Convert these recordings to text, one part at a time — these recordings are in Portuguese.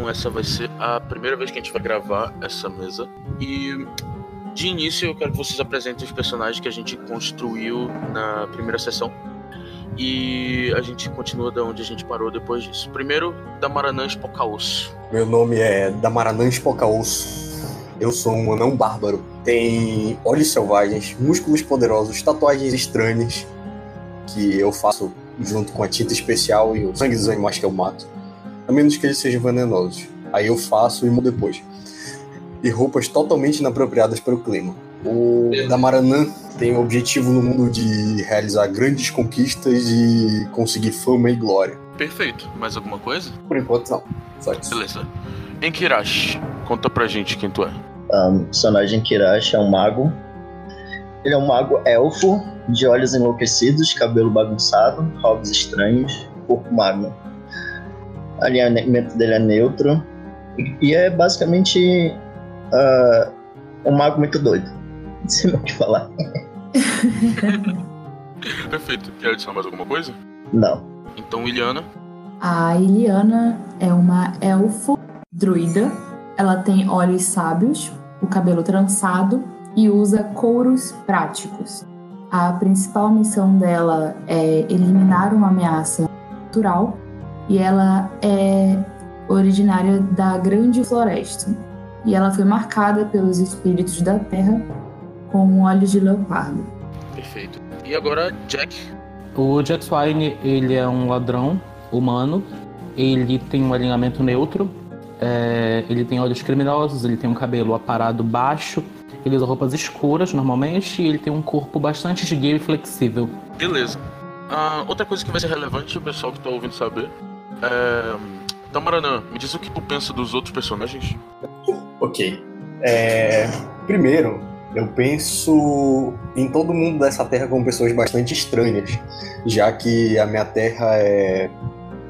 então essa vai ser a primeira vez que a gente vai gravar essa mesa. E de início eu quero que vocês apresentem os personagens que a gente construiu na primeira sessão. E a gente continua da onde a gente parou depois disso. Primeiro, Damaranã Spocaosso. Meu nome é Damaranã Spocaosso. Eu sou um anão bárbaro. Tem olhos selvagens, músculos poderosos, tatuagens estranhas que eu faço junto com a tinta especial e o sangue dos animais que eu mato. A menos que eles sejam venenosos. Aí eu faço e mudo depois. E roupas totalmente inapropriadas para o clima. O Damaranã tem o objetivo no mundo de realizar grandes conquistas e conseguir fama e glória. Perfeito. Mais alguma coisa? Por enquanto, não. Só isso. Beleza. Enkirash, conta pra gente quem tu é. Um, o personagem Kirash é um mago. Ele é um mago elfo, de olhos enlouquecidos, cabelo bagunçado, hobbies estranhos, corpo magno. O alinhamento dele é neutro. E é basicamente uh, um mago muito doido. Não sei mais o que falar. Perfeito. Quer adicionar mais alguma coisa? Não. Então, Iliana. A Iliana é uma elfo druida. Ela tem olhos sábios, o cabelo trançado e usa couros práticos. A principal missão dela é eliminar uma ameaça natural e ela é originária da Grande Floresta. E ela foi marcada pelos espíritos da Terra com olhos de leopardo. Perfeito. E agora, Jack. O Jack Swine, ele é um ladrão humano. Ele tem um alinhamento neutro. É, ele tem olhos criminosos, ele tem um cabelo aparado baixo. Ele usa roupas escuras normalmente e ele tem um corpo bastante esguio e flexível. Beleza. Ah, outra coisa que vai ser relevante o pessoal que tá ouvindo saber é. Tamaranã, me diz o que tu pensa dos outros personagens. Ok. É, primeiro, eu penso em todo mundo dessa terra como pessoas bastante estranhas, já que a minha terra é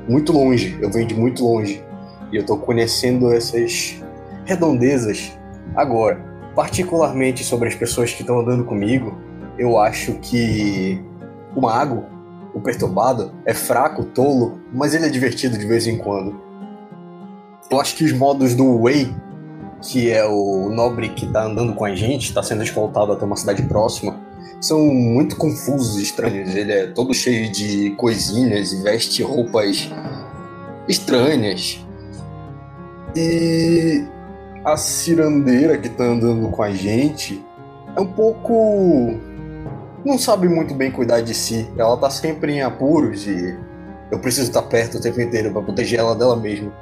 muito longe, eu venho de muito longe, e eu tô conhecendo essas redondezas agora. Particularmente sobre as pessoas que estão andando comigo, eu acho que o mago, o perturbado, é fraco, tolo, mas ele é divertido de vez em quando. Eu acho que os modos do Wei que é o nobre que tá andando com a gente, está sendo escoltado até uma cidade próxima, são muito confusos e estranhos. Ele é todo cheio de coisinhas e veste roupas estranhas. E a cirandeira que tá andando com a gente é um pouco. Não sabe muito bem cuidar de si. Ela tá sempre em apuros e eu preciso estar perto o tempo inteiro para proteger ela dela mesma.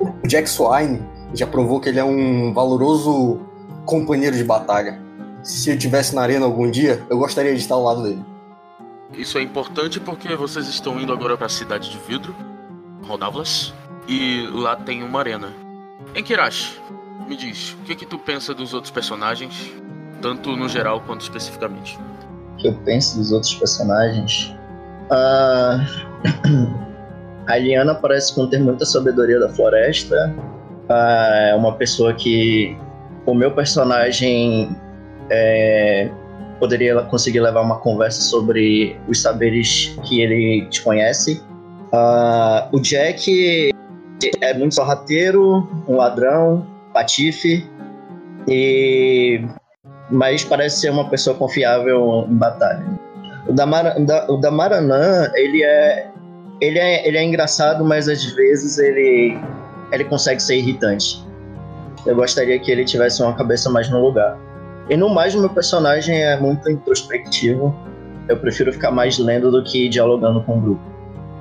O Jack Swine já provou que ele é um valoroso companheiro de batalha. Se eu tivesse na arena algum dia, eu gostaria de estar ao lado dele. Isso é importante porque vocês estão indo agora para a cidade de vidro, Rodavlas, e lá tem uma arena. Enkirashi, me diz, o que que tu pensa dos outros personagens, tanto no geral quanto especificamente? Que eu penso dos outros personagens? Uh... a Liana parece conter muita sabedoria da floresta, é uma pessoa que o meu personagem é, poderia conseguir levar uma conversa sobre os saberes que ele desconhece. Uh, o Jack é muito sorrateiro, um ladrão, patife, e mas parece ser uma pessoa confiável em batalha. O Damar, o Damaranã, ele é, ele é, ele é engraçado, mas às vezes ele ele consegue ser irritante. Eu gostaria que ele tivesse uma cabeça mais no lugar. E no mais, o meu personagem é muito introspectivo. Eu prefiro ficar mais lendo do que dialogando com o grupo.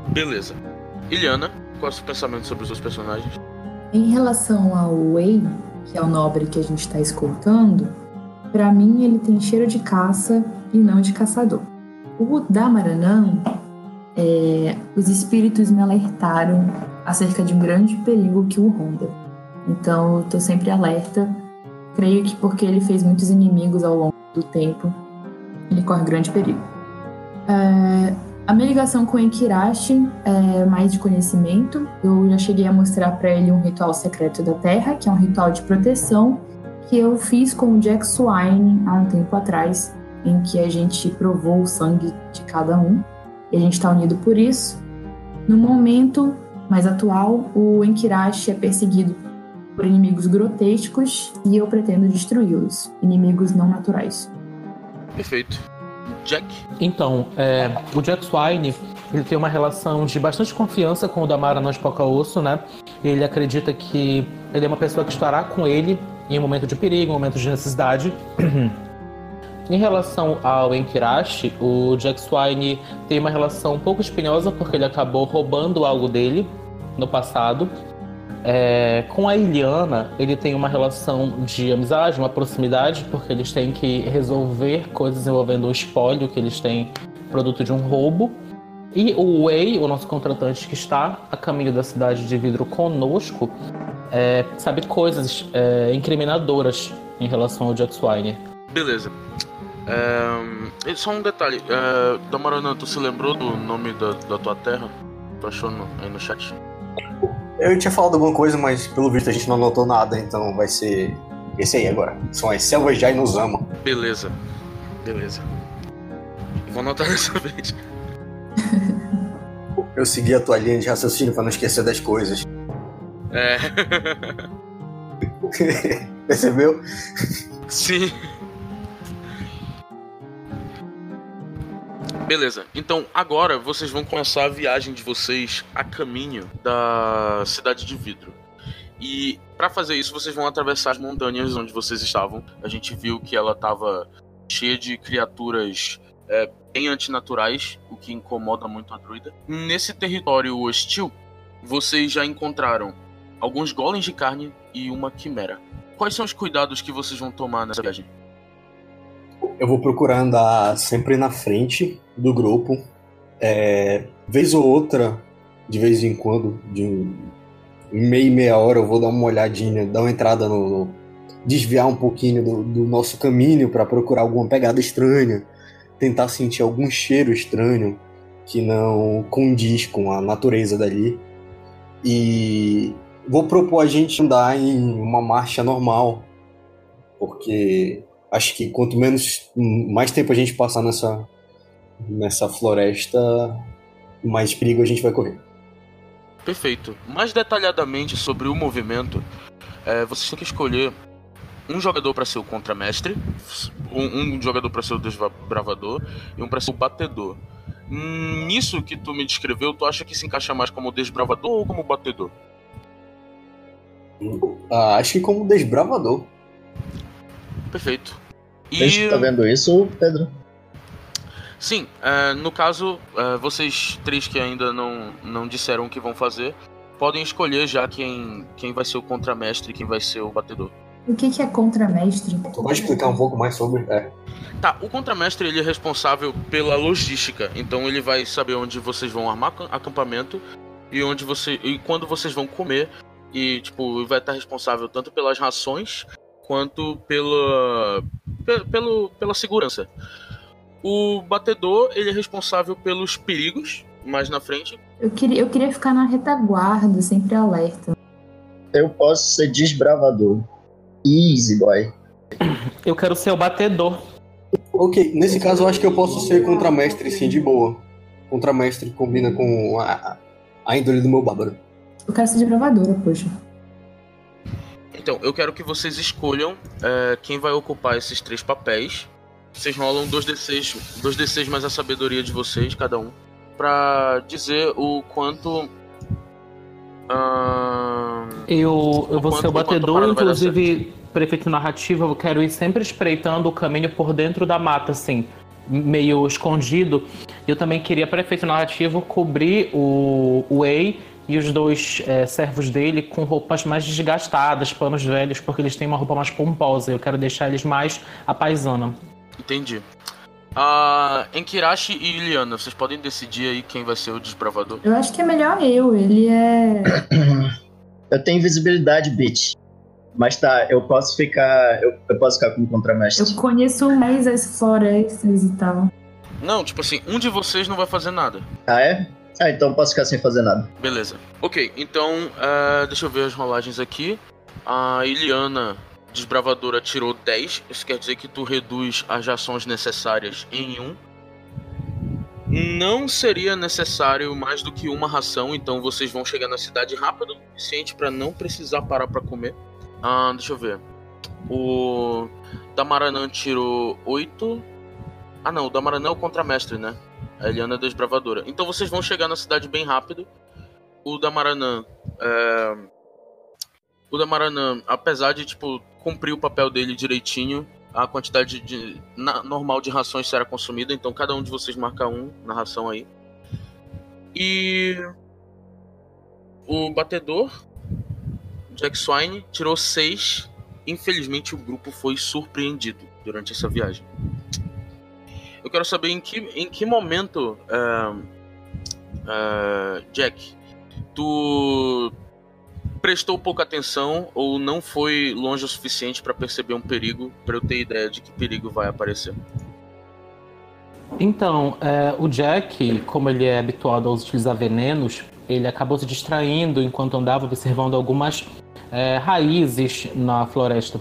Beleza. Iliana, qual é o seu pensamento sobre os seus personagens? Em relação ao Wei, que é o nobre que a gente está escoltando, para mim ele tem cheiro de caça e não de caçador. O Damaranã, é, os espíritos me alertaram acerca de um grande perigo que o ronda. Então, eu tô sempre alerta. Creio que porque ele fez muitos inimigos ao longo do tempo, ele corre grande perigo. É, a minha ligação com Enkirashi é mais de conhecimento. Eu já cheguei a mostrar para ele um ritual secreto da Terra, que é um ritual de proteção, que eu fiz com o Jack Swine há um tempo atrás, em que a gente provou o sangue de cada um. E a gente está unido por isso. No momento, mais atual, o Enkirashi é perseguido por inimigos grotescos e eu pretendo destruí-los, inimigos não naturais. Perfeito. Jack? Então, é, o Jack Swine ele tem uma relação de bastante confiança com o Damara Nós Osso, né? Ele acredita que ele é uma pessoa que estará com ele em um momento de perigo, em um momento de necessidade. em relação ao Enkirashi, o Jack Swine tem uma relação um pouco espinhosa porque ele acabou roubando algo dele no passado. É, com a Iliana, ele tem uma relação de amizade, uma proximidade, porque eles têm que resolver coisas envolvendo o espólio que eles têm produto de um roubo. E o Wei, o nosso contratante que está a caminho da cidade de vidro conosco, é, sabe coisas é, incriminadoras em relação ao Jack Swine. Beleza. É, só um detalhe. É, Damarana, tu se lembrou do nome da, da tua terra? Tu achou no, aí no chat? Eu tinha falado alguma coisa, mas pelo visto a gente não anotou nada, então vai ser esse aí agora. São as selvas de Ainuzama. Beleza. Beleza. Vou anotar dessa vez. Eu segui a tua linha de raciocínio pra não esquecer das coisas. É. Percebeu? Sim. Beleza, então agora vocês vão começar a viagem de vocês a caminho da cidade de vidro. E para fazer isso, vocês vão atravessar as montanhas onde vocês estavam. A gente viu que ela estava cheia de criaturas é, antinaturais, o que incomoda muito a druida. Nesse território hostil, vocês já encontraram alguns golems de carne e uma quimera. Quais são os cuidados que vocês vão tomar nessa viagem? Eu vou procurar andar sempre na frente do grupo. É, vez ou outra, de vez em quando, de meia meia hora, eu vou dar uma olhadinha, dar uma entrada no. no desviar um pouquinho do, do nosso caminho para procurar alguma pegada estranha, tentar sentir algum cheiro estranho que não condiz com a natureza dali. E vou propor a gente andar em uma marcha normal, porque acho que quanto menos mais tempo a gente passar nessa nessa floresta, mais perigo a gente vai correr. Perfeito. Mais detalhadamente sobre o movimento, é, você tem que escolher um jogador para ser o contramestre, um, um jogador para ser o desbravador e um para ser o batedor. Nisso que tu me descreveu, tu acha que se encaixa mais como desbravador ou como batedor? Ah, acho que como desbravador. Perfeito. E... Tá vendo isso, Pedro? Sim, uh, no caso, uh, vocês três que ainda não, não disseram o que vão fazer, podem escolher já quem, quem vai ser o contramestre e quem vai ser o batedor. O que, que é contramestre? Tu vai explicar um pouco mais sobre. É. Tá, o contramestre ele é responsável pela logística, então ele vai saber onde vocês vão armar acampamento e onde você e quando vocês vão comer e tipo vai estar responsável tanto pelas rações quanto pela pelo, pela segurança. O batedor, ele é responsável pelos perigos mais na frente. Eu queria, eu queria ficar na retaguarda, sempre alerta. Eu posso ser desbravador. Easy, boy. Eu quero ser o batedor. Ok, nesse caso eu acho que eu posso ser contramestre, sim, de boa. Contramestre combina com a, a índole do meu bárbaro. Eu quero ser desbravadora, poxa. Então, eu quero que vocês escolham é, quem vai ocupar esses três papéis. Vocês rolam 2d6, 2d6 mais a sabedoria de vocês, cada um, pra dizer o quanto. Eu, eu vou ser o batedor, inclusive, prefeito narrativa, eu quero ir sempre espreitando o caminho por dentro da mata, assim, meio escondido. Eu também queria, prefeito narrativo, cobrir o, o Way e os dois é, servos dele com roupas mais desgastadas, panos velhos, porque eles têm uma roupa mais pomposa. Eu quero deixar eles mais a paisana. Entendi. Uh, Enkirashi e Iliana, vocês podem decidir aí quem vai ser o desbravador? Eu acho que é melhor eu, ele é. Eu tenho visibilidade, bitch. Mas tá, eu posso ficar. Eu, eu posso ficar como contramestre. Eu conheço mais as florestas e tal. Não, tipo assim, um de vocês não vai fazer nada. Ah, é? Ah, então posso ficar sem fazer nada. Beleza. Ok, então uh, deixa eu ver as rolagens aqui. A Iliana Desbravadora tirou 10. Isso quer dizer que tu reduz as ações necessárias em 1. Não seria necessário mais do que uma ração, então vocês vão chegar na cidade rápido o suficiente para não precisar parar para comer. Ah, deixa eu ver. O Damaranã tirou 8. Ah, não, o Damaranã é o contramestre, né? A Eliana é desbravadora. Então vocês vão chegar na cidade bem rápido. O Damaranã. É... O Damaranã, apesar de, tipo, cumprir o papel dele direitinho, a quantidade de, na, normal de rações será consumida, então cada um de vocês marca um na ração aí. E o batedor, Jack Swine, tirou seis. Infelizmente o grupo foi surpreendido durante essa viagem. Eu quero saber em que, em que momento, uh, uh, Jack, tu prestou pouca atenção ou não foi longe o suficiente para perceber um perigo, para eu ter ideia de que perigo vai aparecer? Então, é, o Jack, como ele é habituado a utilizar venenos, ele acabou se distraindo enquanto andava observando algumas é, raízes na floresta.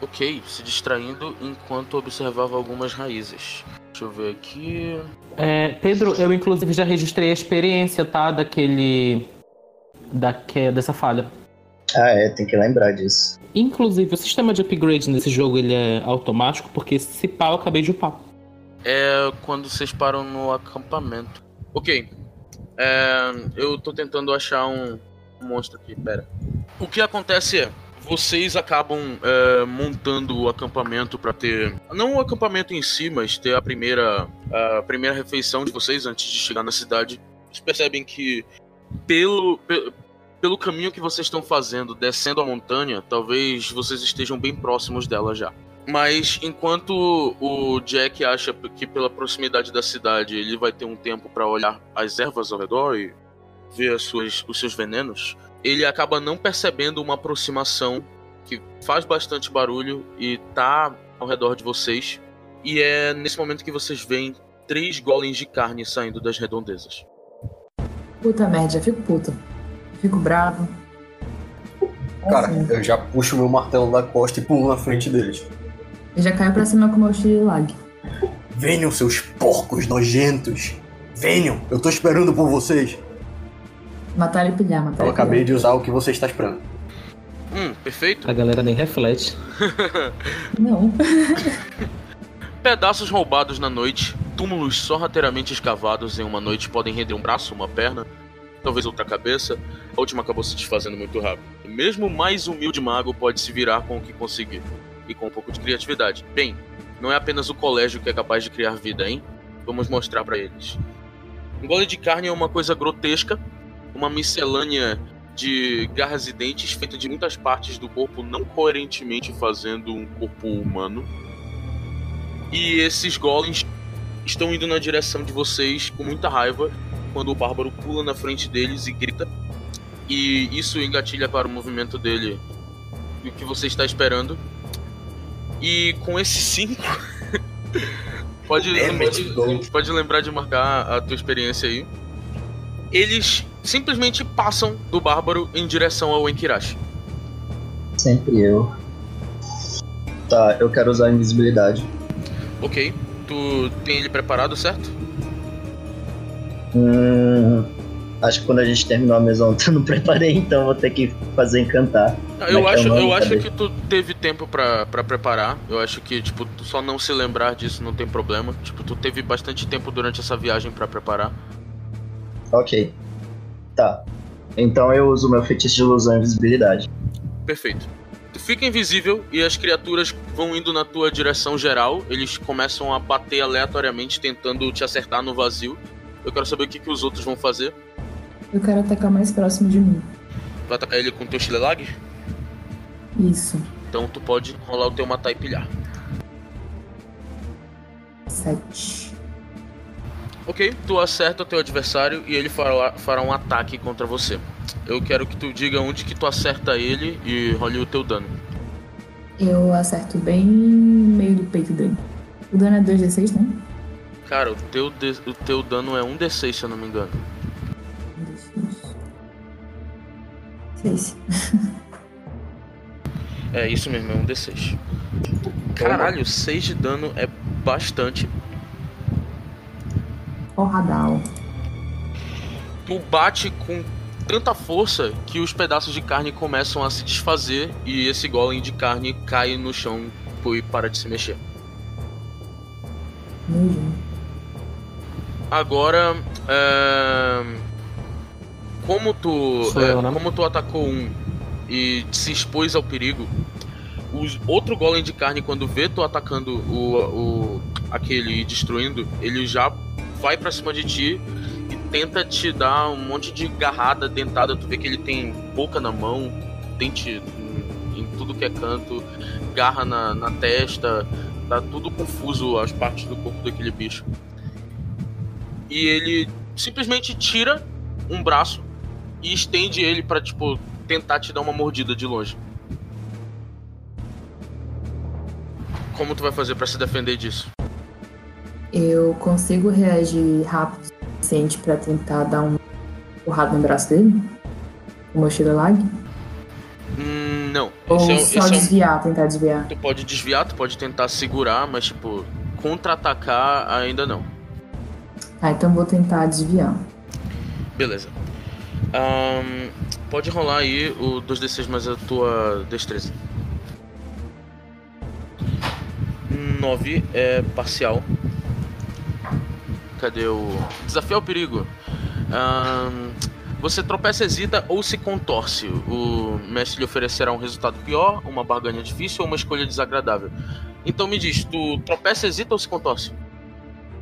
Ok, se distraindo enquanto observava algumas raízes. Deixa eu ver aqui. É, Pedro, eu inclusive já registrei a experiência, tá? Daquele. Daque, dessa falha. Ah, é, tem que lembrar disso. Inclusive, o sistema de upgrade nesse jogo ele é automático, porque se pá, eu acabei de upar. É quando vocês param no acampamento. Ok. É, eu tô tentando achar um monstro aqui, pera. O que acontece é, vocês acabam é, montando o acampamento para ter não o acampamento em si, mas ter a primeira a primeira refeição de vocês antes de chegar na cidade. Vocês percebem que pelo, pelo caminho que vocês estão fazendo, descendo a montanha, talvez vocês estejam bem próximos dela já. Mas enquanto o Jack acha que pela proximidade da cidade ele vai ter um tempo para olhar as ervas ao redor e ver as suas, os seus venenos, ele acaba não percebendo uma aproximação que faz bastante barulho e tá ao redor de vocês. E é nesse momento que vocês veem três golems de carne saindo das redondezas. Puta merda, fico puta. Fico bravo. Cara, assim. eu já puxo meu martelo da costa e pulo na frente deles. Eu já caio pra cima com o meu de lag. Venham, seus porcos nojentos! Venham! Eu tô esperando por vocês! Matar e pilhar, matar Eu e acabei pilhar. de usar o que você está esperando. Hum, perfeito. A galera nem reflete. Não. Pedaços roubados na noite, túmulos sorrateiramente escavados em uma noite podem render um braço, uma perna, talvez outra cabeça. A última acabou se desfazendo muito rápido. Mesmo o mais humilde mago pode se virar com o que conseguir e com um pouco de criatividade. Bem, não é apenas o colégio que é capaz de criar vida, hein? Vamos mostrar para eles. Um gole de carne é uma coisa grotesca, uma miscelânea de garras e dentes feita de muitas partes do corpo não coerentemente fazendo um corpo humano. E esses golems estão indo na direção de vocês com muita raiva quando o bárbaro pula na frente deles e grita. E isso engatilha para o movimento dele e o que você está esperando. E com esses cinco. pode, pode, pode lembrar de marcar a tua experiência aí. Eles simplesmente passam do bárbaro em direção ao Enkirashi. Sempre eu. Tá, eu quero usar a invisibilidade. Ok. Tu tem ele preparado, certo? Hum, acho que quando a gente terminou a ontem eu não preparei, então vou ter que fazer encantar. Eu é é acho, nome? eu acho que tu teve tempo pra, pra preparar. Eu acho que, tipo, só não se lembrar disso não tem problema. Tipo, tu teve bastante tempo durante essa viagem pra preparar. Ok. Tá. Então eu uso meu feitiço de ilusão e invisibilidade. Perfeito. Tu fica invisível e as criaturas vão indo na tua direção geral. Eles começam a bater aleatoriamente, tentando te acertar no vazio. Eu quero saber o que, que os outros vão fazer. Eu quero atacar mais próximo de mim. Vai atacar ele com teu Shilelag? Isso. Então tu pode rolar o teu matar e pilhar. Sete. Ok, tu acerta o teu adversário e ele fará, fará um ataque contra você. Eu quero que tu diga onde que tu acerta ele e role o teu dano. Eu acerto bem no meio do peito dele. O dano é 2d6, né? Cara, o teu, de- o teu dano é 1d6, se eu não me engano. 6. É isso mesmo, é 1d6. Caralho, 6 de dano é bastante. porradal. Tu bate com tanta força que os pedaços de carne começam a se desfazer e esse golem de carne cai no chão e para de se mexer. Uhum. Agora, como tu, Sou é, eu, né? como tu atacou um e se expôs ao perigo, o outro golem de carne quando vê tu atacando o, o aquele e destruindo, ele já vai pra cima de ti e tenta te dar um monte de garrada, dentada. Tu vê que ele tem boca na mão, dente em, em tudo que é canto, garra na, na testa, tá tudo confuso as partes do corpo daquele bicho. E ele simplesmente tira um braço e estende ele pra, tipo, tentar te dar uma mordida de longe. Como tu vai fazer pra se defender disso? Eu consigo reagir rápido o suficiente pra tentar dar um porrada no braço dele? Com mochila lag? Hum, não. Ou é, só esse é um- desviar, tentar desviar? Tu pode desviar, tu pode tentar segurar, mas tipo, contra-atacar ainda não. Tá, então vou tentar desviar. Beleza. Ahn, pode rolar aí o 2d6 mais a tua destreza. 9 é parcial. Cadê o. Desafio ao perigo. Ahn, você tropeça, hesita ou se contorce. O mestre lhe oferecerá um resultado pior, uma barganha difícil ou uma escolha desagradável. Então me diz, tu tropeça, hesita ou se contorce?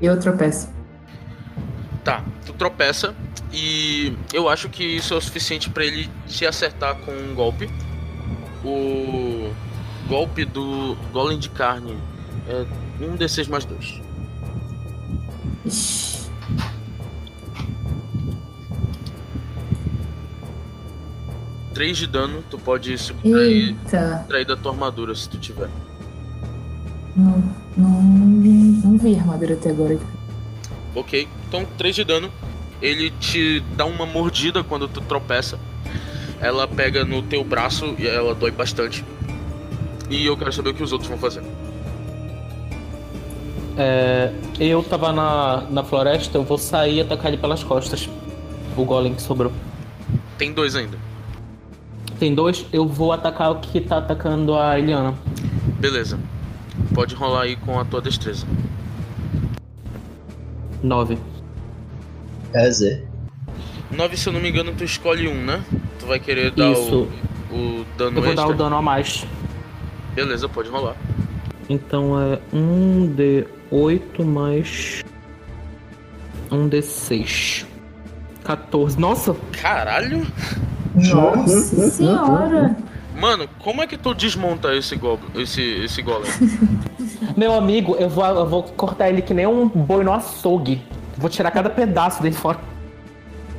Eu tropeço. Tá, tu tropeça e eu acho que isso é o suficiente pra ele te acertar com um golpe. O golpe do golem de carne é um D6 mais dois. Três de dano, tu pode subtrair, da tua armadura se tu tiver. Não, não, não vi a armadura até agora. Ok, então 3 de dano. Ele te dá uma mordida quando tu tropeça. Ela pega no teu braço e ela dói bastante. E eu quero saber o que os outros vão fazer. É, eu tava na, na floresta, eu vou sair e atacar ele pelas costas. O golem que sobrou. Tem dois ainda. Tem dois, eu vou atacar o que tá atacando a Eliana. Beleza. Pode rolar aí com a tua destreza. Nove. É Z. 9, se eu não me engano, tu escolhe um, né? Tu vai querer dar Isso. o, o dano Eu vou extra. dar o dano a mais. Beleza, pode rolar. Então é um D8 mais. Um D6. 14. Nossa! Caralho! Nossa senhora! Mano, como é que tu desmonta esse, go esse, esse golem? Meu amigo, eu vou, eu vou cortar ele que nem um boi no açougue. Vou tirar cada pedaço dele fora.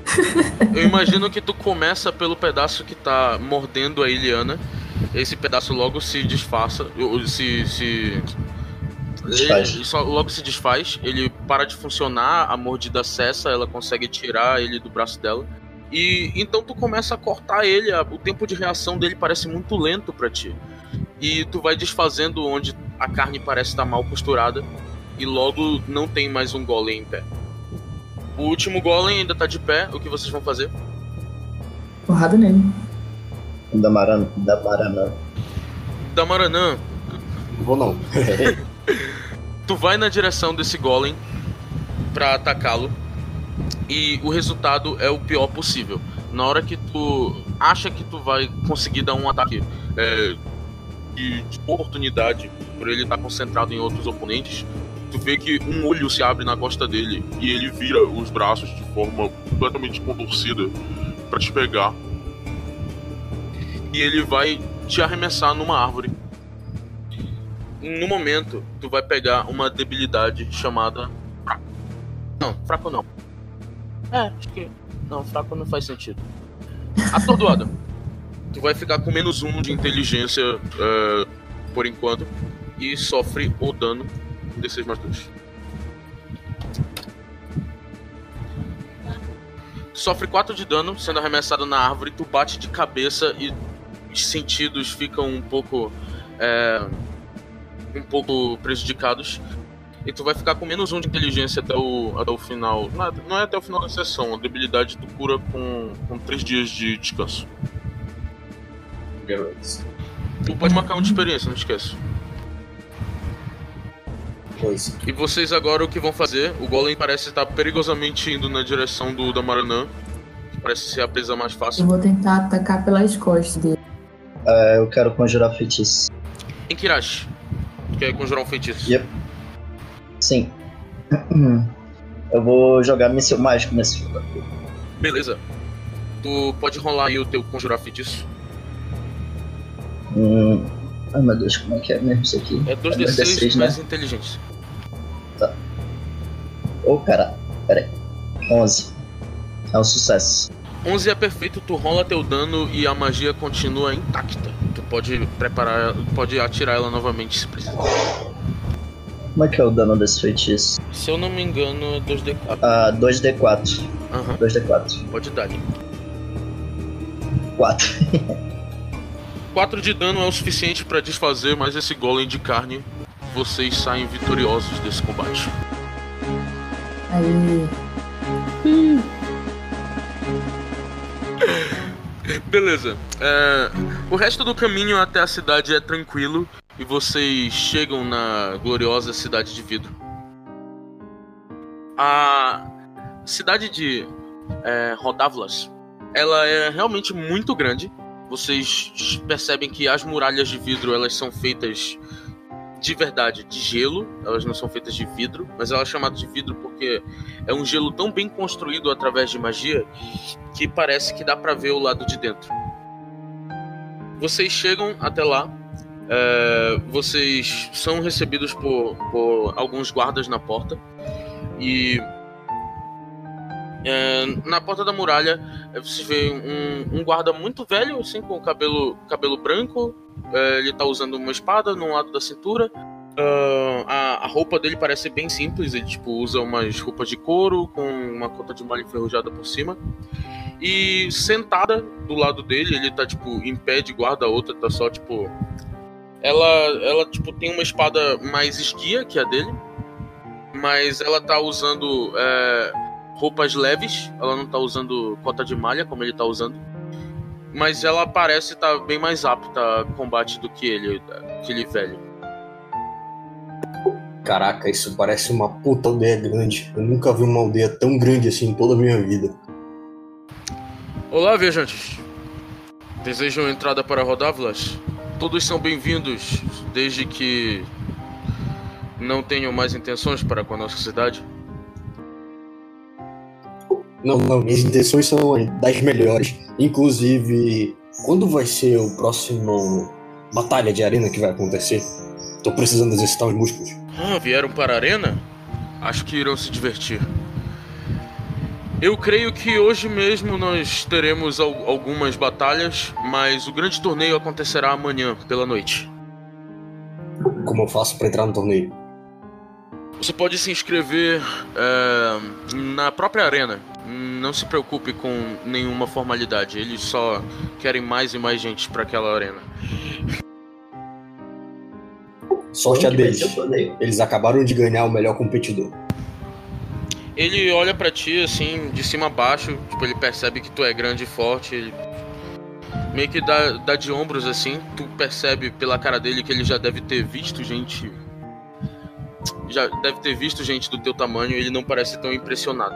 Eu imagino que tu começa pelo pedaço que tá mordendo a Iliana. Esse pedaço logo se disfarça. Se. se... Desfaz. Ele só logo se desfaz, ele para de funcionar, a mordida cessa, ela consegue tirar ele do braço dela. E então tu começa a cortar ele, a- o tempo de reação dele parece muito lento pra ti. E tu vai desfazendo onde a carne parece estar mal costurada e logo não tem mais um golem em pé. O último golem ainda tá de pé, o que vocês vão fazer? Porrada nele. Da Maran... Da Maranã. Damaranã, Vou não. tu vai na direção desse golem pra atacá-lo e o resultado é o pior possível. Na hora que tu acha que tu vai conseguir dar um ataque é, de, de oportunidade por ele estar concentrado em outros oponentes, tu vê que um olho se abre na costa dele e ele vira os braços de forma completamente contorcida pra te pegar. E ele vai te arremessar numa árvore. No momento, tu vai pegar uma debilidade chamada. Não, fraco não. É, acho que. Não, fraco não faz sentido. Atordoado. tu vai ficar com menos um de inteligência é, por enquanto. E sofre o dano D6 mais 2. Sofre 4 de dano, sendo arremessado na árvore. Tu bate de cabeça e os sentidos ficam um pouco. é, um pouco prejudicados. E tu vai ficar com menos um de inteligência até o, até o final. Não é, não é até o final da sessão. A debilidade tu cura com, com três dias de descanso. Beleza. Tu pode marcar um de experiência, não esquece. Pois. E vocês agora o que vão fazer? O Golem parece estar perigosamente indo na direção do da Maranã. Parece ser a presa mais Eu fácil. vou tentar atacar pelas costas dele. É, eu quero conjurar feitiço. Em Kirashi. Tu quer conjurar um feitiço? Yep. Sim. Eu vou jogar míssil mágico nesse puta. Beleza. Tu pode rolar aí o teu conjurar feitiço. Hum. Ai meu Deus, como é que é mesmo isso aqui? É É 2d6 2d6, mais né? inteligência. Ô cara, pera aí. 11. É um sucesso. 11 é perfeito, tu rola teu dano e a magia continua intacta. Tu pode preparar, pode atirar ela novamente se precisar. Como é que é o dano desse feitiço? Se eu não me engano, é 2d4. Ah, 2d4. Aham, 2d4. pode dar. ali. 4. 4 de dano é o suficiente pra desfazer mais esse golem de carne. Vocês saem vitoriosos desse combate. Aí, Beleza. É, o resto do caminho até a cidade é tranquilo e vocês chegam na gloriosa cidade de vidro. A cidade de é, Rodavlas, ela é realmente muito grande. Vocês percebem que as muralhas de vidro elas são feitas de verdade de gelo, elas não são feitas de vidro, mas elas são chamadas de vidro porque é um gelo tão bem construído através de magia que parece que dá pra ver o lado de dentro. Vocês chegam até lá, é, vocês são recebidos por, por alguns guardas na porta. E é, na porta da muralha é, você vê um, um guarda muito velho, assim, com cabelo, cabelo branco. é, ele tá usando uma espada no lado da cintura. Ah, a, a roupa dele parece bem simples, ele tipo usa umas roupas de couro com uma cota de malha enferrujada por cima. E sentada do lado dele, ele tá tipo em pé de guarda, a outra tá só tipo ela ela tipo tem uma espada mais esguia que a dele, mas ela tá usando é, roupas leves, ela não tá usando cota de malha como ele tá usando. Mas ela parece estar bem mais apta a combate do que ele, aquele velho. Caraca, isso parece uma puta aldeia grande. Eu nunca vi uma aldeia tão grande assim em toda a minha vida. Olá, viajantes. Desejam entrada para Rodavlas? Todos são bem-vindos, desde que não tenham mais intenções para com a nossa cidade. Não, não, minhas intenções são das melhores. Inclusive, quando vai ser o próximo batalha de arena que vai acontecer? Tô precisando exercitar os músculos. Ah, vieram para a arena? Acho que irão se divertir. Eu creio que hoje mesmo nós teremos al- algumas batalhas, mas o grande torneio acontecerá amanhã, pela noite. Como eu faço pra entrar no torneio? Você pode se inscrever é, na própria arena. Não se preocupe com nenhuma formalidade. Eles só querem mais e mais gente para aquela arena. Sorte a deles. Eles acabaram de ganhar o melhor competidor. Ele olha pra ti assim, de cima a baixo, tipo, ele percebe que tu é grande e forte, ele meio que dá, dá de ombros assim, tu percebe pela cara dele que ele já deve ter visto gente. Já deve ter visto gente do teu tamanho e ele não parece tão impressionado.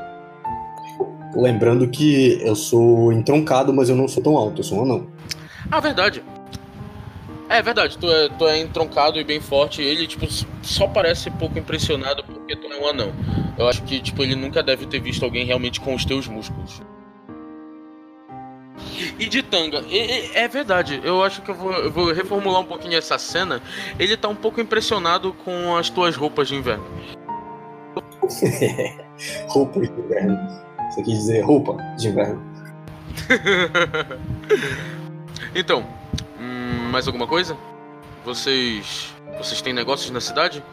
Lembrando que eu sou entroncado, mas eu não sou tão alto, eu sou um anão. Ah, verdade. É verdade, tu é, tu é entroncado e bem forte. Ele, tipo, só parece pouco impressionado porque tu é um anão. Eu acho que, tipo, ele nunca deve ter visto alguém realmente com os teus músculos. E de tanga, e- é verdade, eu acho que eu vou, eu vou reformular um pouquinho essa cena. Ele tá um pouco impressionado com as tuas roupas de inverno. roupa de inverno. Você quis dizer roupa de inverno. então, hum, mais alguma coisa? Vocês. Vocês têm negócios na cidade?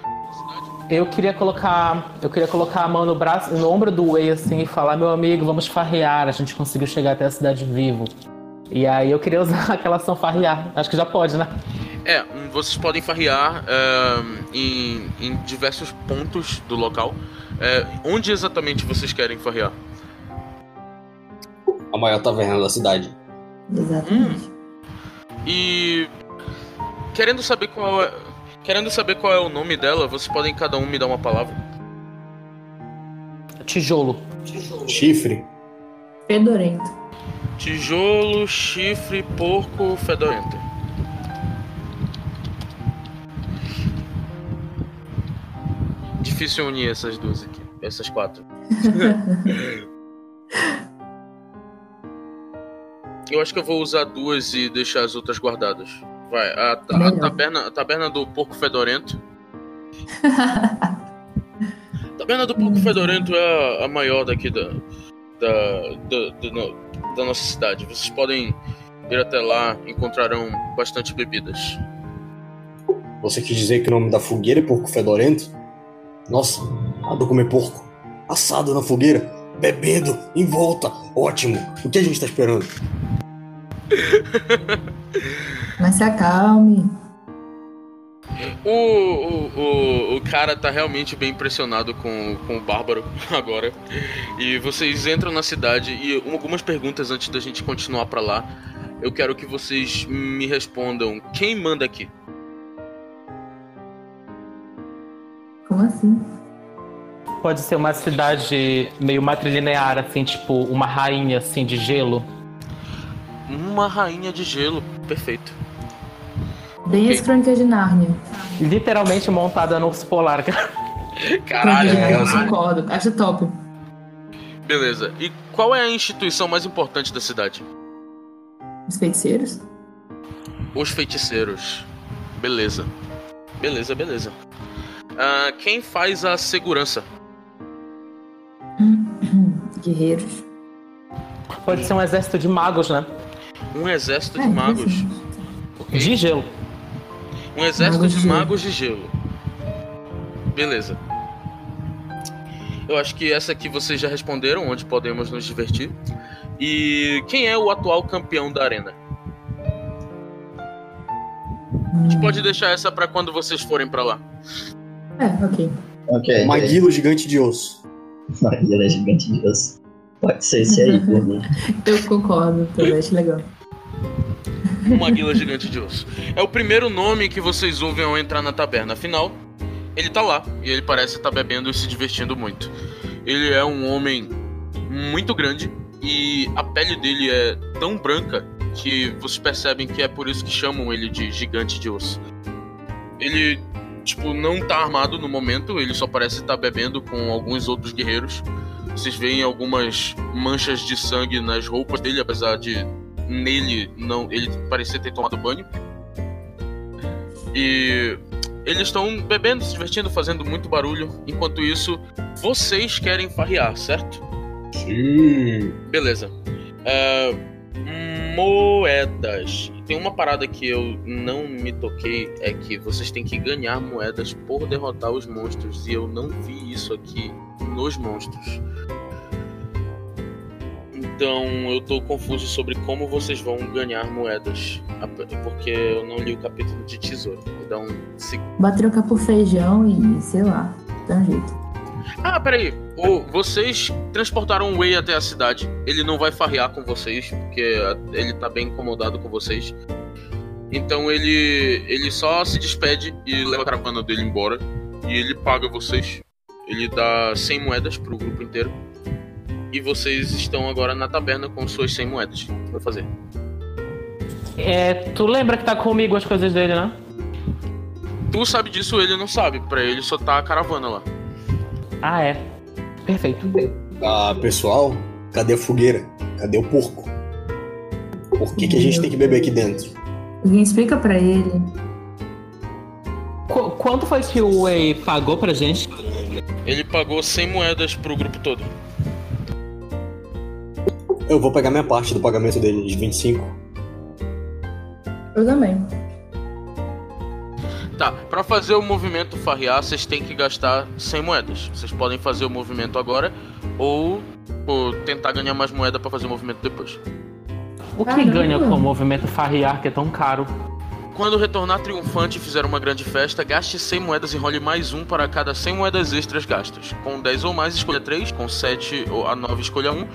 Eu queria colocar. Eu queria colocar a mão no braço, no ombro do Wei assim e falar, meu amigo, vamos farrear, a gente conseguiu chegar até a cidade vivo. E aí eu queria usar aquela ação farrear. Acho que já pode, né? É, hum, vocês podem farrear é, em, em diversos pontos do local. É, onde exatamente vocês querem farrear? A maior taverna da cidade. Exatamente. E querendo saber qual é, querendo saber qual é o nome dela, vocês podem cada um me dar uma palavra. Tijolo. Chifre. Fedorento. Tijolo, chifre, porco, fedorento. Difícil unir essas duas aqui, essas quatro. Eu acho que eu vou usar duas e deixar as outras guardadas. Vai, a, a Melhor. taberna, a taberna do porco fedorento. A taberna do porco fedorento é a, a maior daqui da, da, da, da da nossa cidade. Vocês podem ir até lá, encontrarão bastante bebidas. Você quis dizer que o nome da fogueira é porco fedorento? Nossa, adoro comer porco. Assado na fogueira, bebendo, em volta. Ótimo. O que a gente tá esperando? Mas se acalme. O, o, o, o cara tá realmente bem impressionado com, com o Bárbaro agora. E vocês entram na cidade e algumas perguntas antes da gente continuar pra lá. Eu quero que vocês me respondam quem manda aqui. Como assim? Pode ser uma cidade meio matrilinear, assim, tipo uma rainha assim de gelo. Uma rainha de gelo, perfeito. Bem Ok. as crônicas de Nárnia. Literalmente montada no urso polar. Caralho, Crônicas de Nárnia, caralho. concordo. Acho top. Beleza. E qual é a instituição mais importante da cidade? Os feiticeiros? Os feiticeiros. Beleza. Beleza, beleza. Ah, quem faz a segurança? Guerreiros. Pode ser um exército de magos, né? Um exército de É, magos. assim. Ok. De gelo. Um exército Magos de de magos de gelo. Beleza. Eu acho que essa aqui vocês já responderam, onde podemos nos divertir. E quem é o atual campeão da arena? A gente pode deixar essa pra quando vocês forem pra lá. É, ok. Ok. Maguilo gigante de osso. Maguila gigante de osso. Pode ser esse aí, por mim. Eu concordo, também acho legal. O Maguila Gigante de Osso. É o primeiro nome que vocês ouvem ao entrar na taberna. Afinal, ele tá lá e ele parece estar bebendo e se divertindo muito. Ele é um homem muito grande e a pele dele é tão branca que vocês percebem que é por isso que chamam ele de Gigante de Osso. Ele, tipo, não tá armado no momento, ele só parece estar bebendo com alguns outros guerreiros. Vocês veem algumas manchas de sangue nas roupas dele, apesar de nele não ele parecia ter tomado banho. E eles estão bebendo, se divertindo, fazendo muito barulho. Enquanto isso, vocês querem farrear, certo? Sim. Beleza. É, moedas. Tem uma parada que eu não me toquei, é que vocês têm que ganhar moedas por derrotar os monstros. E eu não vi isso aqui nos monstros. Então eu tô confuso sobre como vocês vão ganhar moedas. Porque eu não li o capítulo de tesouro. Vou dar um segundo. Bota trocar por feijão e sei lá. Dá um jeito. Ah, peraí. O, vocês transportaram o Wei até a cidade. Ele não vai farrear com vocês, porque ele tá bem incomodado com vocês. Então ele ele só se despede e leva a caravana dele embora. E ele paga vocês. Ele dá 100 moedas pro grupo inteiro. E vocês estão agora na taberna com suas 100 moedas. O que vai fazer? É, tu lembra que tá comigo as coisas dele, né? Tu sabe disso, ele não sabe. Pra ele só tá a caravana lá. Ah, é. Perfeito. Ah, pessoal, cadê a fogueira? Cadê o porco? Por que, que a gente tem que beber aqui dentro? Alguém explica pra ele. Qu- quanto foi que o Wei pagou pra gente? Ele pagou 100 moedas pro grupo todo. Eu vou pegar minha parte do pagamento dele, de 25. Eu também. Tá, pra fazer o movimento farrear, vocês têm que gastar 100 moedas. Vocês podem fazer o movimento agora ou, ou tentar ganhar mais moeda pra fazer o movimento depois. O que Caramba. ganha com o movimento farrear que é tão caro? Quando retornar triunfante e fizer uma grande festa, gaste 100 moedas e role mais um para cada 100 moedas extras gastas. Com 10 ou mais, escolha 3. Com 7 ou a 9, escolha 1.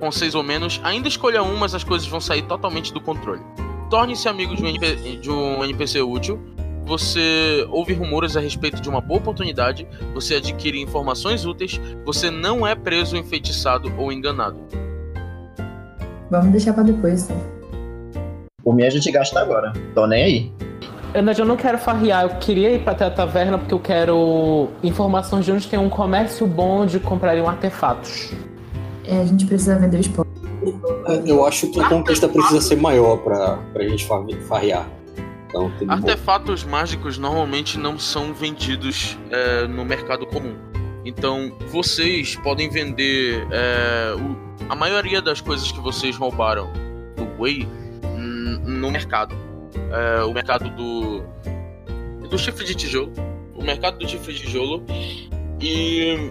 Com 6 ou menos, ainda escolha 1, mas as coisas vão sair totalmente do controle. Torne-se amigo de um, NP de um NPC útil. Você ouve rumores a respeito de uma boa oportunidade. Você adquire informações úteis. Você não é preso, enfeitiçado ou enganado. Vamos deixar pra depois, tá? Por mim a gente gasta agora. Tô nem aí. Eu, eu não quero farrear, eu queria ir pra até a taverna porque eu quero informações de onde tem um comércio bom de comprarem artefatos. É, a gente precisa vender o esporte. Eu acho que a conquista precisa ser maior pra, pra gente fa- farrear. Então, tudo bom. Artefatos mágicos normalmente não são vendidos é, no mercado comum. Então, vocês podem vender é, o- a maioria das coisas que vocês roubaram do Way hum, no mercado. É, o mercado do do chifre de tijolo, o mercado do chifre de tijolo e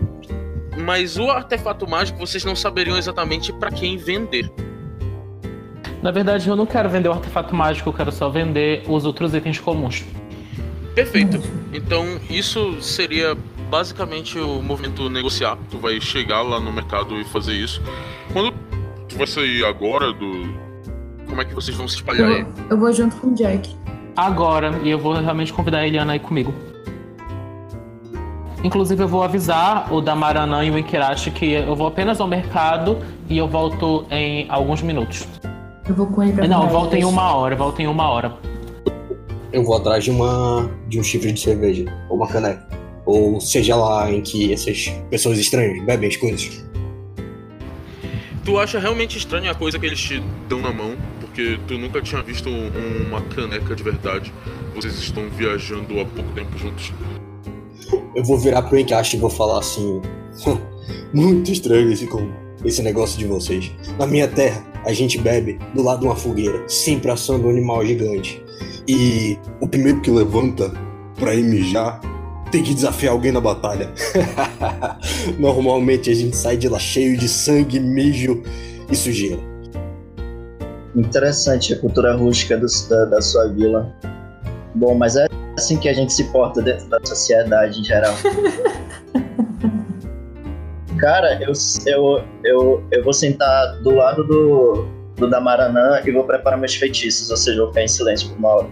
mas o artefato mágico vocês não saberiam exatamente para quem vender. Na verdade, eu não quero vender o artefato mágico, eu quero só vender os outros itens comuns. Perfeito. Então, isso seria basicamente o movimento negociar. Tu vai chegar lá no mercado e fazer isso. Quando tu vai sair agora do. Como é que vocês vão se espalhar aí? Eu, eu vou junto com o Jack. Agora, e eu vou realmente convidar a Eliana aí comigo. Inclusive, eu vou avisar o Damaranã e o Ikirashi que eu vou apenas ao mercado e eu volto em alguns minutos. Eu vou com ele pra Não, eu volto em uma hora, eu volto em uma hora. Eu vou atrás de uma de um chifre de cerveja ou uma caneca, ou seja lá em que essas pessoas estranhas bebem as coisas. Tu acha realmente estranha a coisa que eles te dão na mão, porque tu nunca tinha visto um- uma caneca de verdade. Vocês estão viajando há pouco tempo juntos. Eu vou virar pro Encaixo e vou falar assim: muito estranho esse esse negócio de vocês. Na minha terra, a gente bebe do lado de uma fogueira, sempre assando um animal gigante. E o primeiro que levanta pra ir mijar tem que desafiar alguém na batalha. Normalmente a gente sai de lá cheio de sangue, mijo e sujeira. Interessante a cultura rústica do- da, da sua vila. Bom, mas é assim que a gente se porta dentro da sociedade em geral. Cara, eu, eu, eu, eu vou sentar do lado do, do Damaranã e vou preparar meus feitiços, ou seja, eu vou ficar em silêncio por uma hora.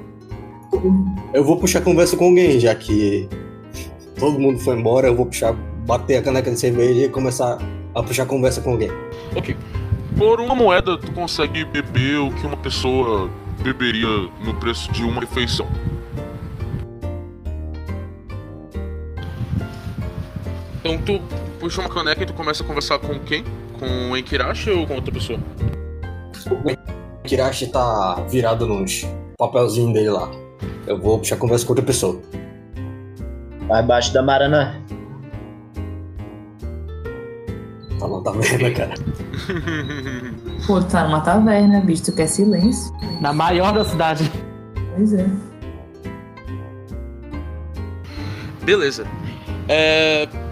Eu vou puxar conversa com alguém, já que todo mundo foi embora, eu vou puxar, bater a caneca de cerveja e começar a puxar conversa com alguém. Ok. Por uma moeda, tu consegue beber o que uma pessoa beberia no preço de uma refeição. Então tu puxa uma caneca e tu começa a conversar com quem? Com o Enkirashi ou com outra pessoa? O Kirashi tá virado nos papelzinhos dele lá. Eu vou puxar conversa com outra pessoa. Vai abaixo da Maranã. Tá na taverna, cara. Pô, tu tá numa taverna, bicho, tu quer silêncio? Na maior da cidade. Pois é. Beleza. É.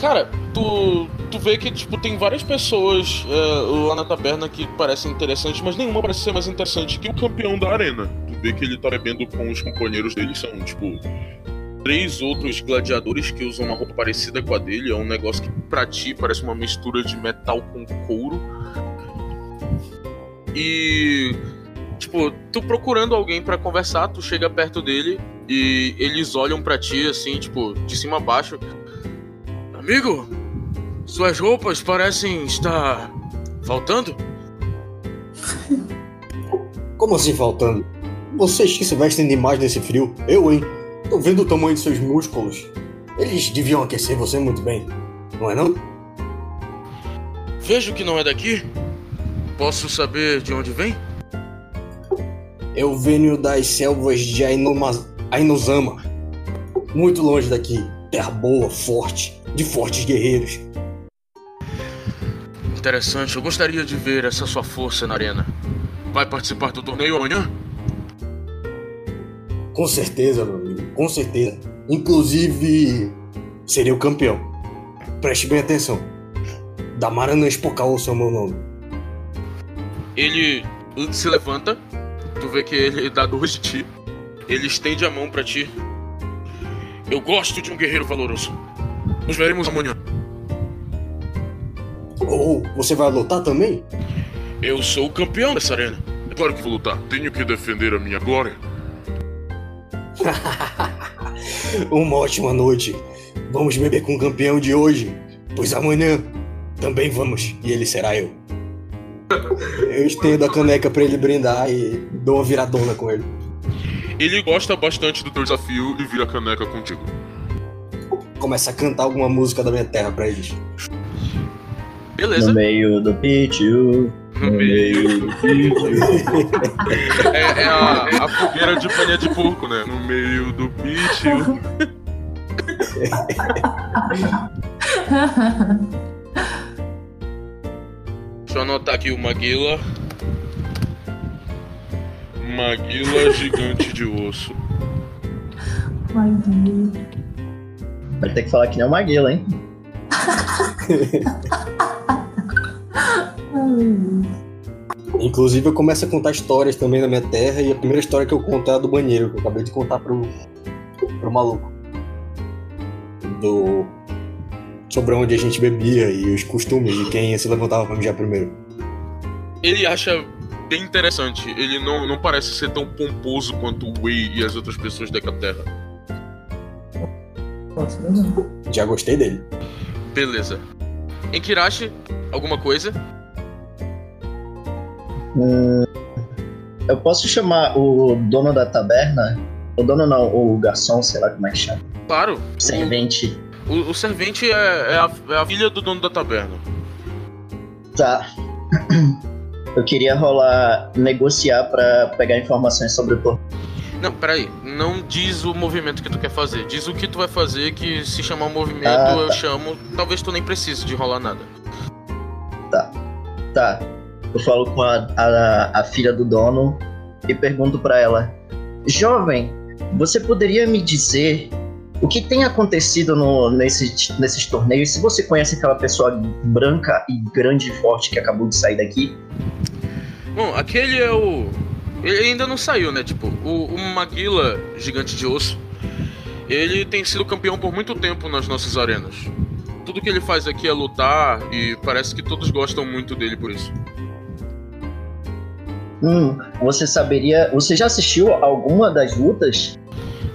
Cara, tu, tu vê que tipo, tem várias pessoas é, lá na taberna que parecem interessantes, mas nenhuma parece ser mais interessante que o campeão da arena. Tu vê que ele tá bebendo com os companheiros dele, são tipo. Três outros gladiadores que usam uma roupa parecida com a dele. É um negócio que pra ti parece uma mistura de metal com couro. E. Tipo, tu procurando alguém pra conversar, tu chega perto dele e eles olham pra ti assim, tipo, de cima a baixo. Amigo, suas roupas parecem estar faltando? Como assim faltando? Vocês que se vestem demais nesse frio? Eu, hein? Tô vendo o tamanho de seus músculos. Eles deviam aquecer você muito bem, não é não? Vejo que não é daqui. Posso saber de onde vem? Eu venho das selvas de Ainuma- Ainuzama. Muito longe daqui. Terra boa, forte, de fortes guerreiros. Interessante, eu gostaria de ver essa sua força na arena. Vai participar do torneio amanhã? Com certeza, meu amigo, com certeza. Inclusive, seria o campeão. Preste bem atenção. Damarana Espocaoso é o meu nome. Ele se levanta, tu vê que ele dá dois de ti. Ele estende a mão para ti. Eu gosto de um guerreiro valoroso. Nos veremos amanhã. Ou você vai lutar também? Eu sou o campeão dessa arena. É claro que vou lutar. Tenho que defender a minha glória. Uma ótima noite. Vamos beber com o campeão de hoje, pois amanhã também vamos e ele será eu. Eu estendo a caneca pra ele brindar e dou uma viradona com ele. Ele gosta bastante do teu desafio e vira caneca contigo. Começa a cantar alguma música da minha terra pra eles. Beleza. No meio do pitio. No meio do pitio. É, é a, a fogueira de paninha de porco, né? No meio do pitio. Deixa eu anotar aqui o Maguila. Maguila gigante de osso. Ai, Deus. Vai ter que falar que nem o Maguila, hein? Inclusive eu começo a contar histórias também da minha terra e a primeira história que eu conto é a do banheiro, que eu acabei de contar pro, pro maluco. Do. Sobre onde a gente bebia e os costumes de quem se levantava pra mijar primeiro. Ele acha bem interessante. Ele não, não parece ser tão pomposo quanto o Wei e as outras pessoas da Terra. Já gostei dele. Beleza. Em Kirashi, alguma coisa? Hum, eu posso chamar o dono da taberna? O dono não, o garçom, sei lá como é que chama. Claro. Servente. O, o, servente é, é, a, é a filha do dono da taberna. Tá. Eu queria rolar, negociar pra pegar informações sobre o. Não, peraí. Não diz o movimento que tu quer fazer. Diz o que tu vai fazer, que se chamar o movimento, Ah, eu tá. chamo. Talvez tu nem precise de rolar nada. Tá. Eu falo com a, a, a filha do dono e pergunto pra ela: Jovem, você poderia me dizer o que tem acontecido no, nesse, nesses torneios? Se você conhece aquela pessoa branca e grande e forte que acabou de sair daqui? Bom, aquele é o. Ele ainda não saiu, né? Tipo, o, o Maguila, gigante de osso, ele tem sido campeão por muito tempo nas nossas arenas. Tudo que ele faz aqui é lutar e parece que todos gostam muito dele por isso. Hum, você saberia. Você já assistiu alguma das lutas?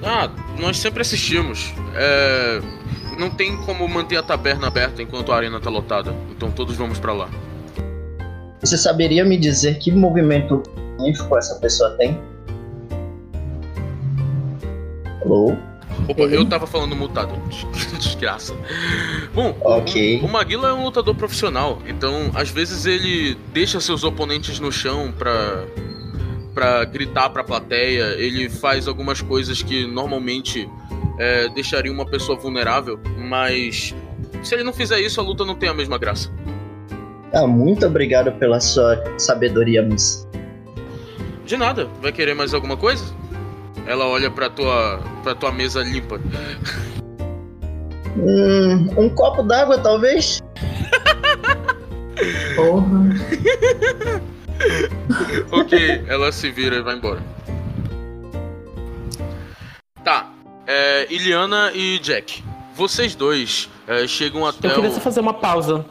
Ah, nós sempre assistimos. É. Não tem como manter a taberna aberta enquanto a arena tá lotada. Então todos vamos pra lá. Você saberia me dizer que movimento magnífico essa pessoa tem? Alô? Opa, eu tava falando mutado. Desgraça. Bom, o- Ok. o, o Maguila é um lutador profissional, então às vezes ele deixa seus oponentes no chão pra, pra gritar pra plateia. Ele faz algumas coisas que normalmente é, deixariam uma pessoa vulnerável, mas se ele não fizer isso, a luta não tem a mesma graça. Ah, muito obrigado pela sua sabedoria, moça. De nada, vai querer mais alguma coisa? Ela olha pra tua, pra tua mesa limpa. Hum, um copo d'água, talvez? Porra. ok, ela se vira e vai embora. Tá, é, Iliana e Jack. Vocês dois é, chegam até Eu queria o. só fazer uma pausa.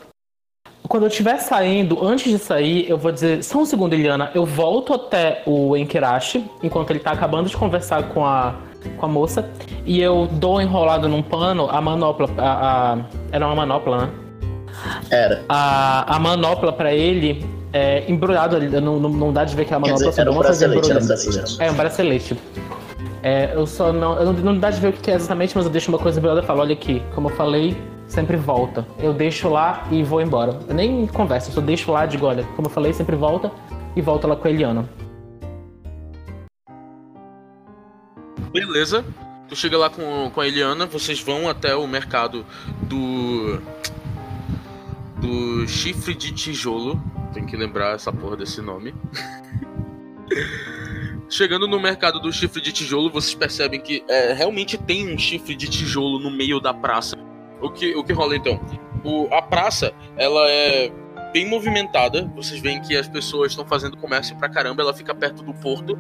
Quando eu estiver saindo, antes de sair, eu vou dizer, só um segundo, Eliana, eu volto até o Enkirashi, enquanto ele tá acabando de conversar com a, com a moça, e eu dou enrolado num pano a manopla. A, a- era uma manopla, né? Era. A, a manopla pra ele é embrulhado ali, não, não, não dá de ver que é a manopla, dizer, era um bracelete, era um bracelete. É, um bracelete. É, eu só não. Eu não, não dá de ver o que é exatamente, mas eu deixo uma coisa embrulhada e falo, olha aqui, como eu falei, sempre volta. Eu deixo lá e vou embora. Eu nem converso, eu só deixo lá digo, olha, como eu falei, sempre volta e volta lá com a Eliana. Beleza. Tu chega lá com, com a Eliana, vocês vão até o mercado do. Do chifre de tijolo. Tem que lembrar essa porra desse nome. Chegando no mercado do chifre de tijolo, vocês percebem que é, realmente tem um chifre de tijolo no meio da praça. O que, o que rola então? O, a praça, ela é bem movimentada. Vocês veem que as pessoas estão fazendo comércio pra caramba. Ela fica perto do porto.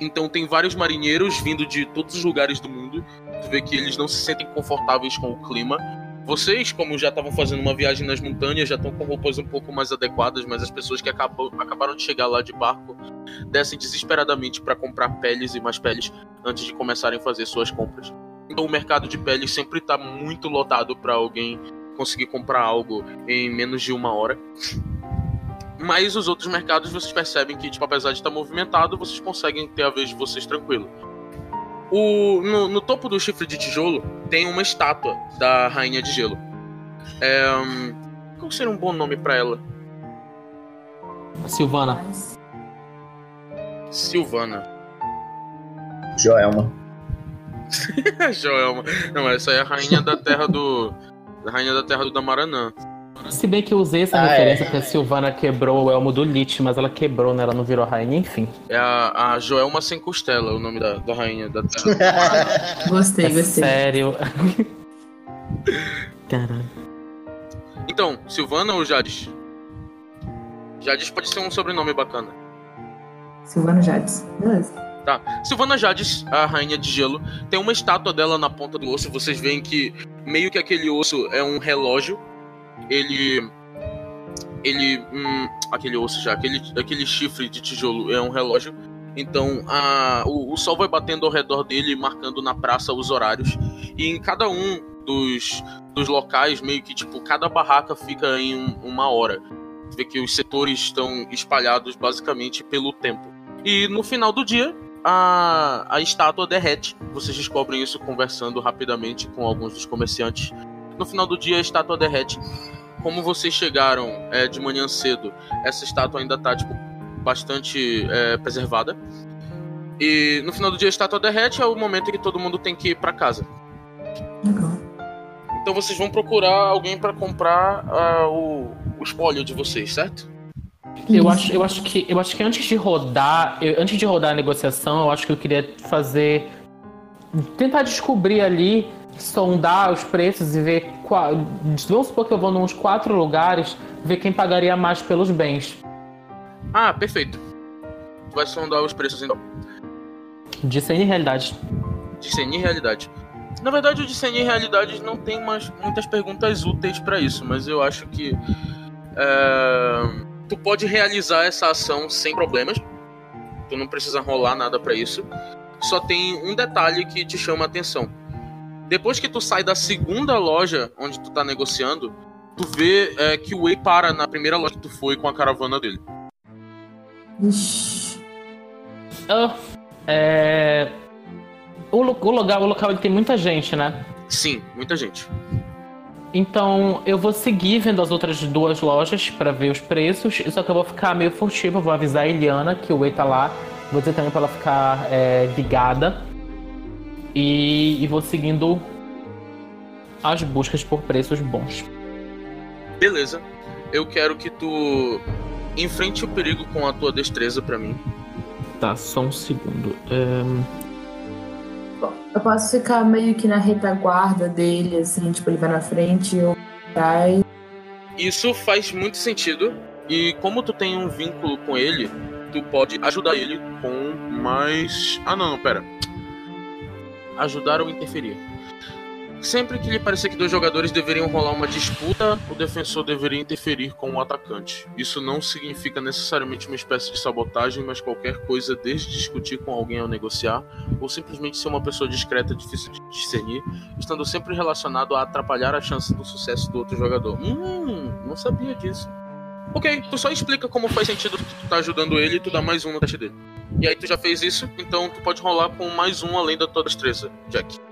Então tem vários marinheiros vindo de todos os lugares do mundo. Tu vê que eles não se sentem confortáveis com o clima. Vocês, como já estavam fazendo uma viagem nas montanhas, já estão com roupas um pouco mais adequadas, mas as pessoas que acabaram de chegar lá de barco descem desesperadamente para comprar peles e mais peles antes de começarem a fazer suas compras. Então o mercado de peles sempre está muito lotado para alguém conseguir comprar algo em menos de uma hora. Mas os outros mercados vocês percebem que, tipo, apesar de estar movimentado, vocês conseguem ter a vez de vocês tranquilo. O, no, no, topo do chifre de tijolo tem uma estátua da Rainha de Gelo. É, qual seria um bom nome para ela? Silvana. Silvana. Joelma. Joelma. Não, essa é a rainha da terra do. A rainha da terra do Damaranã. Se bem que eu usei essa ah, referência é. que a Silvana quebrou o elmo do Lich, mas ela quebrou, né? Ela não virou rainha, enfim. É a, a Joelma Sem Costela, o nome da, da rainha da terra. gostei, é gostei. Sério. Caralho. Então, Silvana ou Jades? Jades pode ser um sobrenome bacana. Silvana Jades, beleza. Tá. Silvana Jades, a rainha de gelo, tem uma estátua dela na ponta do osso. Vocês veem que meio que aquele osso é um relógio. Ele. Ele. Hum, aquele osso já, aquele, aquele chifre de tijolo é um relógio. Então a, o, o sol vai batendo ao redor dele, marcando na praça os horários. E em cada um dos, dos locais, meio que tipo, cada barraca fica em um, uma hora. Você vê que os setores estão espalhados basicamente pelo tempo. E no final do dia, a, a estátua derrete. Vocês descobrem isso conversando rapidamente com alguns dos comerciantes. No final do dia, a estátua derrete. Como vocês chegaram é, de manhã cedo, essa estátua ainda está tipo, bastante é, preservada. E no final do dia, a estátua derrete. É o momento em que todo mundo tem que ir para casa. Então vocês vão procurar alguém para comprar uh, o, o espólio de vocês, certo? Eu acho, eu acho que eu acho que antes de rodar, eu, antes de rodar a negociação, eu acho que eu queria fazer tentar descobrir ali, sondar os preços e ver qual, vamos supor que eu vou nos quatro lugares, ver quem pagaria mais pelos bens. Ah, perfeito. Tu vai sondar os preços então. Discernir realidade. Discernir realidade. Na verdade, o discernir realidade não tem mais muitas perguntas úteis para isso, mas eu acho que é tu pode realizar essa ação sem problemas. Tu não precisa rolar nada para isso. Só tem um detalhe que te chama a atenção. Depois que tu sai da segunda loja onde tu tá negociando, tu vê é, que o Wei para na primeira loja que tu foi com a caravana dele. É... o, o, lugar, o local ele tem muita gente, né? Sim, muita gente. Então eu vou seguir vendo as outras duas lojas para ver os preços. Só que eu vou ficar meio furtivo, vou avisar a Eliana que o Wei tá lá. Vou dizer também para ela ficar é, ligada. E, e vou seguindo as buscas por preços bons. Beleza. Eu quero que tu enfrente o perigo com a tua destreza para mim. Tá, só um segundo. Um... Eu posso ficar meio que na retaguarda dele, assim, tipo, ele vai na frente e eu atrás. Isso faz muito sentido. E como tu tem um vínculo com ele, tu pode ajudar ele com mais. Ah, não, não, pera. Ajudar ou interferir. Sempre que lhe parecer que dois jogadores deveriam rolar uma disputa, o defensor deveria interferir com o atacante. Isso não significa necessariamente uma espécie de sabotagem, mas qualquer coisa desde discutir com alguém ao negociar, ou simplesmente ser uma pessoa discreta, difícil de discernir, estando sempre relacionado a atrapalhar a chance do sucesso do outro jogador. Hum, não sabia disso. Ok, tu só explica como faz sentido que tu tá ajudando ele e tu dá mais um no teste dele. E aí tu já fez isso, então tu pode rolar com mais um além da tua destreza, Jack.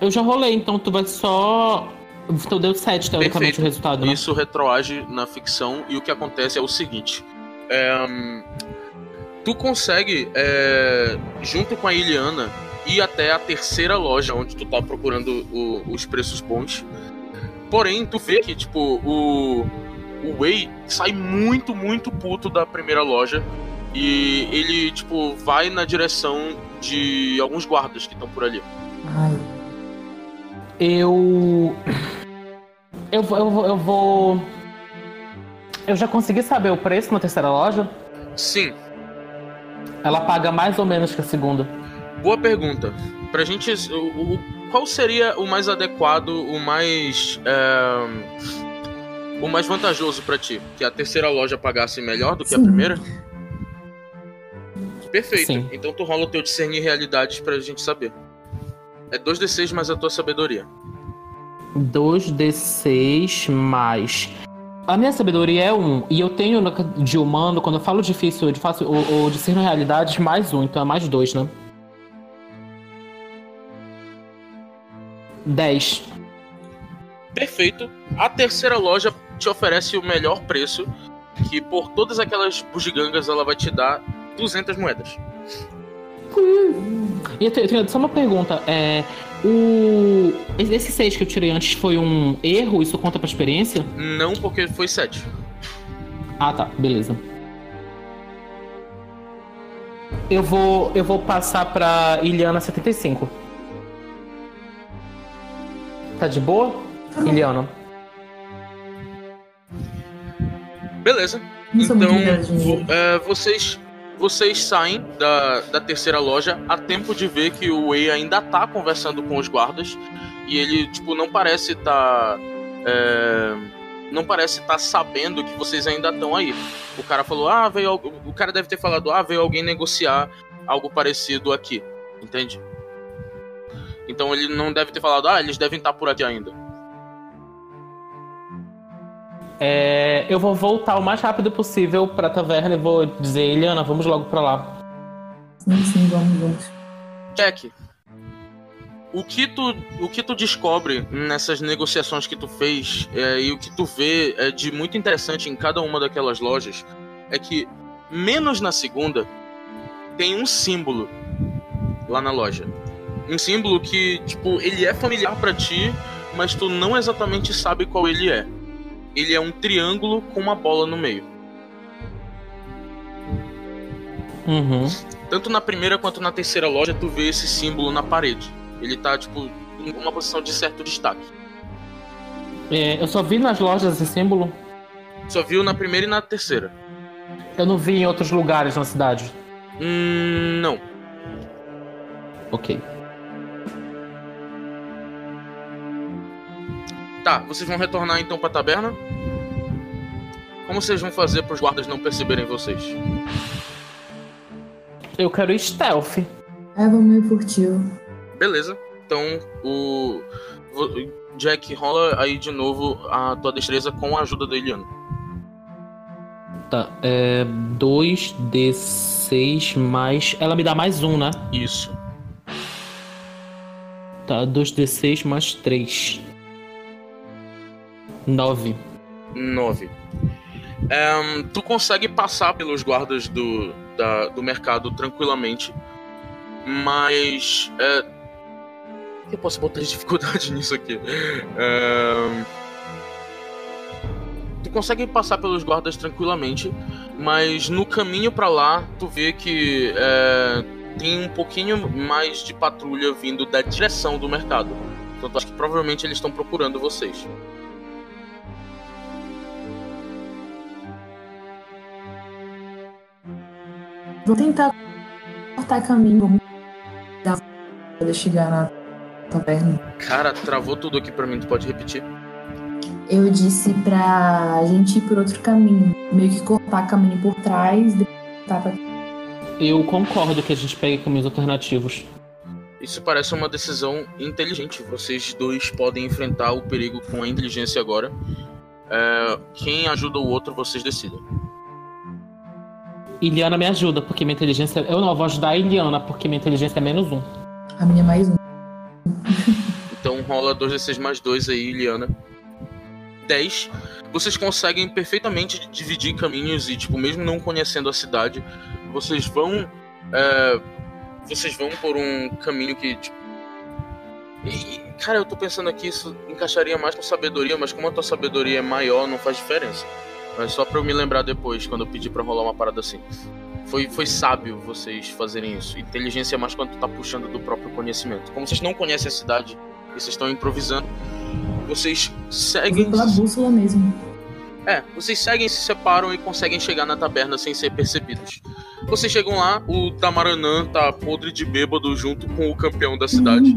Eu já rolei, então tu vai só. Tu deu 7, teoricamente, Perfeito. o resultado. Né? Isso retroage na ficção e o que acontece é o seguinte. É, tu consegue, é, junto com a Iliana, ir até a terceira loja onde tu tá procurando o, os preços bons. Porém, tu vê que, tipo, o, o Wei sai muito, muito puto da primeira loja. E ele, tipo, vai na direção de alguns guardas que estão por ali. Ai. Eu. Eu, eu, eu vou. Eu já consegui saber o preço na terceira loja? Sim. Ela paga mais ou menos que a segunda. Boa pergunta. Pra gente, o, o qual seria o mais adequado, o mais. É, o mais vantajoso para ti? Que a terceira loja pagasse melhor do que Sim. a primeira? Perfeito. Sim. Então tu rola o teu discernir realidades pra gente saber. É 2d6 mais a tua sabedoria. 2d6 mais. A minha sabedoria é 1. Um, e eu tenho de humano, quando eu falo difícil, eu faço o, o discerno realidades mais 1, um, então é mais 2, né? 10. Perfeito. A terceira loja te oferece o melhor preço, que por todas aquelas bugigangas ela vai te dar 200 moedas. E eu tenho só uma pergunta. É, o... Esse 6 que eu tirei antes foi um erro? Isso conta pra experiência? Não, porque foi 7. Ah, tá. Beleza. Eu vou, eu vou passar pra Iliana 75. Tá de boa? Uhum. Iliana. Beleza. Então, é, vocês vocês saem da, da terceira loja a tempo de ver que o Wei ainda tá conversando com os guardas e ele, tipo, não parece. Tá, é, não parece estar tá sabendo que vocês ainda estão aí. O cara falou, ah, veio. O cara deve ter falado, ah, veio alguém negociar algo parecido aqui. Entende? Então ele não deve ter falado, ah, eles devem estar tá por aqui ainda. É, eu vou voltar o mais rápido possível pra taverna e vou dizer, Eliana, vamos logo pra lá. Sim, sim, vamos, vamos. Jack, o que tu, o que tu descobre nessas negociações que tu fez é, e o que tu vê é, de muito interessante em cada uma daquelas lojas é que, menos na segunda, tem um símbolo lá na loja. Um símbolo que, tipo, ele é familiar para ti, mas tu não exatamente sabe qual ele é ele é um triângulo com uma bola no meio. Uhum. Tanto na primeira quanto na terceira loja, tu vê esse símbolo na parede. Ele tá, tipo, em uma posição de certo destaque. É, eu só vi nas lojas esse símbolo? Só viu na primeira e na terceira. Eu não vi em outros lugares na cidade? Hum, não. Ok. Tá, vocês vão retornar então pra taberna? Como vocês vão fazer para os guardas não perceberem vocês? Eu quero stealth. É, vamos ir furtivo. Beleza. Então, o Jack rola aí de novo a tua destreza com a ajuda da Eliana. Tá, é 2d6 mais. Ela me dá mais um, né? Isso. Tá, 2d6 mais 3. Nove. Nove. Um, tu consegue passar pelos guardas do, da, do mercado tranquilamente, mas. É, eu posso botar dificuldade nisso aqui. Tu consegue passar pelos guardas tranquilamente, mas no caminho para lá, tu vê que é, tem um pouquinho mais de patrulha vindo da direção do mercado. Então, acho que provavelmente eles estão procurando vocês. Vou tentar cortar caminho. Dar chegar na taverna. Cara, travou tudo aqui pra mim. Tu pode repetir? Eu disse pra gente ir por outro caminho. Meio que cortar caminho por trás. Depois pra... Eu concordo que a gente pegue caminhos alternativos. Isso parece uma decisão inteligente. Vocês dois podem enfrentar o perigo com a inteligência agora. É, quem ajuda o outro, vocês decidem. Iliana me ajuda, porque minha inteligência. Eu não, vou ajudar a Iliana, porque minha inteligência é menos um. A minha é mais um. então rola 2d6 mais 2 aí, Iliana. 10. Vocês conseguem perfeitamente dividir caminhos e, tipo, mesmo não conhecendo a cidade, vocês vão. É, vocês vão por um caminho que, tipo. E, cara, eu tô pensando aqui, isso encaixaria mais com sabedoria, mas como a tua sabedoria é maior, não faz diferença. Mas só pra eu me lembrar depois, quando eu pedi pra rolar uma parada assim. Foi, foi sábio vocês fazerem isso. Inteligência é mais quando tu tá puxando do próprio conhecimento. Como vocês não conhecem a cidade e vocês estão improvisando, vocês seguem. Pela bússola mesmo. É, vocês seguem, se separam e conseguem chegar na taberna sem ser percebidos. Vocês chegam lá, o Tamaranã tá podre de bêbado junto com o campeão da cidade.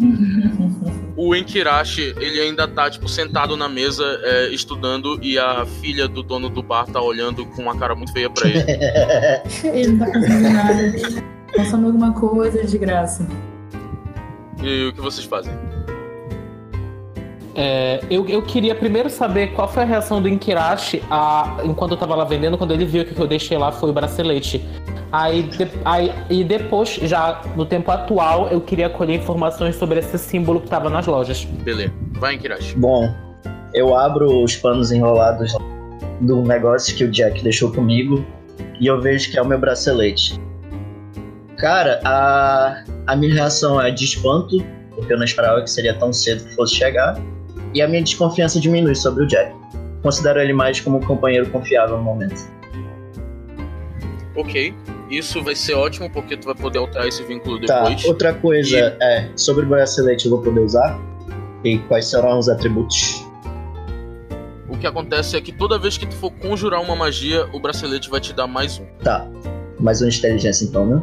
o Enkirashi, ele ainda tá, tipo, sentado na mesa é, estudando e a filha do dono do bar tá olhando com uma cara muito feia pra ele. ele não tá fazendo nada. Consome alguma coisa de graça. E o que vocês fazem? É, eu, eu queria primeiro saber qual foi a reação do Inkirashi a, enquanto eu tava lá vendendo, quando ele viu que o que eu deixei lá foi o bracelete. Aí, de, aí, e depois, já no tempo atual, eu queria colher informações sobre esse símbolo que tava nas lojas. Beleza. Vai, Inkirashi. Bom, eu abro os panos enrolados do negócio que o Jack deixou comigo e eu vejo que é o meu bracelete. Cara, a, a minha reação é de espanto, porque eu não esperava que seria tão cedo que fosse chegar e a minha desconfiança diminui sobre o Jack. Considero ele mais como um companheiro confiável no momento. Ok, isso vai ser ótimo porque tu vai poder alterar esse vínculo Tá, depois. outra coisa E- é, sobre o bracelete eu vou poder usar? E quais serão os atributos? O que acontece é que toda vez que tu for conjurar uma magia, o bracelete vai te dar mais um. Tá, mais uma inteligência então, né?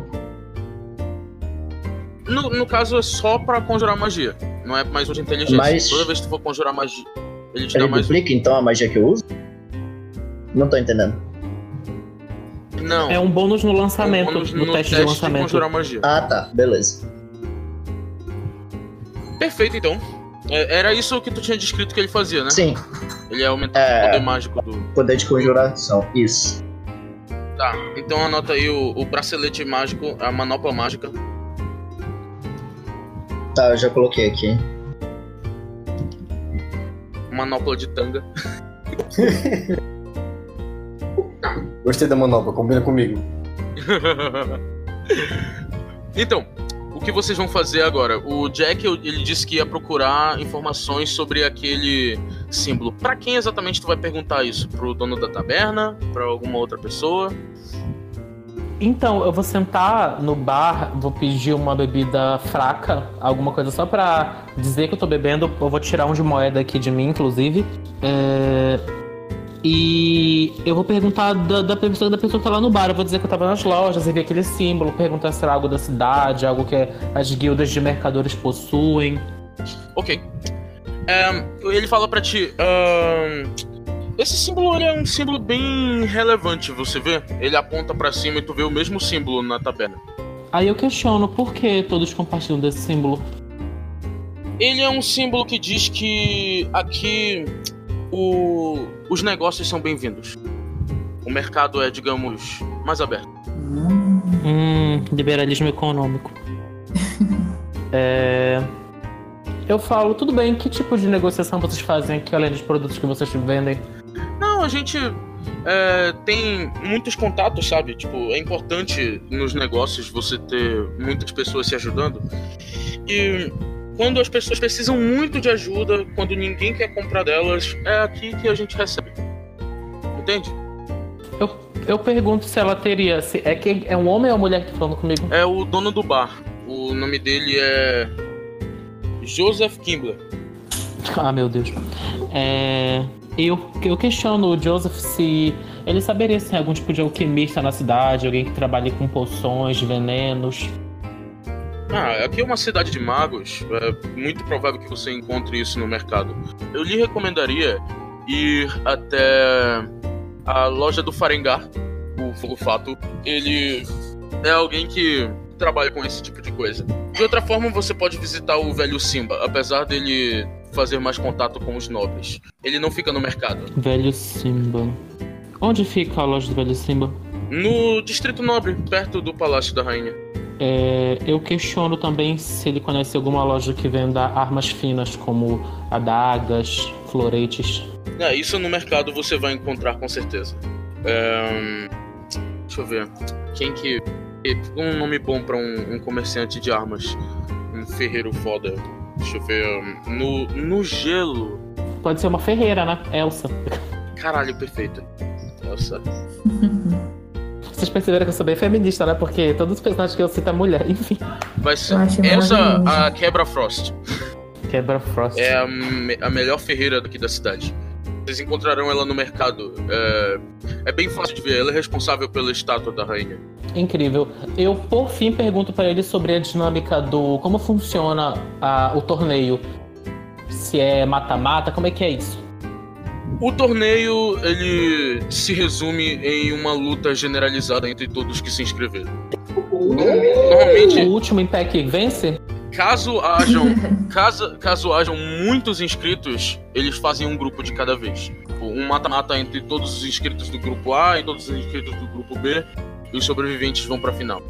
No, no caso, é só pra conjurar magia. Não é mais um de inteligência. Mas- Toda vez que tu for conjurar magia, ele te Ele dá mais duplica então a magia que eu uso? Não tô entendendo. um. Não. É um bônus no lançamento, bônus no, teste, de lançamento. conjurar magia. Ah, tá, beleza. Perfeito, então. É, era isso que tu tinha descrito que ele fazia, né? Sim, Ele aumentava É. o poder mágico do. poder de conjuração, isso. Tá, então anota aí o, o bracelete mágico, a manopla mágica. Tá, eu já coloquei aqui. Manopla de tanga. Gostei da manopla, combina comigo. então, o que vocês vão fazer agora? O Jack, ele disse que ia procurar informações sobre aquele símbolo. Pra quem exatamente tu vai perguntar isso? Pro dono da taberna? Pra alguma outra pessoa? Então, eu vou sentar no bar, vou pedir uma bebida fraca, alguma coisa só pra dizer que eu tô bebendo. Eu vou tirar um de moeda aqui de mim, inclusive. É, E eu vou perguntar da, da pessoa, da pessoa que tá lá no bar. Eu vou dizer que eu tava nas lojas e vi aquele símbolo, perguntar se era algo da cidade, algo que as guildas de mercadores possuem. Ok. É, ele fala pra ti. ahn, esse símbolo ele é um símbolo bem relevante, você vê? Ele aponta pra cima e tu vê o mesmo símbolo na taberna. Aí eu questiono por que todos compartilham desse símbolo. Ele é um símbolo que diz que aqui o- os negócios são bem-vindos. O mercado é, digamos, mais aberto. Hum, liberalismo econômico. é... Eu falo, tudo bem, que tipo de negociação vocês fazem aqui, além dos produtos que vocês vendem? Não, a gente é, tem muitos contatos, sabe? Tipo, é importante nos negócios você ter muitas pessoas se ajudando. E quando as pessoas precisam muito de ajuda, quando ninguém quer comprar delas, é aqui que a gente recebe. Entende? Eu, eu pergunto se ela teria. Se, é, que, é um homem ou uma mulher que tá falando comigo? É o dono do bar. O nome dele é. Joseph Kimbler. Ah, meu Deus. É, eu, eu questiono o Joseph se ele saberia se tem algum tipo de alquimista na cidade, alguém que trabalhe com poções, venenos. Ah, aqui é uma cidade de magos. É muito provável que você encontre isso no mercado. Eu lhe recomendaria ir até a loja do Farengar, o Fogofato. Ele é alguém que trabalha com esse tipo de coisa. De outra forma, você pode visitar o velho Simba, apesar dele fazer mais contato com os nobres. Ele não fica no mercado. Velho Simba. Onde fica a loja do Velho Simba? No Distrito Nobre, perto do Palácio da Rainha. É, eu questiono também se ele conhece alguma loja que venda armas finas, como adagas, floretes. É, isso no mercado você vai encontrar com certeza. É, deixa eu ver. Quem que. Um nome bom pra um, um comerciante de armas. Um ferreiro foda. Deixa eu ver. No, no gelo. Pode ser uma ferreira, né? Elsa. Caralho, perfeito. Nossa. Vocês perceberam que eu sou bem feminista, né? Porque todos os personagens que eu cito é mulher, enfim. Vai ser. Eu achei Essa, maravilhoso. a Quebra Frost. Quebra Frost. É a, me- a melhor ferreira daqui da cidade. Vocês encontrarão ela no mercado. É, é bem fácil de ver. Ela é responsável pela estátua da rainha. Incrível. Eu, por fim, pergunto para ele sobre a dinâmica do. como funciona a, o torneio. Se é mata-mata, como é que é isso? O torneio ele se resume em uma luta generalizada entre todos que se inscreveram. Normalmente. O último em pé que vence? Caso hajam, caso, caso hajam muitos inscritos, eles fazem um grupo de cada vez. Tipo, um mata-mata entre todos os inscritos do grupo A e todos os inscritos do grupo B, e os sobreviventes vão pra final.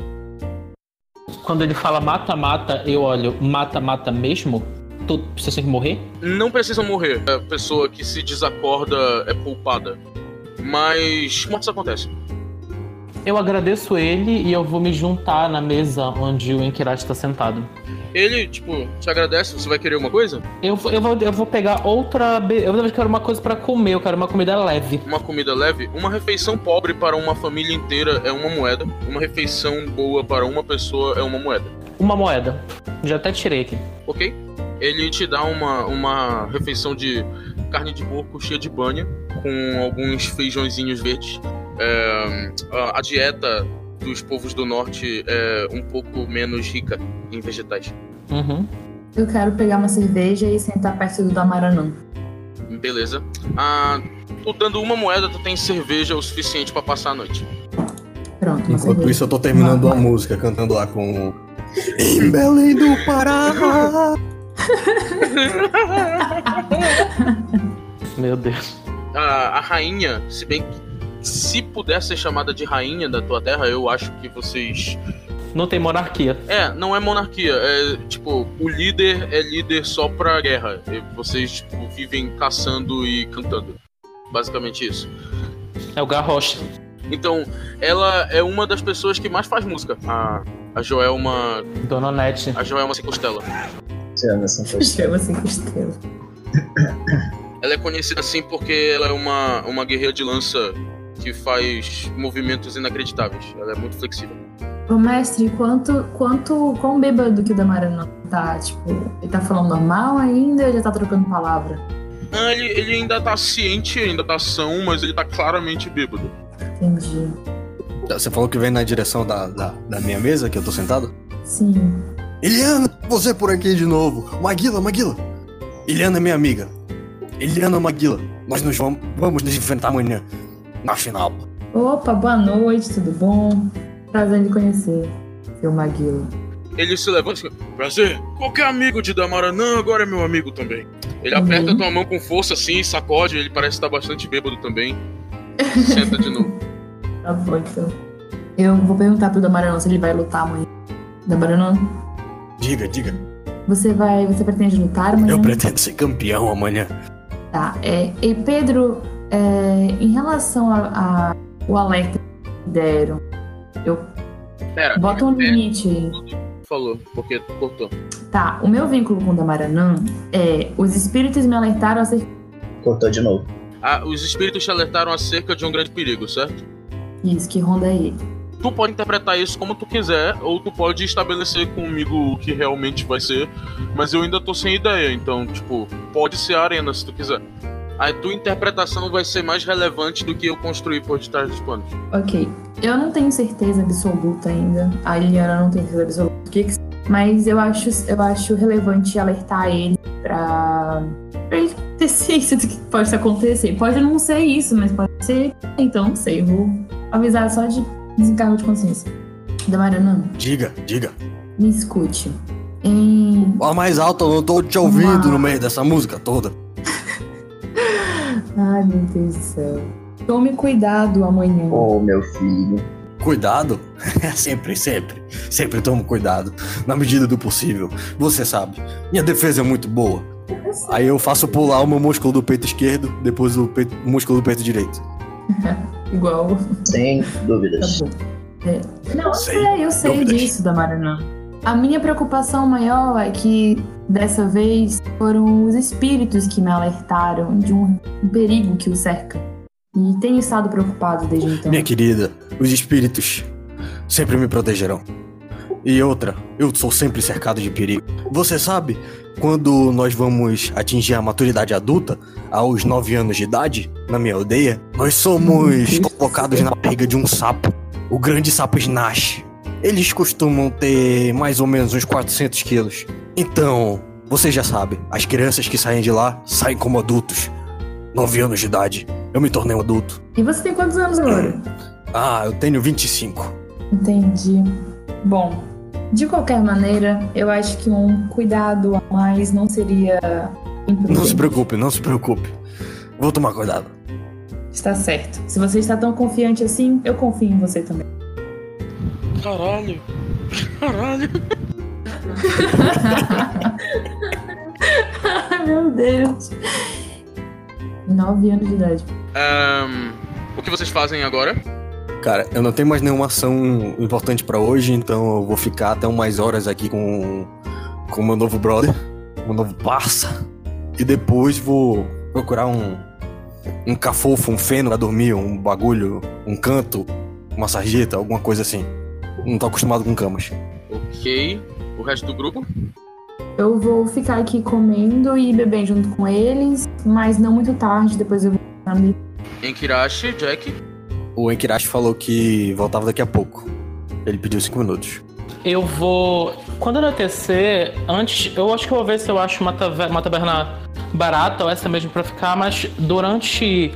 Quando ele fala mata-mata, eu olho mata-mata mesmo? Tu precisa morrer? Não precisa morrer. A pessoa que se desacorda é poupada. Mas mortes acontecem. Eu agradeço ele e eu vou me juntar na mesa onde o Enkirat está sentado. Ele, tipo, te agradece, você vai querer uma coisa? Eu, eu, vou, eu vou pegar outra. Eu quero uma coisa para comer, eu quero uma comida leve. Uma comida leve? Uma refeição pobre para uma família inteira é uma moeda. Uma refeição boa para uma pessoa é uma moeda. Uma moeda. Já até tirei aqui. Ok. Ele te dá uma, uma refeição de carne de porco cheia de banha, com alguns feijõezinhos verdes é, a dieta dos povos do norte é um pouco menos rica em vegetais. Uhum. Eu quero pegar uma cerveja e sentar perto do Damaranã. Beleza. Ah, tu dando uma moeda, tu tem cerveja o suficiente para passar a noite. Pronto. Enquanto cerveja. isso, eu tô terminando uma música, cantando lá com. Em Belém do Pará! Meu Deus. A, a rainha, se bem que se puder ser chamada de rainha da tua terra, eu acho que vocês. Não tem monarquia. É, não é monarquia. É tipo, o líder é líder só pra guerra. E vocês tipo, vivem caçando e cantando. Basicamente isso. É o Garrocha. Então, ela é uma das pessoas que mais faz música. A, a Joelma. Dona Nete. A Joelma sem costela. Chama essa pessoa. Chama cinco estrelas. Ela é conhecida assim porque ela é uma, uma guerreira de lança que faz movimentos inacreditáveis. Ela é muito flexível. Ô mestre, quanto, quanto, quão bêbado que o Damaranã tá? Tipo, ele tá falando normal ainda ou já tá trocando palavra? Ah, ele, ele ainda tá ciente, ainda tá são, mas ele tá claramente bêbado. Entendi. Você falou que vem na direção da, da, da minha mesa, que eu tô sentado? Sim. Eliana, você por aqui de novo. Maguila, Maguila. Eliana é minha amiga. Eliana Maguila. Nós nos vamos, vamos nos enfrentar amanhã. Na final. Opa, boa noite, tudo bom? Prazer em conhecer, seu Maguila. Ele se levanta e diz, prazer, qualquer amigo de Damaranã agora é meu amigo também. Ele Uhum. aperta tua mão com força assim, sacode, ele parece estar bastante bêbado também. Senta de novo. Tá bom, então. Eu vou perguntar pro Damaranã se ele vai lutar amanhã. Damaranã, Diga, diga. você vai. Você pretende lutar amanhã? Eu pretendo ser campeão amanhã. Tá. É, e Pedro, é, em relação a, a- o alerta que deram, eu Pera, bota um é, limite aí. falou, porque cortou. Tá, o meu vínculo com o Damaranã é os espíritos me alertaram acerca Cortou de novo. Ah, os espíritos te alertaram acerca de um grande perigo, certo? disso que ronda ele. Tu pode interpretar isso como tu quiser, ou tu pode estabelecer comigo o que realmente vai ser, mas eu ainda tô sem ideia, então, tipo, pode ser a arena se tu quiser. A tua interpretação vai ser mais relevante do que eu construir por detrás dos panos. Ok. Eu não tenho certeza absoluta ainda. A Liliana não tem certeza absoluta do que, que mas eu acho, eu acho relevante alertar ele pra, pra ele ter ciência do que pode acontecer. Pode não ser isso, mas pode ser. Então, não sei. Eu vou avisar só de desencargo de consciência. Damaranã, Diga, diga. me escute. Em... Fala mais alto, eu não tô te ouvindo no meio dessa música toda. Ai, meu Deus do céu. Tome cuidado amanhã. Oh, meu filho. Cuidado? sempre, sempre. Sempre tomo cuidado. Na medida do possível. Você sabe, minha defesa é muito boa. Aí eu faço pular o meu músculo do peito esquerdo, depois o, peito- o músculo do peito direito. Igual. Sem Tá dúvidas. bom. É. Não, eu sei, eu sei disso, Damaranã. A minha preocupação maior é que dessa vez foram os espíritos que me alertaram de um, perigo que o cerca. E tenho estado preocupado desde então. Minha querida, os espíritos sempre me protegerão. E outra, eu sou sempre cercado de perigo. Você sabe, quando nós vamos atingir a maturidade adulta, aos 9 anos de idade, na minha aldeia, nós somos colocados na barriga de um sapo. o grande sapo Snash. Eles costumam ter mais ou menos uns 400 quilos. Então, você já sabe, as crianças que saem de lá saem como adultos. 9 anos de idade. Eu me tornei um adulto. E você tem quantos anos agora? Ah, eu tenho 25. Entendi. Bom, de qualquer maneira, eu acho que um cuidado a mais não seria. Não se preocupe, não se preocupe. Vou tomar cuidado. Está certo. Se você está tão confiante assim, eu confio em você também. Caralho. Caralho. Meu Deus. Nove anos de idade. Ahn, o que vocês fazem agora? Cara, eu não tenho mais nenhuma ação importante pra hoje, então eu vou ficar até umas horas aqui com com o meu novo brother, meu novo parça. E depois vou procurar um um cafofo, um feno pra dormir, um bagulho, um canto, uma sarjeta, alguma coisa assim. Não tô acostumado com camas. Ok. O resto do grupo? Eu vou ficar aqui comendo e bebendo junto com eles, mas não muito tarde, depois eu vou na minha- Enkirashi, Jack. O Enkirashi falou que voltava daqui a pouco. Ele pediu cinco minutos. Eu vou. Quando anoitecer, antes. Eu acho que eu vou ver se eu acho uma, taver- uma taberna barata ou essa mesmo pra ficar, mas durante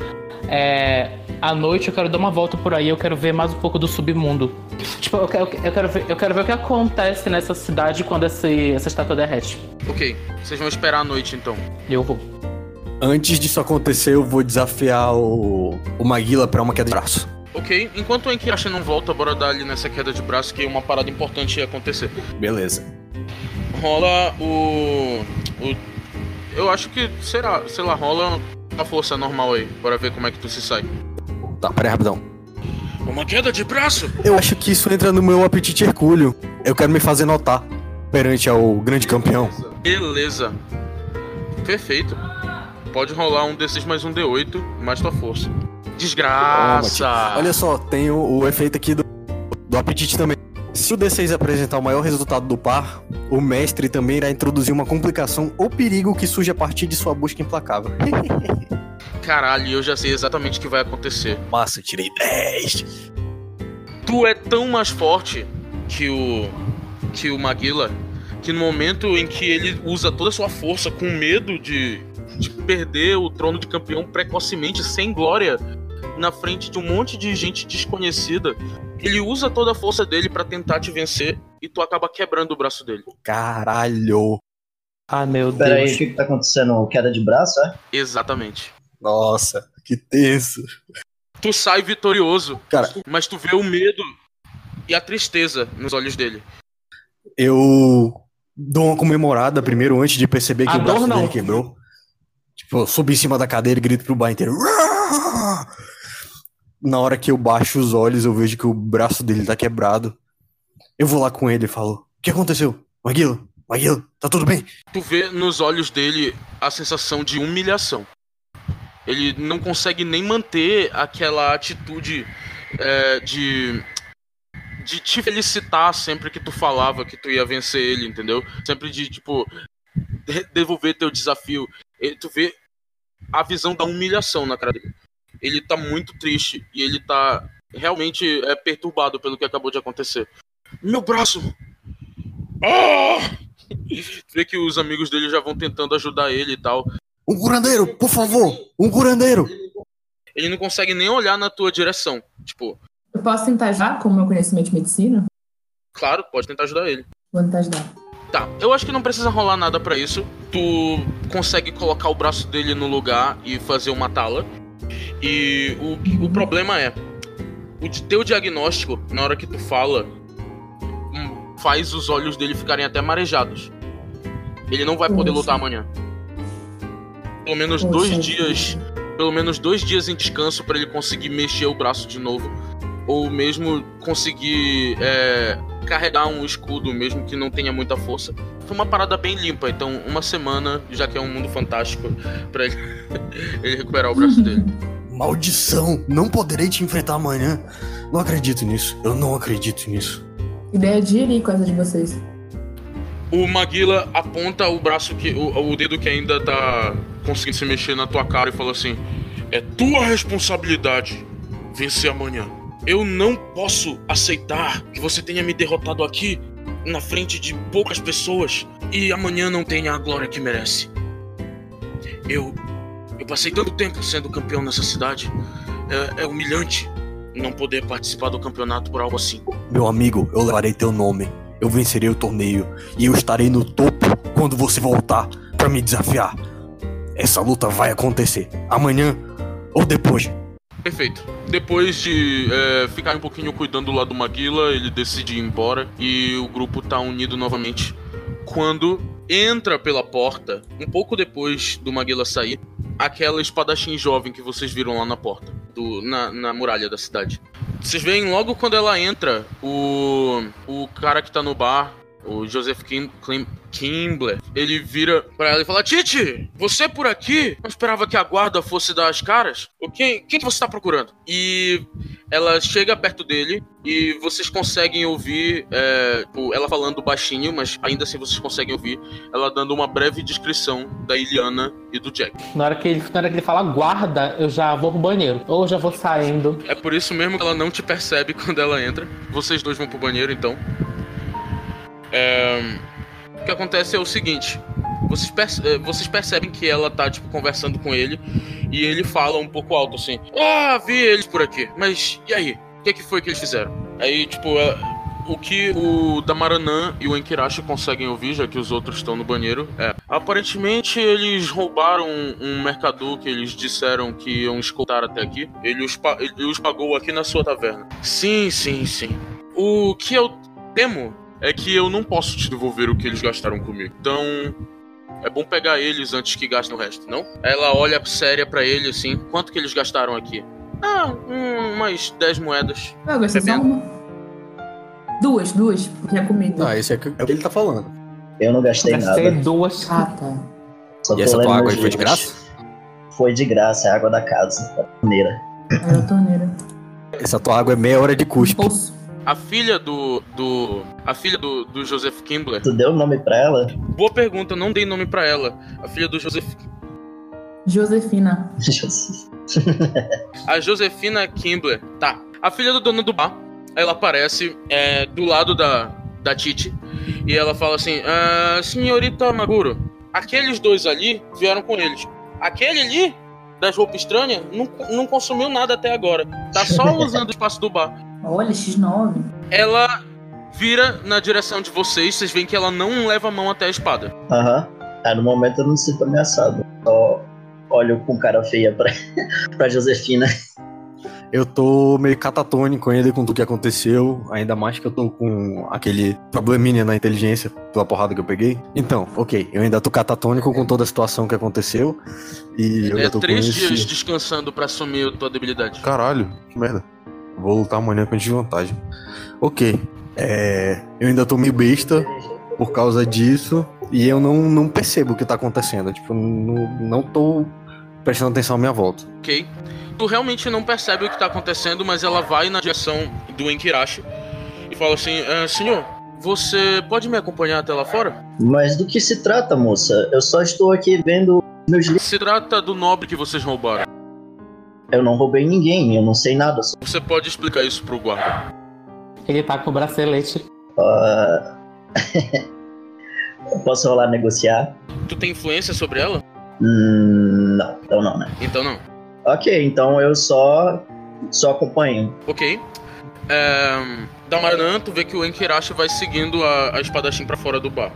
é, a noite eu quero dar uma volta por aí, eu quero ver mais um pouco do submundo. Tipo, eu quero, eu quero, ver, eu quero ver o que acontece nessa cidade quando esse, essa estátua derrete. Ok. Vocês vão esperar a noite então. Eu vou. Antes disso acontecer, eu vou desafiar o, o Maguila pra uma queda de braço. Ok. Enquanto o Enkirashi não volta, bora dar ali nessa queda de braço que uma parada importante ia acontecer. Beleza. Rola o. o eu acho que, será, sei lá, rola uma força normal aí. Bora ver como é que tu se sai. Tá, peraí rapidão. Uma queda de braço? Eu acho que isso entra no meu apetite hercúleo. Eu quero me fazer notar perante ao grande campeão. Beleza. Perfeito. Pode rolar um D6 mais um D8, mais tua força. Desgraça! Olha só, tem o, o efeito aqui do, do apetite também. Se o D6 apresentar o maior resultado do par, o mestre também irá introduzir uma complicação ou perigo que surge a partir de sua busca implacável. Caralho, eu já sei exatamente o que vai acontecer. Massa, tirei 10. Tu é tão mais forte que o. que o Maguila que no momento em que ele usa toda a sua força com medo de, de perder o trono de campeão precocemente, sem glória, na frente de um monte de gente desconhecida, ele usa toda a força dele pra tentar te vencer e tu acaba quebrando o braço dele. Caralho. Ah, meu Pera Deus. o que, que tá acontecendo? Queda de braço, é? Exatamente. Nossa, que tenso. Tu sai vitorioso, Cara, mas tu vê o medo e a tristeza nos olhos dele. eu dou uma comemorada primeiro antes de perceber que A o braço não. dele quebrou. Tipo, eu subo em cima da cadeira e grito pro bar inteiro. Na hora que eu baixo os olhos, eu vejo que o braço dele tá quebrado. Eu vou lá com ele e falo: O que aconteceu? Maguila, Maguila, tá tudo bem? Tu vê nos olhos dele a sensação de humilhação. Ele não consegue nem manter aquela atitude é, de de te felicitar sempre que tu falava que tu ia vencer ele, entendeu? Sempre de tipo de- devolver teu desafio. Ele, tu vê a visão da humilhação na cara dele. Ele tá muito triste e ele tá realmente é, perturbado pelo que acabou de acontecer. Meu braço! Ah! Vê que os amigos dele já vão tentando ajudar ele e tal. Um curandeiro, por favor! Um curandeiro! Ele não consegue nem olhar na tua direção. Tipo, Eu posso tentar já, com o meu conhecimento de medicina? claro, pode tentar ajudar ele. Vou tentar ajudar. Tá, eu acho que não precisa rolar nada pra isso. Tu consegue colocar o braço dele no lugar e fazer uma tala. E o, o problema é, o teu diagnóstico, na hora que tu fala, hum, faz os olhos dele ficarem até marejados. Ele não vai poder lutar amanhã. Pelo menos dois dias, pelo menos dois dias em descanso pra ele conseguir mexer o braço de novo, ou mesmo conseguir é, carregar um escudo, mesmo que não tenha muita força. Foi uma parada bem limpa, então uma semana, já que é um mundo fantástico, pra ele, ele recuperar o braço dele. Maldição! Não poderei te enfrentar amanhã. Não acredito nisso. Eu não acredito nisso. Ideia de irico essa de vocês. O Maguila aponta o braço que. O, o dedo que ainda tá conseguindo se mexer na tua cara e fala assim: É tua responsabilidade vencer amanhã. Eu não posso aceitar que você tenha me derrotado aqui na frente de poucas pessoas e amanhã não tenha a glória que merece. Eu. Eu passei tanto tempo sendo campeão nessa cidade. É, é humilhante não poder participar do campeonato por algo assim. Meu amigo, eu levarei teu nome. Eu vencerei o torneio e eu estarei no topo quando você voltar para me desafiar. Essa luta vai acontecer amanhã ou depois. Perfeito. Depois de é, ficar um pouquinho cuidando lá do Maguila, ele decide ir embora e o grupo tá unido novamente. Quando entra pela porta, um pouco depois do Maguila sair, aquela espadachim jovem que vocês viram lá na porta, do, na, na muralha da cidade. Vocês veem logo quando ela entra, o, o cara que tá no bar, o Joseph Kim, Kim, Kimbler, ele vira pra ela e fala: Titi, você por aqui? Não esperava que a guarda fosse dar as caras? O quem, quem que você tá procurando? E ela chega perto dele e vocês conseguem ouvir é, tipo, ela falando baixinho, mas ainda assim vocês conseguem ouvir ela dando uma breve descrição da Iliana e do Jack. Na hora que ele, na hora que ele fala guarda, eu já vou pro banheiro. Ou já vou saindo. É por isso mesmo que ela não te percebe quando ela entra. Vocês dois vão pro banheiro então. É, o que acontece é o seguinte: vocês, perce é, vocês, percebem que ela tá, tipo, conversando com ele e ele fala um pouco alto assim: Ah, vi eles por aqui, mas e aí? O que, que foi que eles fizeram? Aí, tipo, é, o que o Damaranã e o Enkirashi conseguem ouvir, já que os outros estão no banheiro, é: aparentemente eles roubaram um mercador que eles disseram que iam escoltar até aqui. Ele os, ele os pagou aqui na sua taverna. Sim, sim, sim. O que eu temo é que eu não posso te devolver o que eles gastaram comigo. Então, é bom pegar eles antes que gastem o resto, não? Ela olha séria para ele assim: quanto que eles gastaram aqui? Ah, hum, umas 10 moedas. Eu gostei só uma. Duas, duas, porque é comida. Ah, esse é, o que ele tá falando. Eu não gastei, Gastei nada. duas. Ah, tá. Só E essa tua água foi de graça? Foi de graça, é a água da casa, da torneira. Era a torneira. Essa tua água é meia hora de cuspe. Poço. A filha do. do. A filha do, do Joseph Kimbler. Tu deu o nome pra ela? Boa pergunta, não dei nome pra ela. A filha do Joseph. Josefina. A Josefina Kimbler. Tá. A filha do dono do bar. Ela aparece é, do lado da, da Titi. E ela fala assim: ah, Senhorita Maguro, aqueles dois ali vieram com eles. Aquele ali, das roupas estranhas, não, não consumiu nada até agora. Tá só usando o espaço do bar. Olha, X9. Ela vira na direção de vocês. Vocês veem que ela não leva a mão até a espada. Aham. Ah, no momento eu não me sinto ameaçado. Só olho com cara feia pra, pra Josefina. Eu tô meio catatônico ainda com tudo que aconteceu, ainda mais que eu tô com aquele probleminha na inteligência pela porrada que eu peguei. Então, ok, eu ainda tô catatônico com toda a situação que aconteceu e eu é tô com três esse... dias descansando pra assumir a tua debilidade. Caralho, que merda. Vou lutar amanhã com desvantagem. Ok, é... eu ainda tô meio besta por causa disso e eu não, não percebo o que tá acontecendo. Tipo, não, não tô prestando atenção à minha volta. Ok? Tu realmente não percebe o que tá acontecendo, mas ela vai na direção do Enkirashi e fala assim: "Ah, Senhor, você pode me acompanhar até lá fora? Mas do que se trata, moça? Eu só estou aqui vendo meus livros. Se trata do nobre que vocês roubaram. Eu não roubei ninguém, eu não sei nada. Só... Você pode explicar isso pro guarda. Ele tá com o bracelete. Eu posso rolar negociar? Tu tem influência sobre ela? Hum, não, então não, né? Então não. Ok, então eu só só acompanho. Ok. É... Damaranã, tu vê que o Enkirashi vai seguindo a, a espadachim pra fora do bar.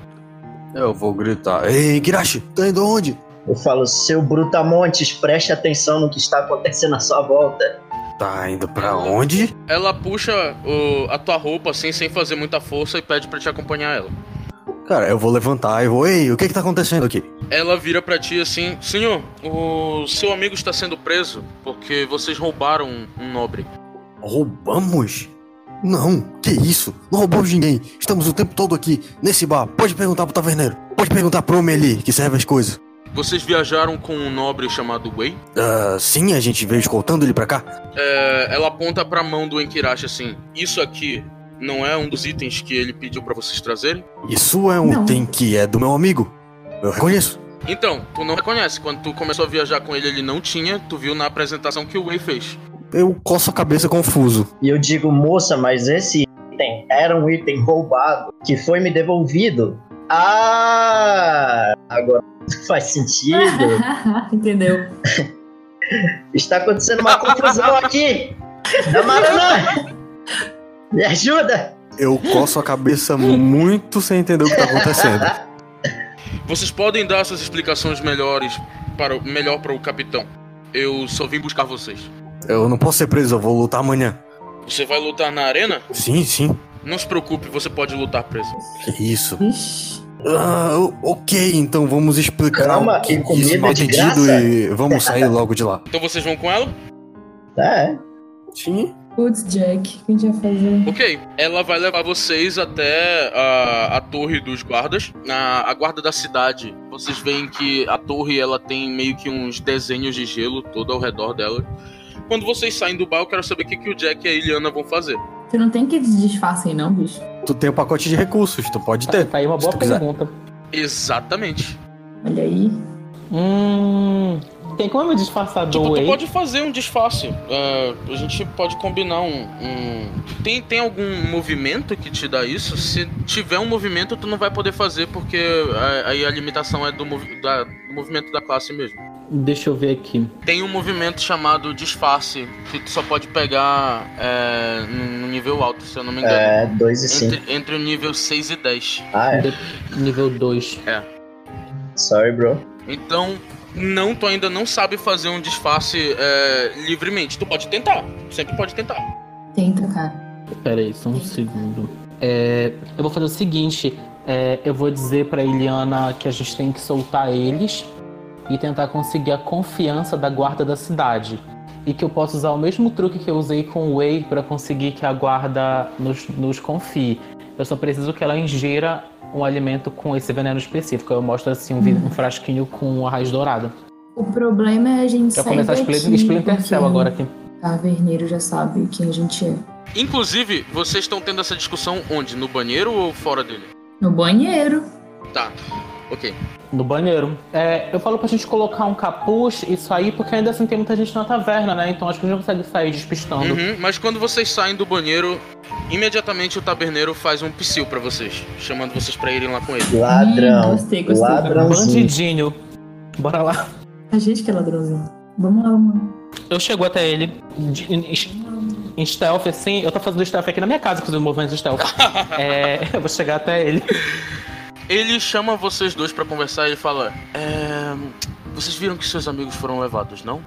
Eu vou gritar: Ei, Girashi, tá indo onde? Eu falo, seu Brutamontes, preste atenção no que está acontecendo à sua volta. Tá indo pra onde? Ela puxa o- a tua roupa assim, sem fazer muita força, e pede pra te acompanhar ela. Cara, eu vou levantar e vou. Ei, o que que tá acontecendo aqui? Ela vira pra ti assim: Senhor, o seu amigo está sendo preso porque vocês roubaram um, um nobre. Roubamos? Não, que isso? Não roubamos ninguém. Estamos o tempo todo aqui, nesse bar. Pode perguntar pro taverneiro. Pode perguntar pro homem ali, que serve as coisas. Vocês viajaram com um nobre chamado Wei? Ah, sim, a gente veio escoltando ele pra cá. É, ela aponta pra mão do Enkirashi assim: Isso aqui não é um dos itens que ele pediu pra vocês trazerem? Isso é um Não. item que é do meu amigo. Eu reconheço. Então, tu não reconhece. Quando tu começou a viajar com ele, ele não tinha. Tu viu na apresentação que o Wei fez. Eu coço a cabeça confuso. E eu digo, moça, mas esse item era um item roubado que foi me devolvido. Ah! Agora faz sentido. Entendeu? Está acontecendo uma confusão aqui. Damarana! Me ajuda! Eu coço a cabeça muito sem entender o que tá acontecendo. Vocês podem dar essas explicações melhores para o- melhor para o capitão. Eu só vim buscar vocês. Eu não posso ser preso, eu vou lutar amanhã. Você vai lutar na arena? Sim, sim. Não se preocupe, você pode lutar preso. Que isso? Vixe. Ah, ok, então vamos explicar Calma, o que e comida isso mal de entendido e vamos sair logo de lá. Então vocês vão com ela? É. Sim. Putz, Jack, o que a gente vai fazer? Ok. Ela vai levar vocês até a, a torre dos guardas. Na a guarda da cidade, vocês veem que a torre ela tem meio que uns desenhos de gelo todo ao redor dela. Quando vocês saem do bar, eu quero saber o que, que o Jack e a Eliana vão fazer. Você não tem que disfarce aí, não, bicho. Tu tem o pacote de recursos, tu pode ter. Tá aí uma boa tu quiser. pergunta. Exatamente. Olha aí. Hum. Tem como disfarçar do Tipo, tu Whey? pode fazer um disfarce. É, a gente pode combinar um. um- Tem, tem algum movimento que te dá isso? Se tiver um movimento, tu não vai poder fazer, porque a- aí a, limitação é do, movi- da- do movimento da classe mesmo. Deixa eu ver aqui. Tem um movimento chamado disfarce, que tu só pode pegar é, no nível alto, se eu não me engano. É, 2 e 5. Entre, entre o nível 6 e 10. Ah, é. De- Nível 2. Sorry, bro. Então, não, tu ainda não sabe fazer um disfarce é, livremente. Tu pode tentar, sempre pode tentar. Tenta, cara. Pera aí, só um segundo. É, eu vou fazer o seguinte: é, eu vou dizer pra Eliana que a gente tem que soltar eles e tentar conseguir a confiança da guarda da cidade. E que eu posso usar o mesmo truque que eu usei com o Whey pra conseguir que a guarda nos, nos confie. Eu só preciso que ela ingera um alimento com esse veneno específico. Eu mostro assim um, um frasquinho com a raiz dourada. O problema é a gente sair começar a daqui, Splinter, Splinter Cell agora aqui. O taverneiro já sabe quem a gente é. Inclusive, vocês estão tendo essa discussão onde? No banheiro ou fora dele? No banheiro. Tá, ok. No banheiro. É, eu falo pra gente colocar um capuz e sair, porque ainda assim tem muita gente na taverna, né? Então acho que a gente não consegue sair despistando. Uhum, mas quando vocês saem do banheiro, imediatamente o taberneiro faz um psil pra vocês, chamando vocês pra irem lá com ele. Ladrão. Hum, gostei, gostei. Ladrãozinho. Bandidinho. Bora lá. A gente que é ladrãozinho. Vamos lá, mano. Eu chego até ele de- em, em stealth, assim. Eu tô fazendo stealth aqui na minha casa, fazendo movimentos de stealth. é, eu vou chegar até ele. Ele chama vocês dois pra conversar e ele fala: É. Vocês viram que seus amigos foram levados, não?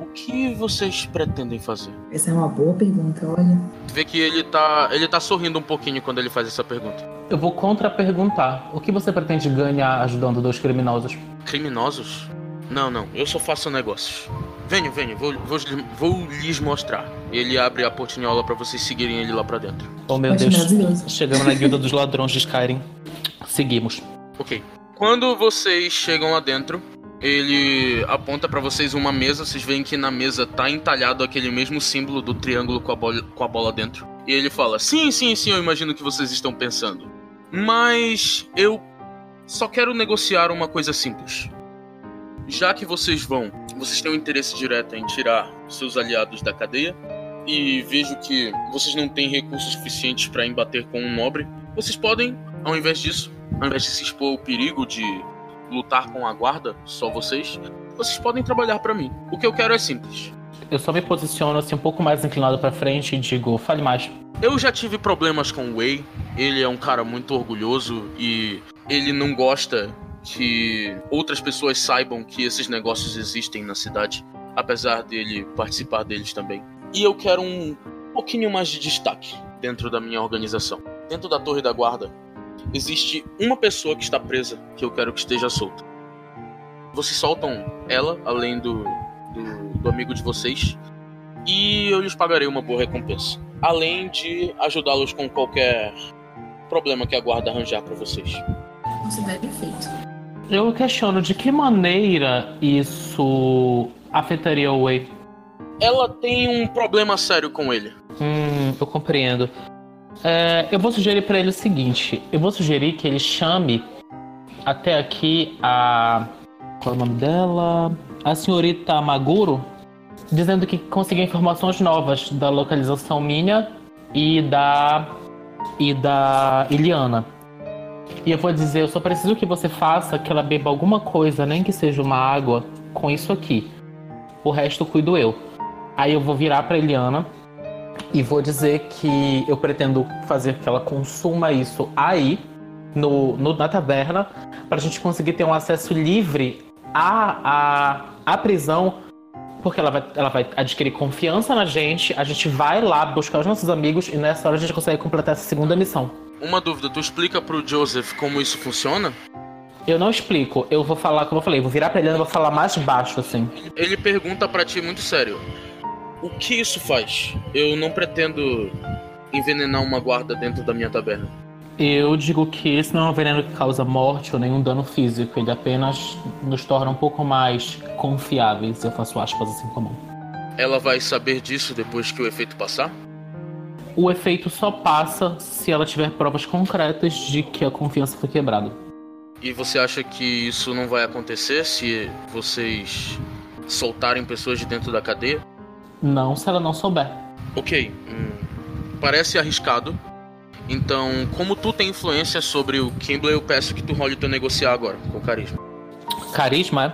O que vocês pretendem fazer? Essa é uma boa pergunta, olha. Vê que ele tá. ele tá sorrindo um pouquinho quando ele faz essa pergunta. Eu vou contra-perguntar. O que você pretende ganhar ajudando dois criminosos? Criminosos? Não, não, eu só faço negócios. Venham, venham, vou, vou, vou lhes mostrar. E ele abre a portinhola pra vocês seguirem ele lá pra dentro. Oh meu Deus. Chegamos na guilda dos ladrões de Skyrim. Seguimos. Ok. Quando vocês chegam lá dentro, ele aponta pra vocês uma mesa. Vocês veem que na mesa tá entalhado aquele mesmo símbolo do triângulo com a, bola, com a bola dentro. E ele fala: Sim, sim, sim, eu imagino o que vocês estão pensando. Mas eu só quero negociar uma coisa simples. Já que vocês vão, vocês têm um interesse direto em tirar seus aliados da cadeia. E vejo que vocês não têm recursos suficientes para embater com um nobre. Vocês podem, ao invés disso, ao invés de se expor ao perigo de lutar com a guarda, só vocês, vocês podem trabalhar pra mim. O que eu quero é simples. Eu só me posiciono assim um pouco mais inclinado pra frente e digo, fale mais. Eu já tive problemas com o Wei. Ele é um cara muito orgulhoso e ele não gosta que outras pessoas saibam que esses negócios existem na cidade, apesar dele participar deles também. E eu quero um pouquinho mais de destaque dentro da minha organização. Dentro da Torre da Guarda, existe uma pessoa que está presa que eu quero que esteja solta. Vocês soltam ela, além do, do, do amigo de vocês, e eu lhes pagarei uma boa recompensa. Além de ajudá-los com qualquer problema que a guarda arranjar para vocês. Considere feito. Eu questiono de que maneira isso afetaria o Wei. Ela tem um problema sério com ele. Hum, eu compreendo. É, eu vou sugerir pra ele o seguinte: eu vou sugerir que ele chame até aqui a. Qual é o nome dela? A senhorita Maguro dizendo que conseguiu informações novas da localização minha e da e da Iliana. E eu vou dizer, eu só preciso que você faça que ela beba alguma coisa, nem que seja uma água, com isso aqui. O resto cuido eu. Aí eu vou virar para Eliana e vou dizer que eu pretendo fazer que ela consuma isso aí no, no na taverna para a gente conseguir ter um acesso livre à, à, à prisão porque ela vai, ela vai adquirir confiança na gente, a gente vai lá buscar os nossos amigos e nessa hora a gente consegue completar essa segunda missão. Uma dúvida, tu explica pro Joseph como isso funciona? Eu não explico, eu vou falar, como eu falei, vou virar pra ele e vou falar mais baixo, assim. Ele pergunta para ti muito sério: O que isso faz? Eu não pretendo envenenar uma guarda dentro da minha taberna. Eu digo que esse não é um veneno que causa morte ou nenhum dano físico, ele apenas nos torna um pouco mais confiáveis, eu faço aspas assim com a mão. Ela vai saber disso depois que o efeito passar? O efeito só passa se ela tiver provas concretas de que a confiança foi quebrada. E você acha que isso não vai acontecer se vocês soltarem pessoas de dentro da cadeia? Não, se ela não souber. Ok. Hum, parece arriscado, então, como tu tem influência sobre o Kimble, eu peço que tu role teu negociar agora, com carisma. Carisma, é?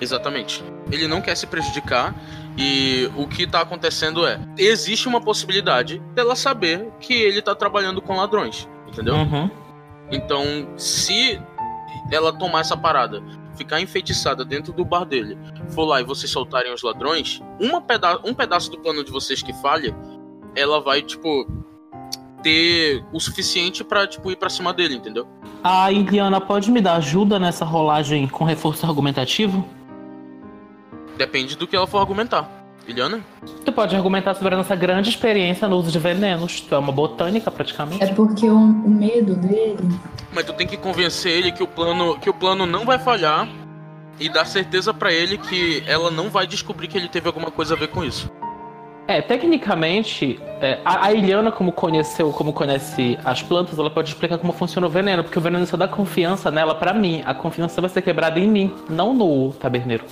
Exatamente. Ele não quer se prejudicar e o que tá acontecendo é: existe uma possibilidade dela saber que ele tá trabalhando com ladrões, entendeu? Uhum. Então, se ela tomar essa parada, ficar enfeitiçada dentro do bar dele, for lá e vocês soltarem os ladrões, uma peda um pedaço do plano de vocês que falha, ela vai, tipo, ter o suficiente para tipo ir para cima dele, entendeu? A Iliana pode me dar ajuda nessa rolagem com reforço argumentativo? Depende do que ela for argumentar. Iliana? Tu pode argumentar sobre a nossa grande experiência no uso de venenos. Tu é uma botânica praticamente. É porque o, o medo dele. Mas tu tem que convencer ele que o plano, que o plano não vai falhar e dar certeza para ele que ela não vai descobrir que ele teve alguma coisa a ver com isso. É, tecnicamente, é, a, a Iliana, como conheceu, como conhece as plantas, ela pode explicar como funciona o veneno, porque o veneno só dá confiança nela para mim. A confiança vai ser quebrada em mim, não no taberneiro.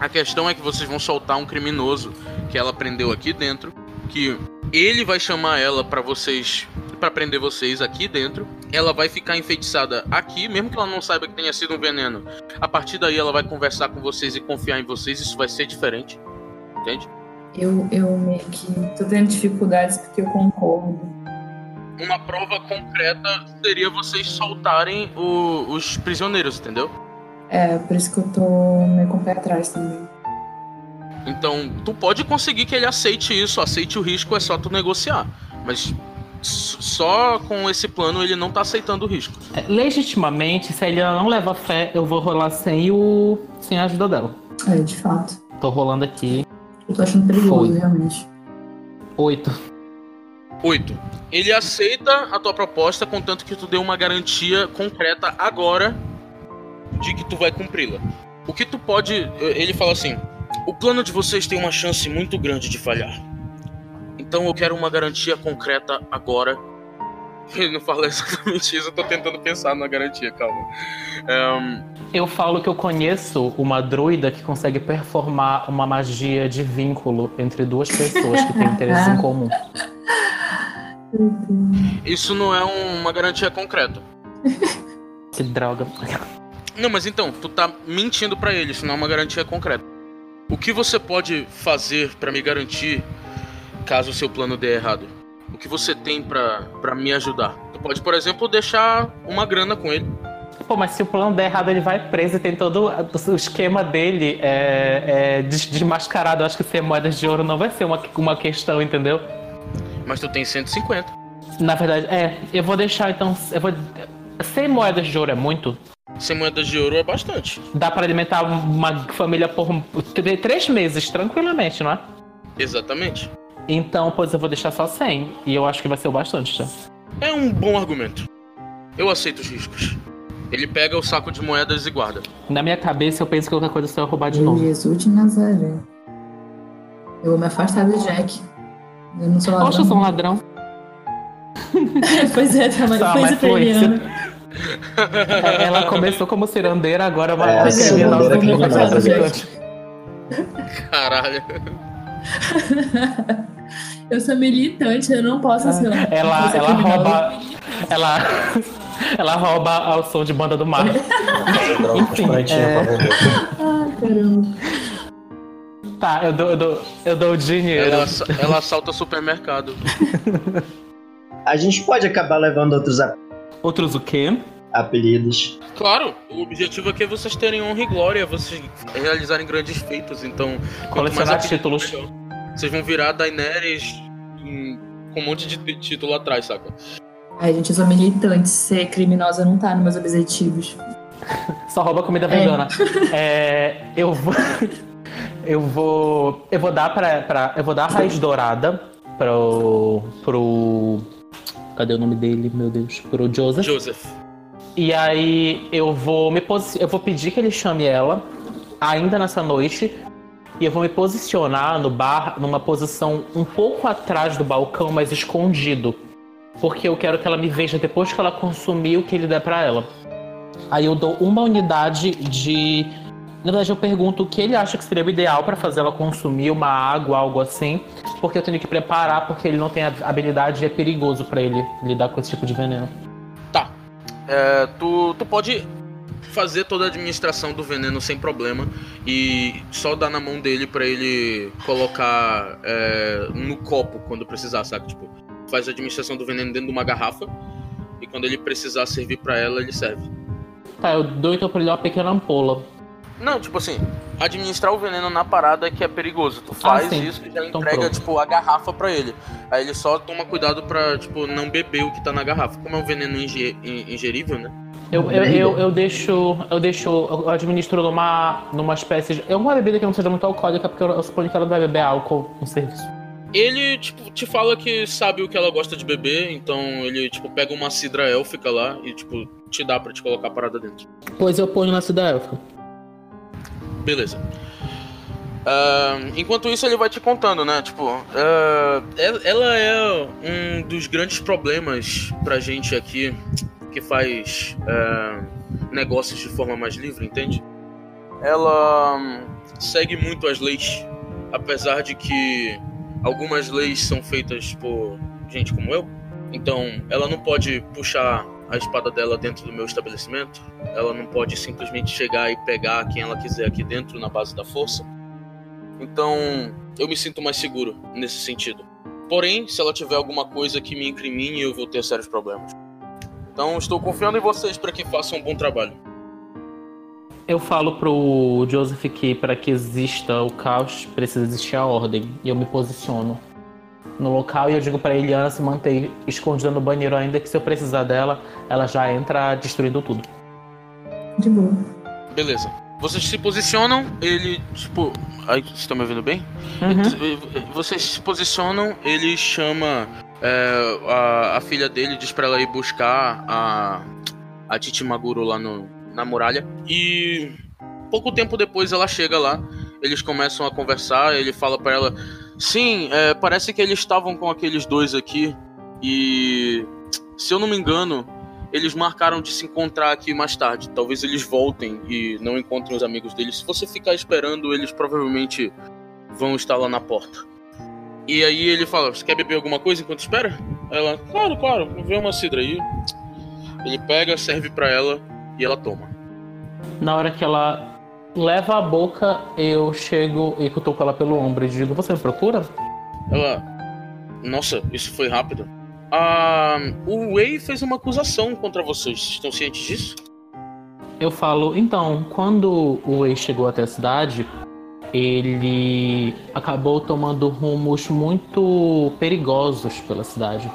A questão é que vocês vão soltar um criminoso que ela prendeu aqui dentro, que ele vai chamar ela para vocês, para prender vocês aqui dentro. Ela vai ficar enfeitiçada aqui, mesmo que ela não saiba que tenha sido um veneno. A partir daí ela vai conversar com vocês e confiar em vocês, isso vai ser diferente entende? Eu, eu meio que tô tendo dificuldades porque eu concordo. Uma prova concreta seria vocês soltarem o, os prisioneiros, entendeu? É, por isso que eu tô meio com o pé atrás também. Então, tu pode conseguir que ele aceite isso, aceite o risco, é só tu negociar. Mas só com esse plano ele não tá aceitando o risco. É, legitimamente, se ele não leva fé, eu vou rolar sem o. sem a ajuda dela. É, de fato. Tô rolando aqui. Eu tô achando perigoso, Foi. realmente. Oito. Oito. Ele aceita a tua proposta, contanto que tu dê uma garantia concreta agora de que tu vai cumpri-la. O que tu pode. Ele fala assim: o plano de vocês tem uma chance muito grande de falhar. Então eu quero uma garantia concreta agora. Ele não fala exatamente isso, eu tô tentando pensar na garantia, calma. Um, eu falo que eu conheço uma druida que consegue performar uma magia de vínculo entre duas pessoas que têm interesses em comum. Isso não é uma garantia concreta. Que droga. Não, mas então, tu tá mentindo para ele, isso não é uma garantia concreta. O que você pode fazer para me garantir caso o seu plano dê errado? O que você tem para me ajudar? Tu pode, por exemplo, deixar uma grana com ele. Pô, mas se o plano der errado, ele vai preso e tem todo o esquema dele é, é desmascarado. Eu acho que ser moedas de ouro não vai ser uma, uma questão, entendeu? Mas tu tem 150. Na verdade, é. Eu vou deixar então. Eu vou. 100 moedas de ouro é muito? 100 moedas de ouro é bastante. Dá para alimentar uma família por três meses, tranquilamente, não é? Exatamente. Então, pois eu vou deixar só 100. E eu acho que vai ser o bastante, tá? É um bom argumento. Eu aceito os riscos. Ele pega o saco de moedas e guarda. Na minha cabeça, eu penso que qualquer coisa você vai roubar de novo. Jesus de Nazaré. Eu vou me afastar do Jack. Eu não sou ladrão. Poxa, eu sou um ladrão. pois é, também. Tá, pois é, foi. Ela começou como cirandeira, agora vai é, criminosa, Caralho. eu sou militante, eu não posso ser. Ela, ela rouba. Ela. Ela rouba ao som de banda do mar. Enfim, é... Ah, caramba. Tá, eu dou, eu dou, eu dou o dinheiro. Ela, ela assalta o supermercado. A gente pode acabar levando outros Outros o quê? apelidos. Claro, o objetivo aqui é vocês terem honra e glória, vocês realizarem grandes feitos, então... Colecionar títulos. melhor. Vocês vão virar Daenerys em- com um monte de título atrás, saca? Ai, gente, eu sou militante. Ser criminosa não tá nos meus objetivos. Só rouba comida vegana. É, eu vou. Eu vou. Eu vou dar pra. pra- eu vou dar a raiz dourada pro. pro. Cadê o nome dele, meu Deus? Pro Joseph. Joseph. E aí eu vou me eu vou pedir que ele chame ela ainda nessa noite. E eu vou me posicionar no bar numa posição um pouco atrás do balcão, mas escondido. Porque eu quero que ela me veja depois que ela consumir o que ele der pra ela. Aí eu dou uma unidade de. Na verdade, eu pergunto o que ele acha que seria o ideal pra fazer ela consumir uma água, algo assim. Porque eu tenho que preparar, porque ele não tem habilidade e é perigoso pra ele lidar com esse tipo de veneno. Tá. É, tu, tu pode fazer toda a administração do veneno sem problema e só dar na mão dele pra ele colocar é, no copo quando precisar, sabe? Tipo, faz a administração do veneno dentro de uma garrafa e quando ele precisar servir pra ela, ele serve. Tá, eu dou então pra ele uma pequena ampola. Não, tipo assim, administrar o veneno na parada é que é perigoso. Tu faz sim. isso e já Então entrega, pronto. tipo, a garrafa pra ele. Aí ele só toma cuidado pra, tipo, não beber o que tá na garrafa. Como é um veneno inge- in- ingerível, né? Eu, eu, eu, eu deixo. Eu deixo. Eu administro numa, numa espécie de. É uma bebida que não seja muito alcoólica, porque eu, eu suponho que ela não vai beber álcool no serviço. Ele, tipo, te fala que sabe o que ela gosta de beber, então ele, tipo, pega uma cidra élfica lá e, tipo, te dá pra te colocar a parada dentro. Pois eu ponho na cidade elfa. Beleza. Ah, enquanto isso, ele vai te contando, né? Tipo, ah, ela é um dos grandes problemas pra gente aqui que faz ah, negócios de forma mais livre, entende? Ela hum, segue muito as leis, apesar de que algumas leis são feitas por gente como eu. Então, ela não pode puxar a espada dela dentro do meu estabelecimento. Ela não pode simplesmente chegar e pegar quem ela quiser aqui dentro na base da força. Então, eu me sinto mais seguro nesse sentido. Porém, se ela tiver alguma coisa que me incrimine, eu vou ter sérios problemas. Então, estou confiando em vocês para que façam um bom trabalho. Eu falo pro Joseph que para que exista o caos, precisa existir a ordem. E eu me posiciono no local e eu digo pra Eliana se manter escondida no banheiro ainda que se eu precisar dela, ela já entra destruindo tudo. De boa. Beleza. Vocês se posicionam, ele, tipo. Ai, vocês estão me ouvindo bem? Uhum. Vocês se posicionam, ele chama é, a, a filha dele, diz pra ela ir buscar a, a Titi Maguro lá no, na muralha. E pouco tempo depois ela chega lá, eles começam a conversar, ele fala pra ela: Sim, é, parece que eles estavam com aqueles dois aqui. E se eu não me engano, eles marcaram de se encontrar aqui mais tarde. Talvez eles voltem e não encontrem os amigos deles. Se você ficar esperando, eles provavelmente vão estar lá na porta. E aí ele fala: Você quer beber alguma coisa enquanto espera? Ela: Claro, claro, vê uma cidra aí. Ele pega, serve pra ela e ela toma. Na hora que ela leva a boca, eu chego e cutuco ela pelo ombro e digo: Você me procura? Ela: Nossa, isso foi rápido. Ah, o Wei fez uma acusação contra vocês. Estão cientes disso? Eu falo, então, quando o ex chegou até a cidade, ele acabou tomando rumos muito perigosos pela cidade.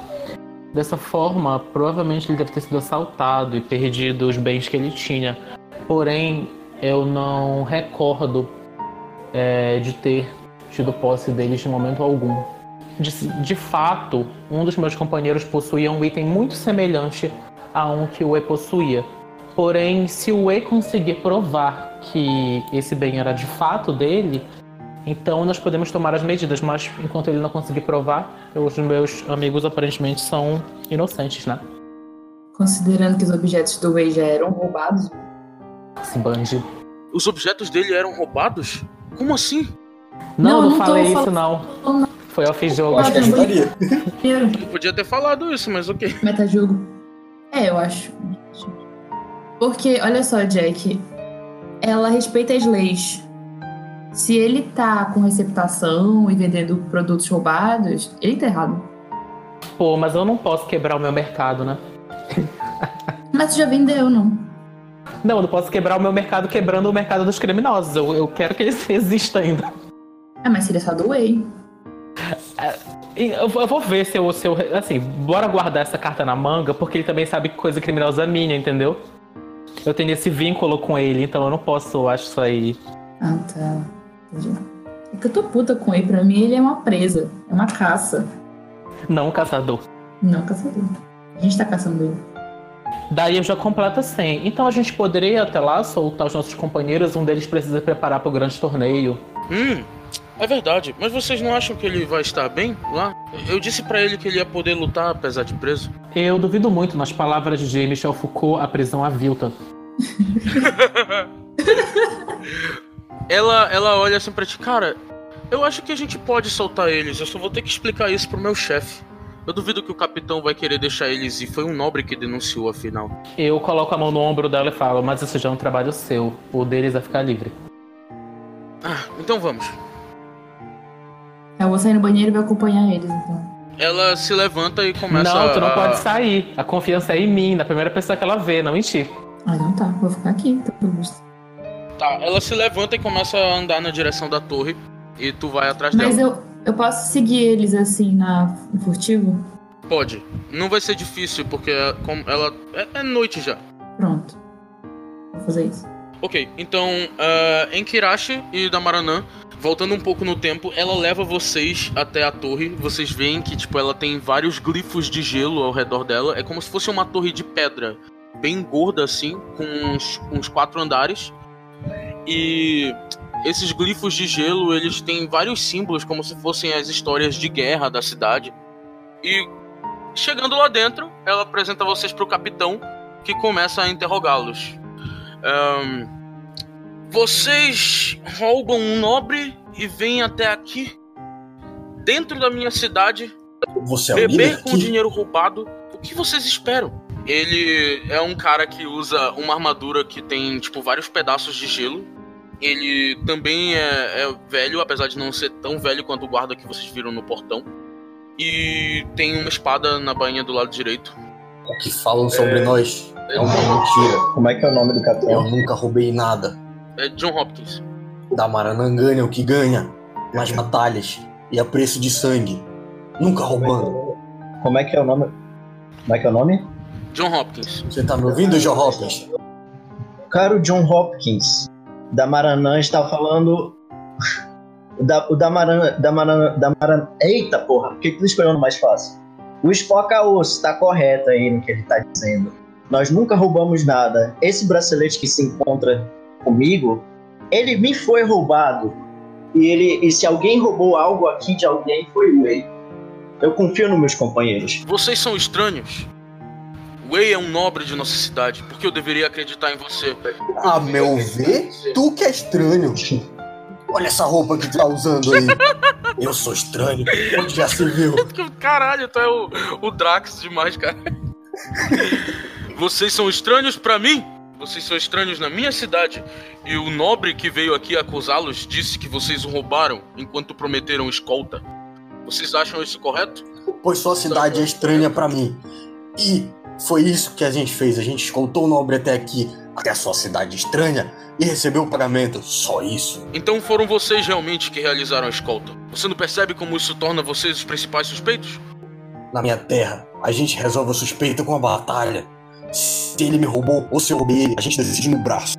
Dessa forma, provavelmente ele deve ter sido assaltado e perdido os bens que ele tinha. Porém, eu não recordo é, de ter tido posse deles de momento algum. De, de fato, um dos meus companheiros possuía um item muito semelhante a um que o E possuía. Porém, se o E conseguir provar que esse bem era de fato dele, então nós podemos tomar as medidas. Mas enquanto ele não conseguir provar, os meus amigos aparentemente são inocentes, né? Considerando que os objetos do Wei já eram roubados, Esse band. Os objetos dele eram roubados? Como assim? Não, não, não falei isso, não. não. Foi off-jogo. Acho que ajudaria. Podia ter falado isso, mas ok. Metajogo. É, eu acho. Porque, olha só, Jack. Ela respeita as leis. Se ele tá com receptação e vendendo produtos roubados, ele tá errado. Pô, mas eu não posso quebrar o meu mercado, né? mas já vendeu, não? Não, eu não posso quebrar o meu mercado quebrando o mercado dos criminosos. Eu, eu quero que ele exista ainda. Ah, mas seria só do. É, eu, vou ver se eu, se eu. Assim, bora guardar essa carta na manga, porque ele também sabe que coisa criminosa minha, entendeu? Eu tenho esse vínculo com ele, então eu não posso, eu acho isso aí. Ah, tá. Entendi. É que eu tô puta com ele. Pra mim, ele é uma presa. É uma caça. Não um caçador. Não caçador. A gente tá caçando ele. Daí eu já completo 100. Então a gente poderia até lá soltar os nossos companheiros. Um deles precisa preparar para o grande torneio. Hum, é verdade. Mas vocês não acham que ele vai estar bem lá? Eu disse para ele que ele ia poder lutar apesar de preso. Eu duvido muito. Nas palavras de Michel Foucault, a prisão avilta. ela, ela olha assim pra ti, cara. Eu acho que a gente pode soltar eles. Eu só vou ter que explicar isso pro meu chefe. Eu duvido que o capitão vai querer deixar eles e foi um nobre que denunciou, afinal. Eu coloco a mão no ombro dela e falo, mas isso já é um trabalho seu. O deles é ficar livre. Ah, então vamos. Eu vou sair no banheiro e vou acompanhar eles, então. Ela se levanta e começa Não, tu não a... pode sair. A confiança é em mim, na primeira pessoa que ela vê, não em ti. Ah, não tá. Vou ficar aqui, então, pelo. Tá, ela se levanta e começa a andar na direção da torre. E tu vai atrás Mas dela. Mas eu eu posso seguir eles assim na no furtivo? Pode. Não vai ser difícil, porque como ela. É, é noite já. Pronto. Vou fazer isso. Ok, então uh, em Kirashi e Damaranã, voltando um pouco no tempo, ela leva vocês até a torre. Vocês veem que tipo ela tem vários glifos de gelo ao redor dela. É como se fosse uma torre de pedra, bem gorda assim, com uns, uns quatro andares. E esses glifos de gelo, eles têm vários símbolos, como se fossem as histórias de guerra da cidade. E chegando lá dentro, ela apresenta vocês para o capitão, que começa a interrogá-los. Um, vocês roubam um nobre e vêm até aqui, dentro da minha cidade, Você é beber com dinheiro roubado. O que vocês esperam? Ele é um cara que usa uma armadura que tem, tipo, vários pedaços de gelo ele também é, é, velho, apesar de não ser tão velho quanto o guarda que vocês viram no portão. E tem uma espada na bainha do lado direito. O que falam sobre é... nós é uma mentira. Como é que é o nome do capitão? Eu nunca roubei nada. É John Hopkins. Damaranã ganha o que ganha nas batalhas e a preço de sangue. Nunca roubando. Como é que é o nome? Como é que é o nome? John Hopkins. Você tá me ouvindo, John Hopkins? Caro John Hopkins, da Maranã está falando. da, o da Maranã. Da Maranã. Eita porra, por que tu escolheu mais fácil? O Spocaos está correto aí no que ele está dizendo. Nós nunca roubamos nada. Esse bracelete que se encontra comigo, ele me foi roubado. E, ele, e se alguém roubou algo aqui de alguém, foi ele. Eu confio nos meus companheiros. Vocês são estranhos. Wei é um nobre de nossa cidade. Por que eu deveria acreditar em você? A meu ver, tu que é estranho. Olha essa roupa que tu tá usando aí. Eu sou estranho. Onde já se viu? Caralho, tu é o, o Drax demais, cara. Vocês são estranhos para mim? Vocês são estranhos na minha cidade. E o nobre que veio aqui acusá-los disse que vocês o roubaram enquanto prometeram escolta. Vocês acham isso correto? Pois sua cidade é estranha para mim. E foi isso que a gente fez. A gente escoltou o nobre até aqui, até a sua cidade estranha, e recebeu o pagamento. Só isso. Então foram vocês realmente que realizaram a escolta. Você não percebe como isso torna vocês os principais suspeitos? Na minha terra, a gente resolve a suspeita com a batalha. Se ele me roubou ou se eu roubei ele, a gente decide no braço.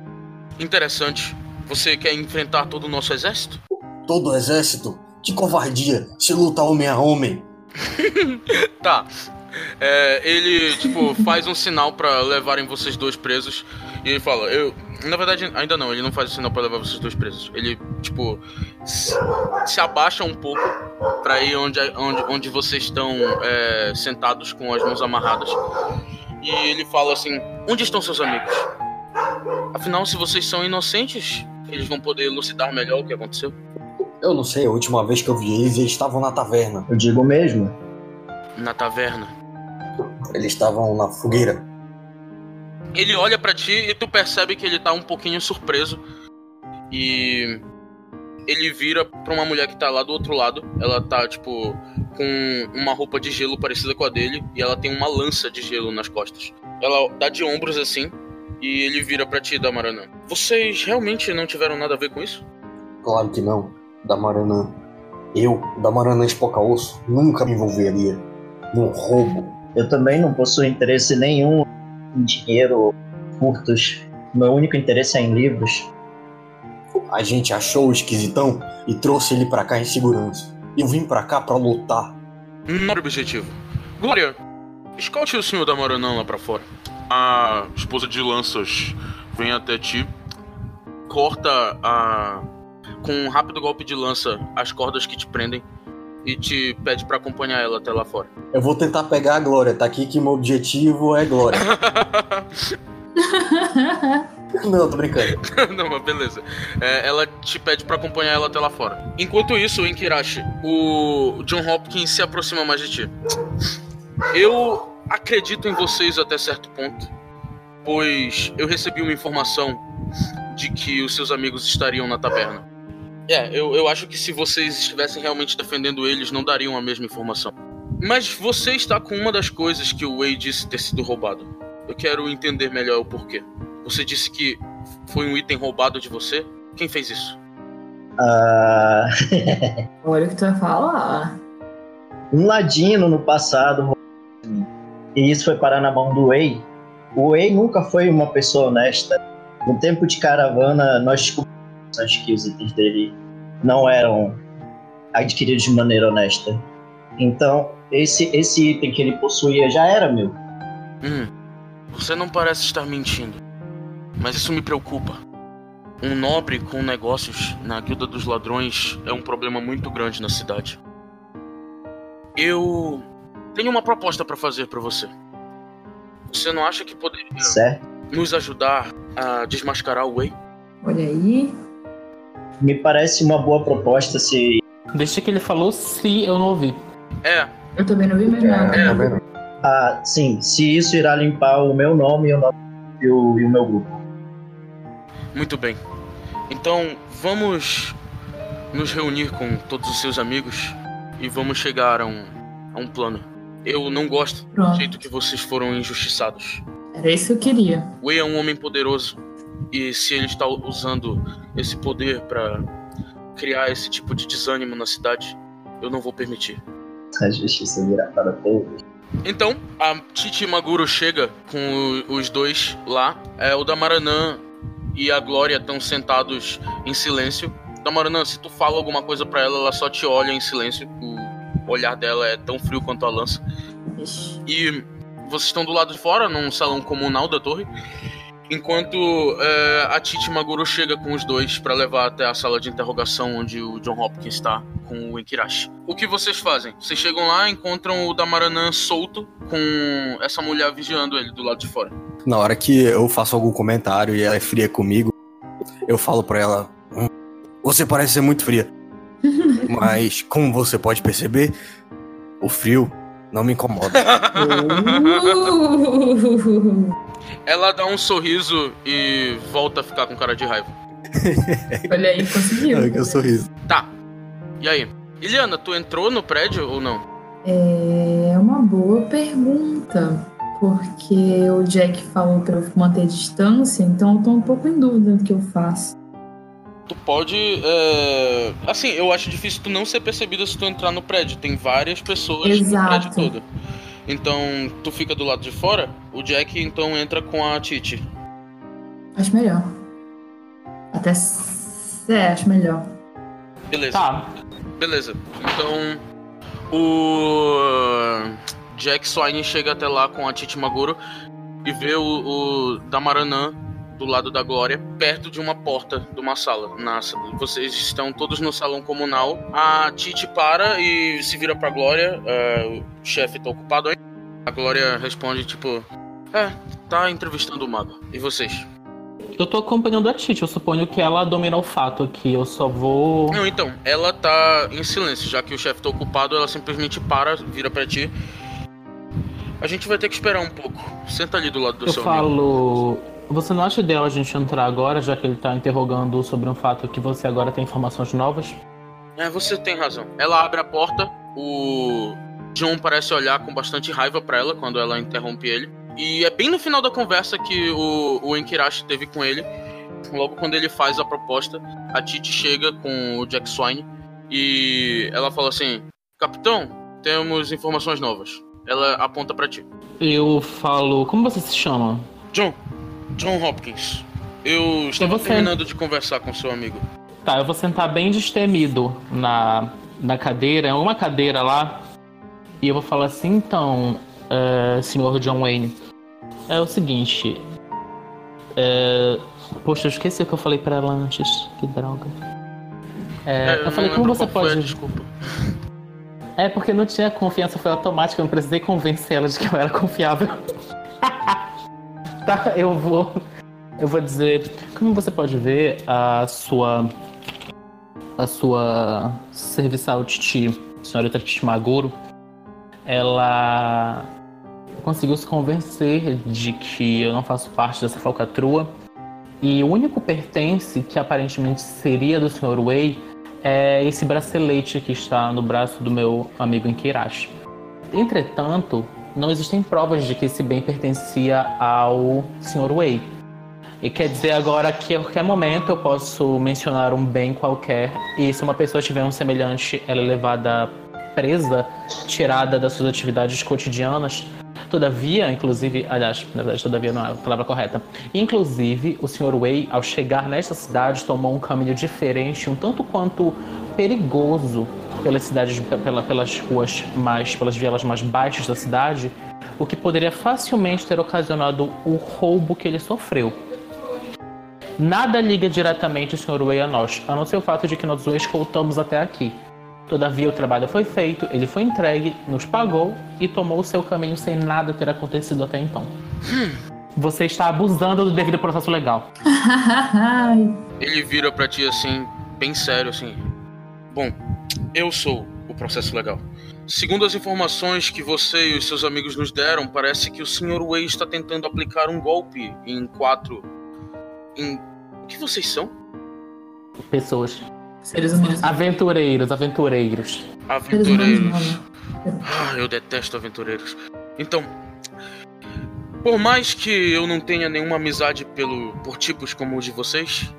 Interessante. Você quer enfrentar todo o nosso exército? Todo o exército? Que covardia! Se luta homem a homem! tá, é, ele, tipo, faz um sinal para levarem vocês dois presos. E ele fala, eu. Na verdade, ainda não, ele não faz o sinal para levar vocês dois presos. Ele, tipo, se, se abaixa um pouco para ir onde, onde, onde vocês estão é, sentados com as mãos amarradas. E ele fala assim: Onde estão seus amigos? Afinal, se vocês são inocentes, Eles vão poder elucidar melhor o que aconteceu? Eu não sei, a última vez que eu vi eles, eles estavam na taverna. Eu digo mesmo. Na taverna. Eles estavam na fogueira. Ele olha para ti e tu percebe que ele tá um pouquinho surpreso. E ele vira pra uma mulher que tá lá do outro lado. Ela tá, tipo, com uma roupa de gelo parecida com a dele. E ela tem uma lança de gelo nas costas. Ela dá de ombros assim. E ele vira pra ti, Damaranã. Vocês realmente não tiveram nada a ver com isso? Claro que não, Damaranã. Eu, Damaranã Espoca Osso, nunca me envolveria num roubo. Eu também não possuo interesse nenhum em dinheiro, furtos. Meu único interesse é em livros. A gente achou o esquisitão e trouxe ele pra cá em segurança. Eu vim pra cá pra lutar. Nobre objetivo. Glória, escaute o senhor da Maranã lá pra fora. A esposa de lanças vem até ti, corta a. com um rápido golpe de lança as cordas que te prendem e te pede pra acompanhar ela até lá fora. Eu vou tentar pegar a Glória, tá aqui que meu objetivo é Glória. Não, tô brincando. Não, mas beleza. É, ela te pede pra acompanhar ela até lá fora. Enquanto isso, em Kirashi, o John Hopkins se aproxima mais de ti. Eu acredito em vocês até certo ponto, pois eu recebi uma informação de que os seus amigos estariam na taverna. É, eu, eu acho que se vocês estivessem realmente defendendo eles, não dariam a mesma informação. Mas você está com uma das coisas que o Wei disse ter sido roubado. Eu quero entender melhor o porquê. Você disse que foi um item roubado de você? Quem fez isso? Ah, Olha o que tu vai falar. um ladino no passado e isso foi parar na mão do Wei. O Wei nunca foi uma pessoa honesta. No tempo de caravana, nós descobrimos que os itens dele não eram adquiridos de maneira honesta. Então, esse, esse item que ele possuía já era meu. Hum, você não parece estar mentindo. Mas isso me preocupa. Um nobre com negócios na Guilda dos Ladrões é um problema muito grande na cidade. Eu tenho uma proposta para fazer para você. Você não acha que poderia Certo? nos ajudar a desmascarar o Wei? Olha aí. Me parece uma boa proposta se. Deixa que ele falou se eu não ouvi. É, Eu também não vi mais nada. É. Tá vendo? Ah, sim, se isso irá limpar o meu nome e o nome e o, e o meu grupo. muito bem. Então, vamos nos reunir com todos os seus amigos e vamos chegar a um, a um plano. Eu não gosto do Pronto. jeito que vocês foram injustiçados. Era isso que eu queria. Wei é um homem poderoso e se ele está usando esse poder para criar esse tipo de desânimo na cidade, eu não vou permitir. A justiça virá para todos. Então, a Titi Maguro chega com os dois lá. É, o Damaranã e a Glória estão sentados em silêncio. Damaranã, se tu fala alguma coisa pra ela, ela só te olha em silêncio. O olhar dela é tão frio quanto a lança. Ixi. E vocês estão do lado de fora, num salão comunal da torre. Enquanto é, a Titi Maguro chega com os dois pra levar até a sala de interrogação onde o John Hopkins está com o Enkirashi. O que vocês fazem? Vocês chegam lá, encontram o Damaranã solto com essa mulher vigiando ele do lado de fora. Na hora que eu faço algum comentário e ela é fria comigo, eu falo pra ela: "Hum, Você parece ser muito fria. Mas, como você pode perceber, o frio não me incomoda. Ela dá um sorriso e volta a ficar com cara de raiva. Olha aí, conseguiu. Ai, que sorriso. Tá. E aí? Iliana, tu entrou no prédio ou não? É uma boa pergunta. Porque o Jack falou pra eu manter distância, então eu tô um pouco em dúvida do que eu faço. Tu pode. é, Assim, eu acho difícil tu não ser percebida se tu entrar no prédio. Tem várias pessoas Exato. no prédio todo. Então, tu fica do lado de fora, o Jack então entra com a Titi. Acho melhor. Até. É, acho melhor. Beleza. Tá. Beleza. Então, o Jack Swine chega até lá com a Titi Maguro e vê o, o Damaranã do lado da Glória, perto de uma porta de uma sala. Na, vocês estão todos no salão comunal. A Titi para e se vira pra Glória. é, o chefe tá ocupado ainda. A Glória responde, tipo... É, tá entrevistando o mago. E vocês? Eu tô acompanhando a Titi, eu suponho que ela domina o fato aqui, eu só vou. Não, então, ela tá em silêncio, já que o chefe tá ocupado, ela simplesmente para, vira para ti. A gente vai ter que esperar um pouco. Senta ali do lado do eu seu falo... amigo. Você não acha ideal a gente entrar agora, já que ele tá interrogando sobre um fato que você agora tem informações novas? É, você tem razão. Ela abre a porta, o John parece olhar com bastante raiva para ela quando ela interrompe ele. E é bem no final da conversa que o, o Enkirashi teve com ele. Logo quando ele faz a proposta, a Titi chega com o Jack Swine e ela fala assim: Capitão, temos informações novas. Ela aponta para ti. Eu falo. Como você se chama? John. John Hopkins. Eu estava você? terminando de conversar com seu amigo. Tá, eu vou sentar bem destemido na, na cadeira, uma cadeira lá, e eu vou falar assim, então, uh, senhor John Wayne, é o seguinte. É... Poxa, eu esqueci o que eu falei pra ela antes. Que droga. É, É, eu falei, como você qual foi pode. Desculpa. É porque não tinha confiança, foi automático, eu não precisei convencer ela de que eu era confiável. tá, eu vou. Eu vou dizer. Como você pode ver, a sua. A sua serviçal Titi, senhorita Titi Maguro, ela conseguiu se convencer de que eu não faço parte dessa falcatrua. E o único pertence que aparentemente seria do Sr. Wei é esse bracelete que está no braço do meu amigo Enkirashi. Entretanto, não existem provas de que esse bem pertencia ao Sr. Wei. E quer dizer agora que a qualquer momento eu posso mencionar um bem qualquer e se uma pessoa tiver um semelhante, ela é levada presa, tirada das suas atividades cotidianas. Todavia, inclusive, aliás, na verdade, todavia não é a palavra correta. Inclusive, o Sr. Wei, ao chegar nesta cidade, tomou um caminho diferente, um tanto quanto perigoso pelas cidades, pela, pelas ruas mais, pelas vielas mais baixas da cidade, o que poderia facilmente ter ocasionado o roubo que ele sofreu. Nada liga diretamente o Sr. Wei a nós, a não ser o fato de que nós o escoltamos até aqui. Todavia, o trabalho foi feito, ele foi entregue, nos pagou e tomou o seu caminho sem nada ter acontecido até então. Você está abusando do devido processo legal. Ele vira pra ti assim, bem sério, assim. Bom, eu sou o processo legal. Segundo as informações que você e os seus amigos nos deram, parece que o Sr. Wei está tentando aplicar um golpe em quatro. Em. O que vocês são? Pessoas. Seres humanos. Aventureiros, aventureiros. Aventureiros. Ah, eu detesto aventureiros. Então, por mais que eu não tenha nenhuma amizade pelo, por tipos como os de vocês,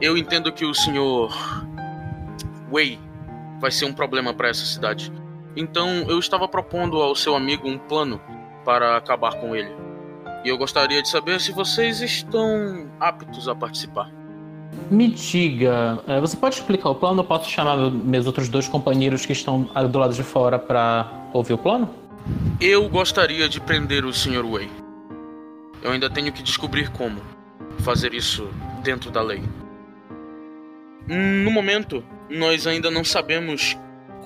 eu entendo que o senhor Wei vai ser um problema para essa cidade. Então, eu estava propondo ao seu amigo um plano para acabar com ele. E eu gostaria de saber se vocês estão aptos a participar. Me diga, eh, você pode explicar o plano? Eu posso chamar meus outros dois companheiros que estão do lado de fora para ouvir o plano? Eu gostaria de prender o Sr. Wei. Eu ainda tenho que descobrir como fazer isso dentro da lei. No momento, nós ainda não sabemos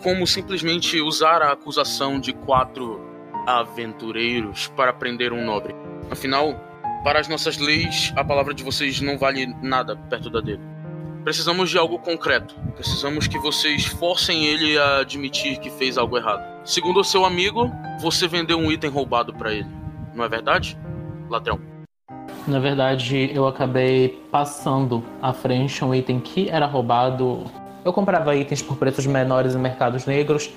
como simplesmente usar a acusação de quatro aventureiros para prender um nobre. Afinal, para as nossas leis, a palavra de vocês não vale nada perto da dele. Precisamos de algo concreto. Precisamos que vocês forcem ele a admitir que fez algo errado. Segundo o seu amigo, você vendeu um item roubado para ele. Não é verdade? Ladrão. Na verdade, eu acabei passando à frente um item que era roubado. Eu comprava itens por preços menores em mercados negros.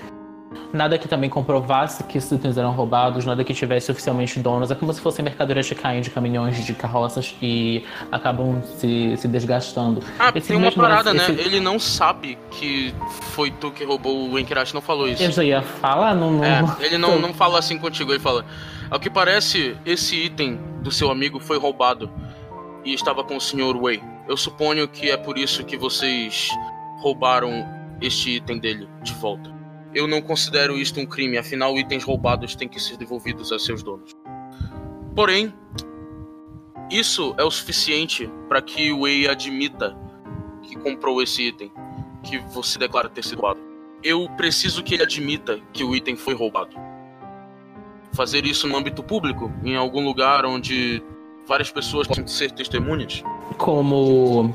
Nada que também comprovasse que esses itens eram roubados, nada que tivesse oficialmente donos. É como se fossem mercadorias que caem de caminhões, de carroças e acabam se, se desgastando. Ah, Esse tem uma parada, né? esse- Ele não sabe que foi tu que roubou o Enkirashi, não falou isso. Eu já ia falar, não. não... É, ele não, não fala assim contigo, ele fala. Ao que parece, esse item do seu amigo foi roubado e estava com o Sr. Wei. Eu suponho que é por isso que vocês roubaram este item dele de volta. Eu não considero isto um crime, afinal, itens roubados têm que ser devolvidos a seus donos. Porém, isso é o suficiente para que o Wei admita que comprou esse item, que você declara ter sido roubado. Eu preciso que ele admita que o item foi roubado. Fazer isso no âmbito público, em algum lugar onde várias pessoas possam ser testemunhas? Como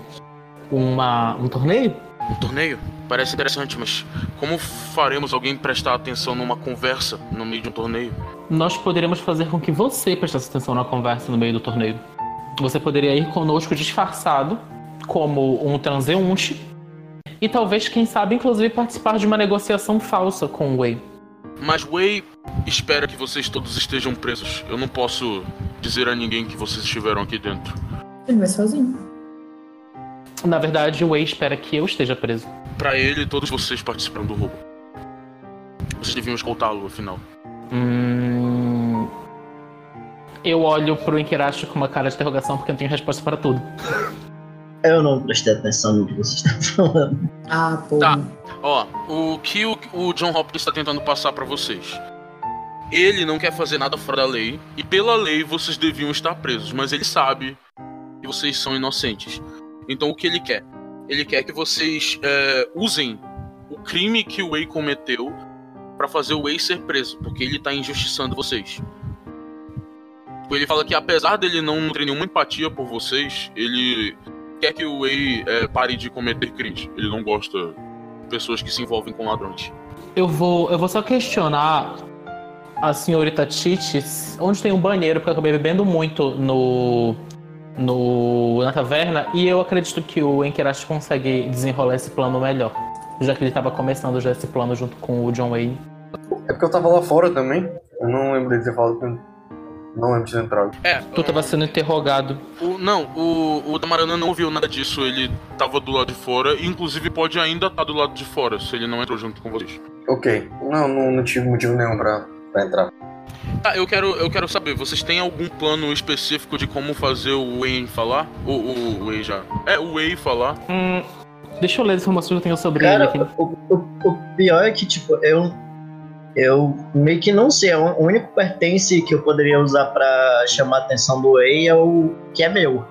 uma, um torneio? Um torneio? Parece interessante, mas como faremos alguém prestar atenção numa conversa no meio de um torneio? Nós poderíamos fazer com que você prestasse atenção na conversa no meio do torneio. Você poderia ir conosco disfarçado, como um transeunte, e talvez, quem sabe, inclusive participar de uma negociação falsa com o Wei. Mas Wei espera que vocês todos estejam presos. Eu não posso dizer a ninguém que vocês estiveram aqui dentro. Ele vai sozinho. Na verdade, o Wei espera que eu esteja preso. Para ele, todos vocês participaram do roubo. Vocês deviam escoltá-lo, afinal. Hum... Eu olho pro Inkirashi com uma cara de interrogação porque eu tenho resposta para tudo. Eu não prestei atenção no que você está falando. Ah, pô. Tá. Ó, o que o, o John Hopkins está tentando passar para vocês? Ele não quer fazer nada fora da lei, e pela lei vocês deviam estar presos, mas ele sabe que vocês são inocentes. Então o que ele quer? Ele quer que vocês é, usem o crime que o Wei cometeu para fazer o Wei ser preso, porque ele tá injustiçando vocês. Ele fala que apesar dele não ter nenhuma empatia por vocês, ele quer que o Wei é, pare de cometer crimes. Ele não gosta de pessoas que se envolvem com ladrões. Eu vou, eu vou só questionar a senhorita Tites, onde tem um banheiro, porque eu acabei bebendo muito no, no na taverna, e eu acredito que o Enkerashi consegue desenrolar esse plano melhor. Já que ele estava começando já esse plano junto com o John Wayne. É porque eu tava lá fora também. Eu não lembro de ter falado com não lembro de ter entrado. É. Tu tava sendo interrogado. O, não, o, o Damarana não viu nada disso. Ele tava do lado de fora. E inclusive pode ainda estar tá do lado de fora, se ele não entrou junto com vocês. Ok. Não, não, não tive motivo nenhum pra, pra entrar. Tá, eu quero, eu quero saber, vocês têm algum plano específico de como fazer o Wayne falar? O, o, o Wei já. É, o Wei falar. Hum, deixa eu ler as informações que eu tenho sobre Cara, ele aqui. O, o, o pior é que, tipo, eu eu meio que não sei. O único pertence que eu poderia usar para chamar a atenção do Wei é o que é meu.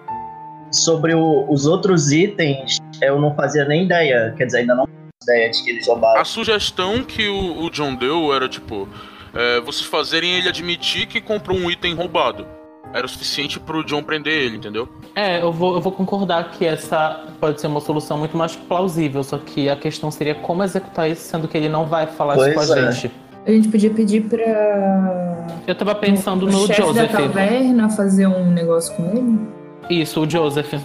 Sobre o, os outros itens, eu não fazia nem ideia. Quer dizer, ainda não ideia de que eles roubaram. A sugestão que o, o John deu era tipo: é, vocês fazerem ele admitir que comprou um item roubado. Era o suficiente pro John prender ele, entendeu? É, eu vou, eu vou concordar que essa pode ser uma solução muito mais plausível, só que a questão seria como executar isso, sendo que ele não vai falar Pois isso com a é. gente. A gente podia pedir pra. Eu tava pensando o no chefe Joseph. da taverna fazer um negócio com ele? Isso, o Joseph. É.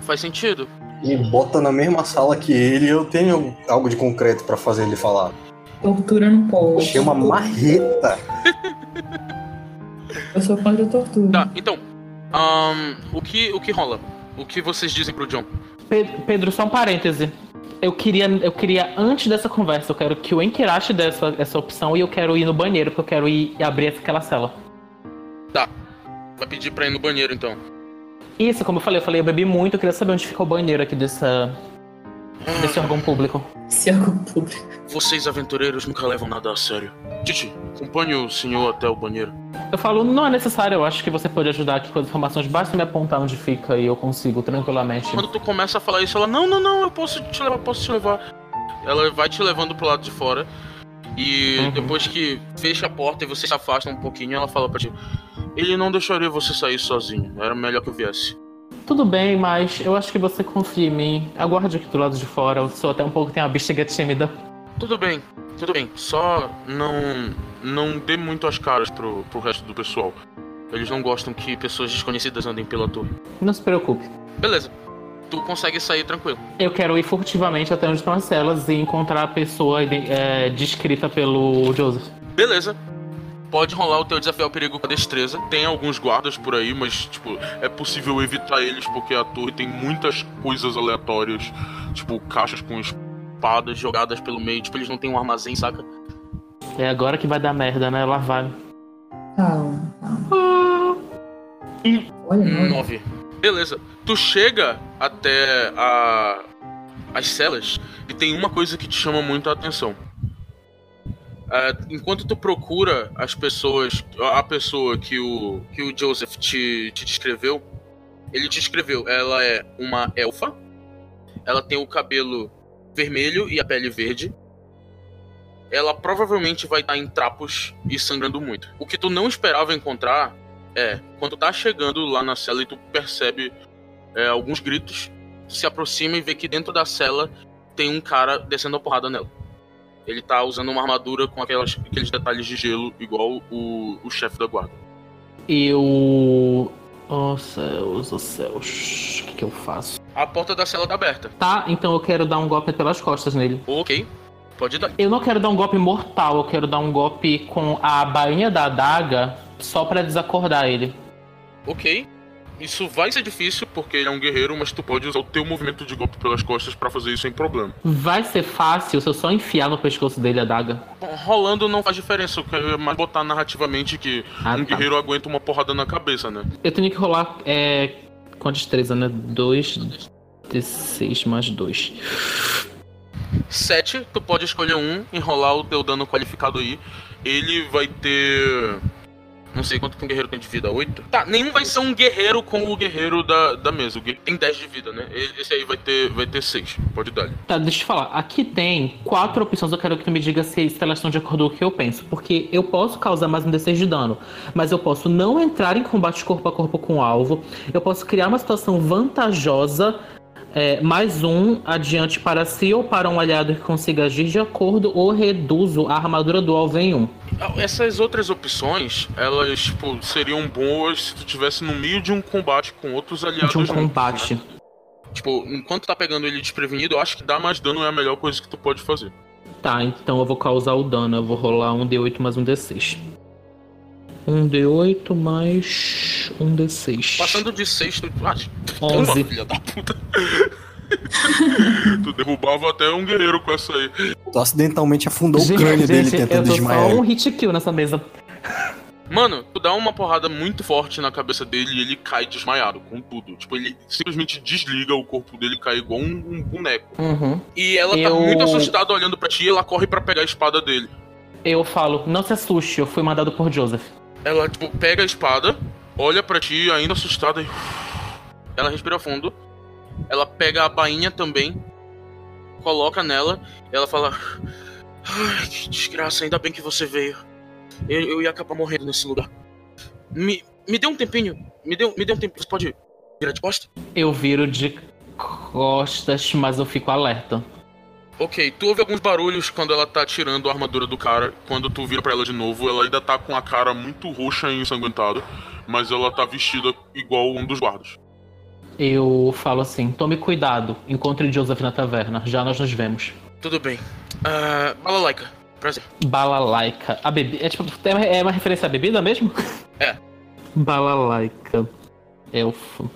Faz sentido. E bota na mesma sala que ele, eu tenho algo de concreto pra fazer ele falar. Tortura não pode. Chama marreta. Eu sou contra a tortura. Tá, então. ahn, o, que, o que rola? O que vocês dizem pro John? Pe- Pedro, só um parêntese. Eu queria, eu queria, antes dessa conversa, eu quero que o Enkirashi dê essa, essa opção e eu quero ir no banheiro, porque eu quero ir e abrir aquela cela. Tá. Vai pedir pra ir no banheiro então. Isso, como eu falei, eu falei, eu bebi muito, eu queria saber onde fica o banheiro aqui dessa, desse órgão público. Se algo público. Vocês aventureiros nunca levam nada a sério. Titi, acompanhe o senhor até o banheiro. Eu falo, não é necessário, eu acho que você pode ajudar aqui com as informações, basta me apontar onde fica e eu consigo tranquilamente. Quando tu começa a falar isso, ela, não, não, não, eu posso te levar, posso te levar. Ela vai te levando pro lado de fora. E Uhum. depois que fecha a porta e você se afasta um pouquinho, ela fala pra ti: Ele não deixaria você sair sozinho. Era melhor que eu viesse. Tudo bem, mas eu acho que você confia em mim. Aguarde aqui do lado de fora, eu sou até um pouco, tenho uma bexiga tímida. Tudo bem, tudo bem. Só não não dê muito as caras pro, pro resto do pessoal. Eles não gostam que pessoas desconhecidas andem pela torre. Não se preocupe. Beleza. Tu consegue sair tranquilo. Eu quero ir furtivamente até onde estão as celas e encontrar a pessoa é, descrita pelo Joseph. Beleza. Pode rolar o teu desafio ao perigo com a destreza. Tem alguns guardas por aí, mas, tipo, é possível evitar eles porque a torre tem muitas coisas aleatórias. Tipo, caixas com espadas jogadas pelo meio. Tipo, eles não têm um armazém, saca? É agora que vai dar merda, né? Lá vai. Calma, calma. Olha, não. Nove. Beleza. Tu chega até a... as celas e tem uma coisa que te chama muito a atenção. Ah, enquanto tu procura as pessoas, a pessoa que o, que o Joseph te, te descreveu, ele te descreveu. Ela é uma elfa. Ela tem o cabelo vermelho e a pele verde. Ela provavelmente vai estar em trapos e sangrando muito. O que tu não esperava encontrar É, quando tá chegando lá na cela e tu percebe é, alguns gritos, se aproxima e vê que dentro da cela tem um cara descendo a porrada nela. Ele tá usando uma armadura com aquelas, aqueles detalhes de gelo, igual o, o chefe da guarda. Eu. Oh céus, oh céus. O que, que eu faço? A porta da cela tá aberta. Tá, então eu quero dar um golpe pelas costas nele. Ok, pode dar. Eu não quero dar um golpe mortal, eu quero dar um golpe com a bainha da adaga só pra desacordar ele. Ok. Isso vai ser difícil porque ele é um guerreiro, mas tu pode usar o teu movimento de golpe pelas costas pra fazer isso sem problema. Vai ser fácil se eu só enfiar no pescoço dele a adaga. Bom, rolando não faz diferença, eu quero mais botar narrativamente que Ah, um tá. guerreiro aguenta uma porrada na cabeça, né? Eu tenho que rolar é, com a destreza, né? 2 D6 mais 2. 7, tu pode escolher um, enrolar o teu dano qualificado aí. Ele vai ter. Não sei quanto que um guerreiro tem de vida, 8? Tá, nenhum vai ser um guerreiro com o guerreiro da, da mesa. O guerreiro tem 10 de vida, né? Esse aí vai ter, vai ter 6. Pode dar. Tá, deixa eu te falar. Aqui tem quatro opções. Eu quero que tu me diga se, elas estão de acordo com o que eu penso. Porque eu posso causar mais um D6 de dano. Mas eu posso não entrar em combate corpo a corpo com o alvo. Eu posso criar uma situação vantajosa. É, mais um adiante para si ou para um aliado que consiga agir de acordo ou reduzo a armadura do alvo em um. Ah, Essas outras opções, elas tipo, seriam boas se tu tivesse no meio de um combate com outros aliados. De um juntos, combate. né? Tipo, enquanto tá pegando ele desprevenido, eu acho que dar mais dano é a melhor coisa que tu pode fazer. Tá, então eu vou causar o dano. Eu vou rolar um D8 mais um D6. Um D8 mais um D6. Passando de 6, tu. Ah, Onze. toma, filha da puta. tu derrubava até um guerreiro com essa aí. Tu acidentalmente afundou Gente, o crânio dele gente, tentando eu tô desmaiar. só um hit kill nessa mesa. Mano, tu dá uma porrada muito forte na cabeça dele e ele cai desmaiado, com tudo. Tipo, ele simplesmente desliga, o corpo dele cai igual um, um boneco. Uhum. E ela tá Eu- muito assustada olhando pra ti e ela corre pra pegar a espada dele. Eu falo, não se assuste, eu fui mandado por Joseph. Ela, tipo, pega a espada, olha pra ti, ainda assustada. Ela respira fundo. Ela pega a bainha também, coloca nela, ela fala. Ai, que desgraça, ainda bem que você veio. Eu, eu ia acabar morrendo nesse lugar. Me, me dê um tempinho, me dê, me dê um tempinho, você pode virar de costa? Eu viro de costas, mas eu fico alerta. Ok, tu ouve alguns barulhos quando ela tá tirando a armadura do cara. Quando tu vira pra ela de novo, ela ainda tá com a cara muito roxa e ensanguentada. Mas ela tá vestida igual um dos guardas. Eu falo assim, tome cuidado, encontre Joseph na taverna, já nós nos vemos. Tudo bem. Ah, Balalaika, prazer. Balalaica. A bebida. É tipo, é uma referência à bebida mesmo? É. Balalaica. Elfo.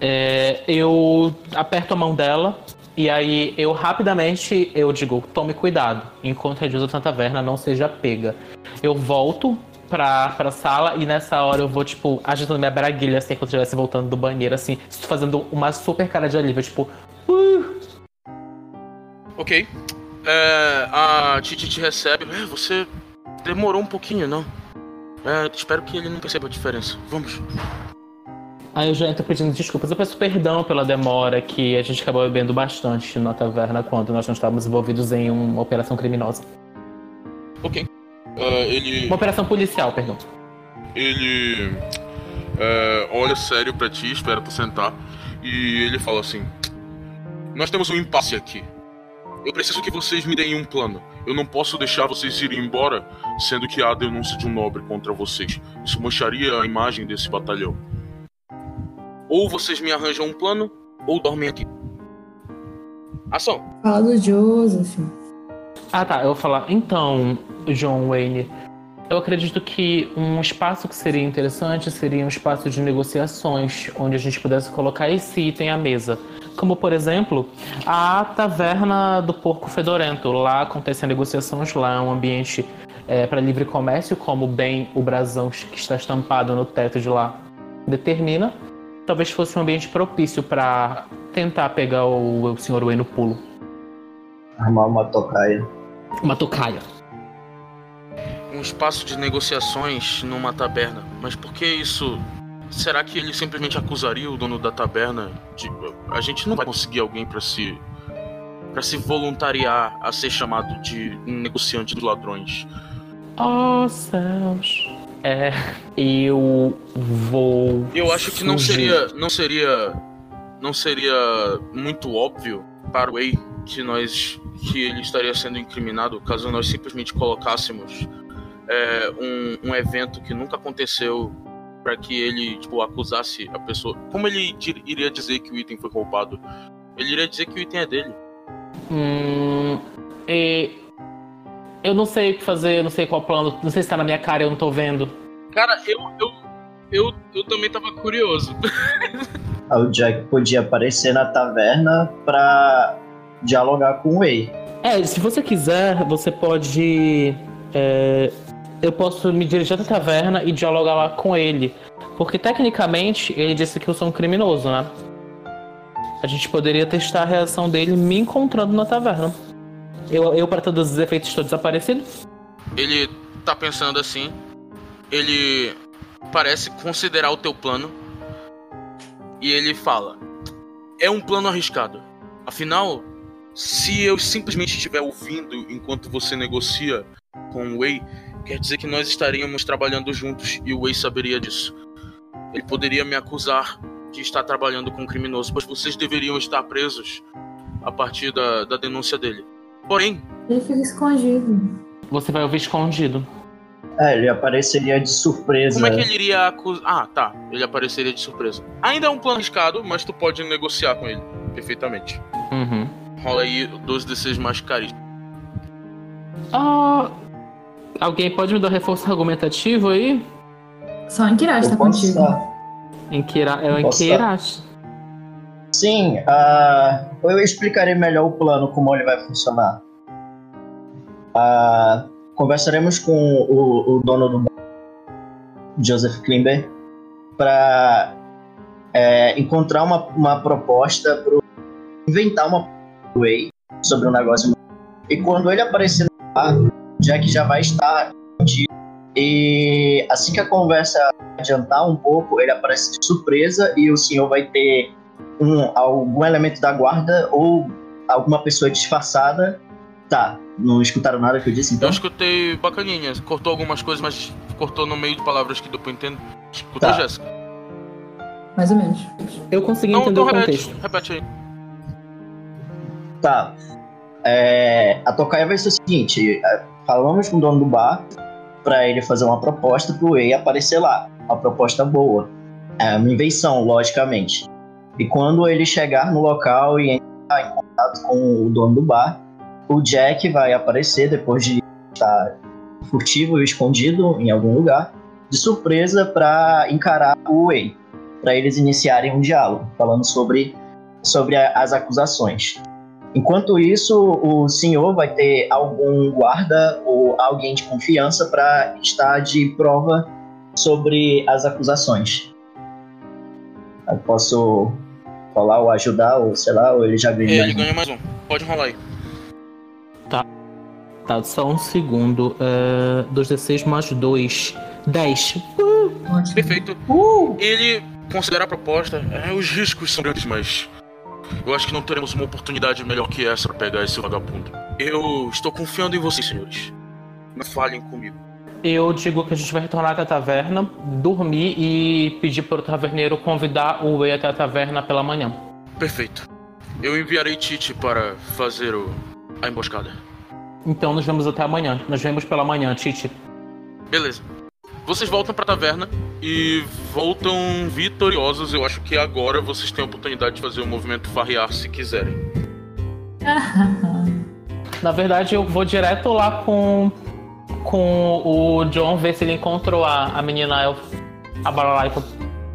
É, eu aperto a mão dela e aí eu rapidamente eu digo, tome cuidado, encontre a Joseph na taverna, não seja pega. Eu volto pra, pra sala e nessa hora eu vou, tipo, agitando minha braguilha, assim, se eu estivesse voltando do banheiro, assim, fazendo uma super cara de alívio, tipo, uh, Ok. É, a Titi te recebe. É, você demorou um pouquinho, não? É, espero que ele não perceba a diferença. Vamos. Aí eu já entro pedindo desculpas. Eu peço perdão pela demora que a gente acabou bebendo bastante na taverna quando nós não estávamos envolvidos em uma operação criminosa. Ok. É, ele. Uma operação policial, perdão. Ele. é, olha sério pra ti, espera tu sentar. E ele fala assim: Nós temos um impasse aqui. Eu preciso que vocês me deem um plano. Eu não posso deixar vocês irem embora, sendo que há a denúncia de um nobre contra vocês. Isso mancharia a imagem desse batalhão. Ou vocês me arranjam um plano, ou dormem aqui. Ação. Fala do Joseph. Ah tá, eu vou falar. Então, John Wayne, eu acredito que um espaço que seria interessante seria um espaço de negociações, onde a gente pudesse colocar esse item à mesa. Como, por exemplo, a taverna do Porco Fedorento. Lá acontecem negociações, lá é um ambiente para livre comércio, como bem o brasão que está estampado no teto de lá determina. Talvez fosse um ambiente propício para tentar pegar o, o Sr. Wayne no pulo. Armar uma tocaia. Uma tocaia. Um espaço de negociações numa taberna. Mas por que isso? Será que ele simplesmente acusaria o dono da taberna de. A gente não vai conseguir alguém pra se. para se voluntariar a ser chamado de negociante dos ladrões. Oh, céus. É, eu vou. Eu acho que não seria, não seria, não seria muito óbvio para o Wei que nós, que ele estaria sendo incriminado caso nós simplesmente colocássemos é, um, um evento que nunca aconteceu para que ele tipo acusasse a pessoa. Como ele iria dizer que o item foi roubado? Ele iria dizer que o item é dele. Hum, e eu não sei o que fazer, eu não sei qual plano, não sei se tá na minha cara, eu não tô vendo. Cara, eu eu, eu, eu também tava curioso. o Jack podia aparecer na taverna pra dialogar com o Wei. É, se você quiser, você pode. É, eu posso me dirigir até a taverna e dialogar lá com ele. Porque tecnicamente ele disse que eu sou um criminoso, né? A gente poderia testar a reação dele me encontrando na taverna. Eu, eu para todos os efeitos, estou desaparecido? Ele tá pensando assim. Ele parece considerar o teu plano. E ele fala: É um plano arriscado. Afinal, se eu simplesmente estiver ouvindo enquanto você negocia com o Wei, quer dizer que nós estaríamos trabalhando juntos e o Wei saberia disso. Ele poderia me acusar de estar trabalhando com um criminoso, pois vocês deveriam estar presos a partir da, da denúncia dele. Porém. Ele fica escondido. Você vai ouvir escondido. É, ele apareceria de surpresa. Como é que ele iria acusar. Ah, tá. Ele apareceria de surpresa. Ainda é um plano arriscado, mas tu pode negociar com ele perfeitamente. Uhum. Rola aí 12 d mais carisma. Ah. Alguém pode me dar reforço argumentativo aí? Só em Kirash tá contigo. Em Kira... É em Kirash. Sim, uh, eu explicarei melhor o plano, como ele vai funcionar. Uh, conversaremos com o, o dono do Joseph Klimber para é, encontrar uma, uma proposta para inventar uma way sobre um negócio. E quando ele aparecer lá, Jack já vai estar e assim que a conversa adiantar um pouco, ele aparece de surpresa e o senhor vai ter um, algum elemento da guarda ou alguma pessoa disfarçada. Tá, não escutaram nada que eu disse então? Eu escutei bacaninha, cortou algumas coisas, mas cortou no meio de palavras que deu pra entender. Escutou, tá. Jéssica? Mais ou menos. Eu consegui não, entender então o repete, contexto. Repete aí. Tá. É, a tocaia vai ser o seguinte: é, falamos com o dono do bar para ele fazer uma proposta pro Wei aparecer lá. Uma proposta boa. É uma invenção, logicamente. E quando ele chegar no local e entrar em contato com o dono do bar, o Jack vai aparecer depois de estar furtivo e escondido em algum lugar, de surpresa para encarar o Wei, para eles iniciarem um diálogo, falando sobre, sobre as acusações. Enquanto isso, o senhor vai ter algum guarda ou alguém de confiança para estar de prova sobre as acusações. Eu posso falar ou ajudar, ou sei lá, ou ele já ganha é, mais Ele ganha mais um. Pode rolar aí. Tá. Tá, só um segundo. Uh, 2d6 mais 2. 10. Uh! Perfeito. Uh! Ele considera a proposta. É, os riscos são grandes, mas eu acho que não teremos uma oportunidade melhor que essa para pegar esse vagabundo. Eu estou confiando em vocês, senhores. Não falhem comigo. Eu digo que a gente vai retornar até a taverna, dormir e pedir para o taverneiro convidar o Wei até a taverna pela manhã. Perfeito. Eu enviarei Tite para fazer o... a emboscada. Então nos vemos até amanhã. Nos vemos pela manhã, Tite. Beleza. Vocês voltam para a taverna e voltam vitoriosos. Eu acho que agora vocês têm a oportunidade de fazer o movimento farrear se quiserem. Na verdade, eu vou direto lá com com o John ver se ele encontrou a, a menina elf, a Balalaica.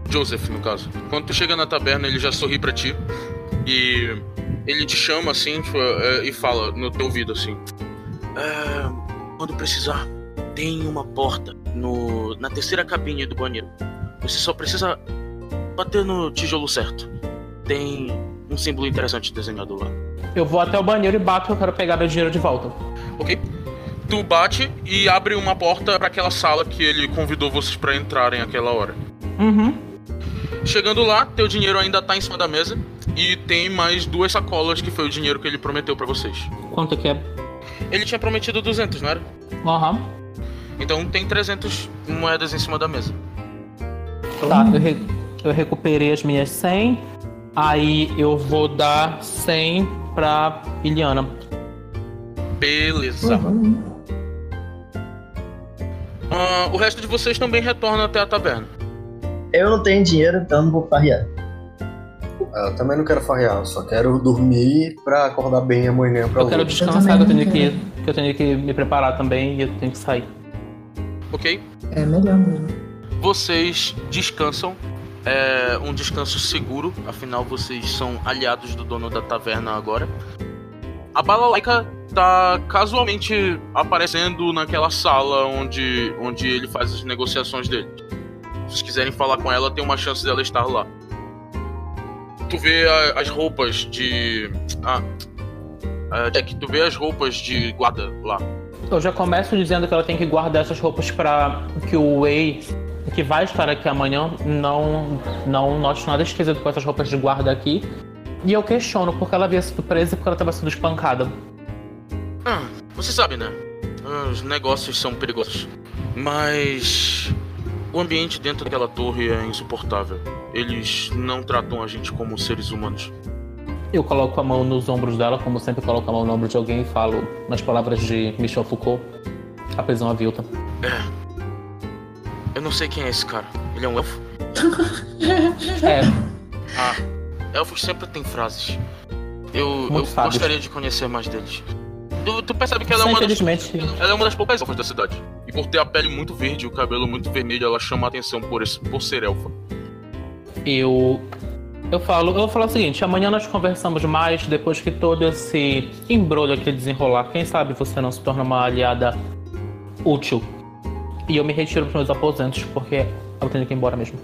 Joseph, no caso. Quando tu chega na taberna, ele já sorri para ti e ele te chama assim tipo, é, e fala no teu ouvido assim: é, quando precisar, tem uma porta no, na terceira cabine do banheiro. Você só precisa bater no tijolo certo. Tem um símbolo interessante desenhado lá. Eu vou até o banheiro e bato, eu quero pegar meu dinheiro de volta. Ok. Tu bate e abre uma porta para aquela sala que ele convidou vocês para entrarem aquela hora. Uhum. Chegando lá, teu dinheiro ainda tá em cima da mesa e tem mais duas sacolas que foi o dinheiro que ele prometeu para vocês. Quanto que é? Ele tinha prometido 200, não era? Aham. Uhum. Então tem 300 moedas em cima da mesa. Tá, eu, re- eu recuperei as minhas 100. Aí eu vou dar 100 pra Iliana. Beleza. Uhum. Ah, o resto de vocês também retorna até a taverna. Eu não tenho dinheiro, então não vou farrear. Eu também não quero farrear, eu só quero dormir pra acordar bem amanhã pra Eu quero luta. descansar, que eu tenho que, quero. que eu tenho que me preparar também e eu tenho que sair. Ok? É melhor mesmo. Vocês descansam. É um descanso seguro, afinal vocês são aliados do dono da taverna agora. A balalaica tá casualmente aparecendo naquela sala onde, onde ele faz as negociações dele. Se vocês quiserem falar com ela, tem uma chance dela estar lá. Tu vê a- as roupas de. Ah. ah, Jack, tu vê as roupas de guarda lá. Eu já começo dizendo que ela tem que guardar essas roupas pra que o Wei, que vai estar aqui amanhã, não, não note nada esquisito com essas roupas de guarda aqui. E eu questiono porque ela havia sido presa e porque ela estava sendo espancada. Ah, você sabe, né? Os negócios são perigosos. Mas. O ambiente dentro daquela torre é insuportável. Eles não tratam a gente como seres humanos. Eu coloco a mão nos ombros dela, como sempre coloco a mão no ombro de alguém e falo nas palavras de Michel Foucault, a prisão avilta. Eu não sei quem é esse cara. Ele é um elfo? É, Ah, elfos sempre têm frases. Eu, eu gostaria de conhecer mais deles. Tu, tu percebe que ela é, uma das, ela é uma das poucas elfas da cidade. E por ter a pele muito verde e o cabelo muito vermelho, ela chama a atenção por, esse, por ser elfa. eu eu falo, eu falo o seguinte, amanhã nós conversamos mais depois que todo esse embrulho aqui desenrolar. Quem sabe você não se torna uma aliada útil. E eu me retiro para meus aposentos porque eu tenho que ir embora mesmo.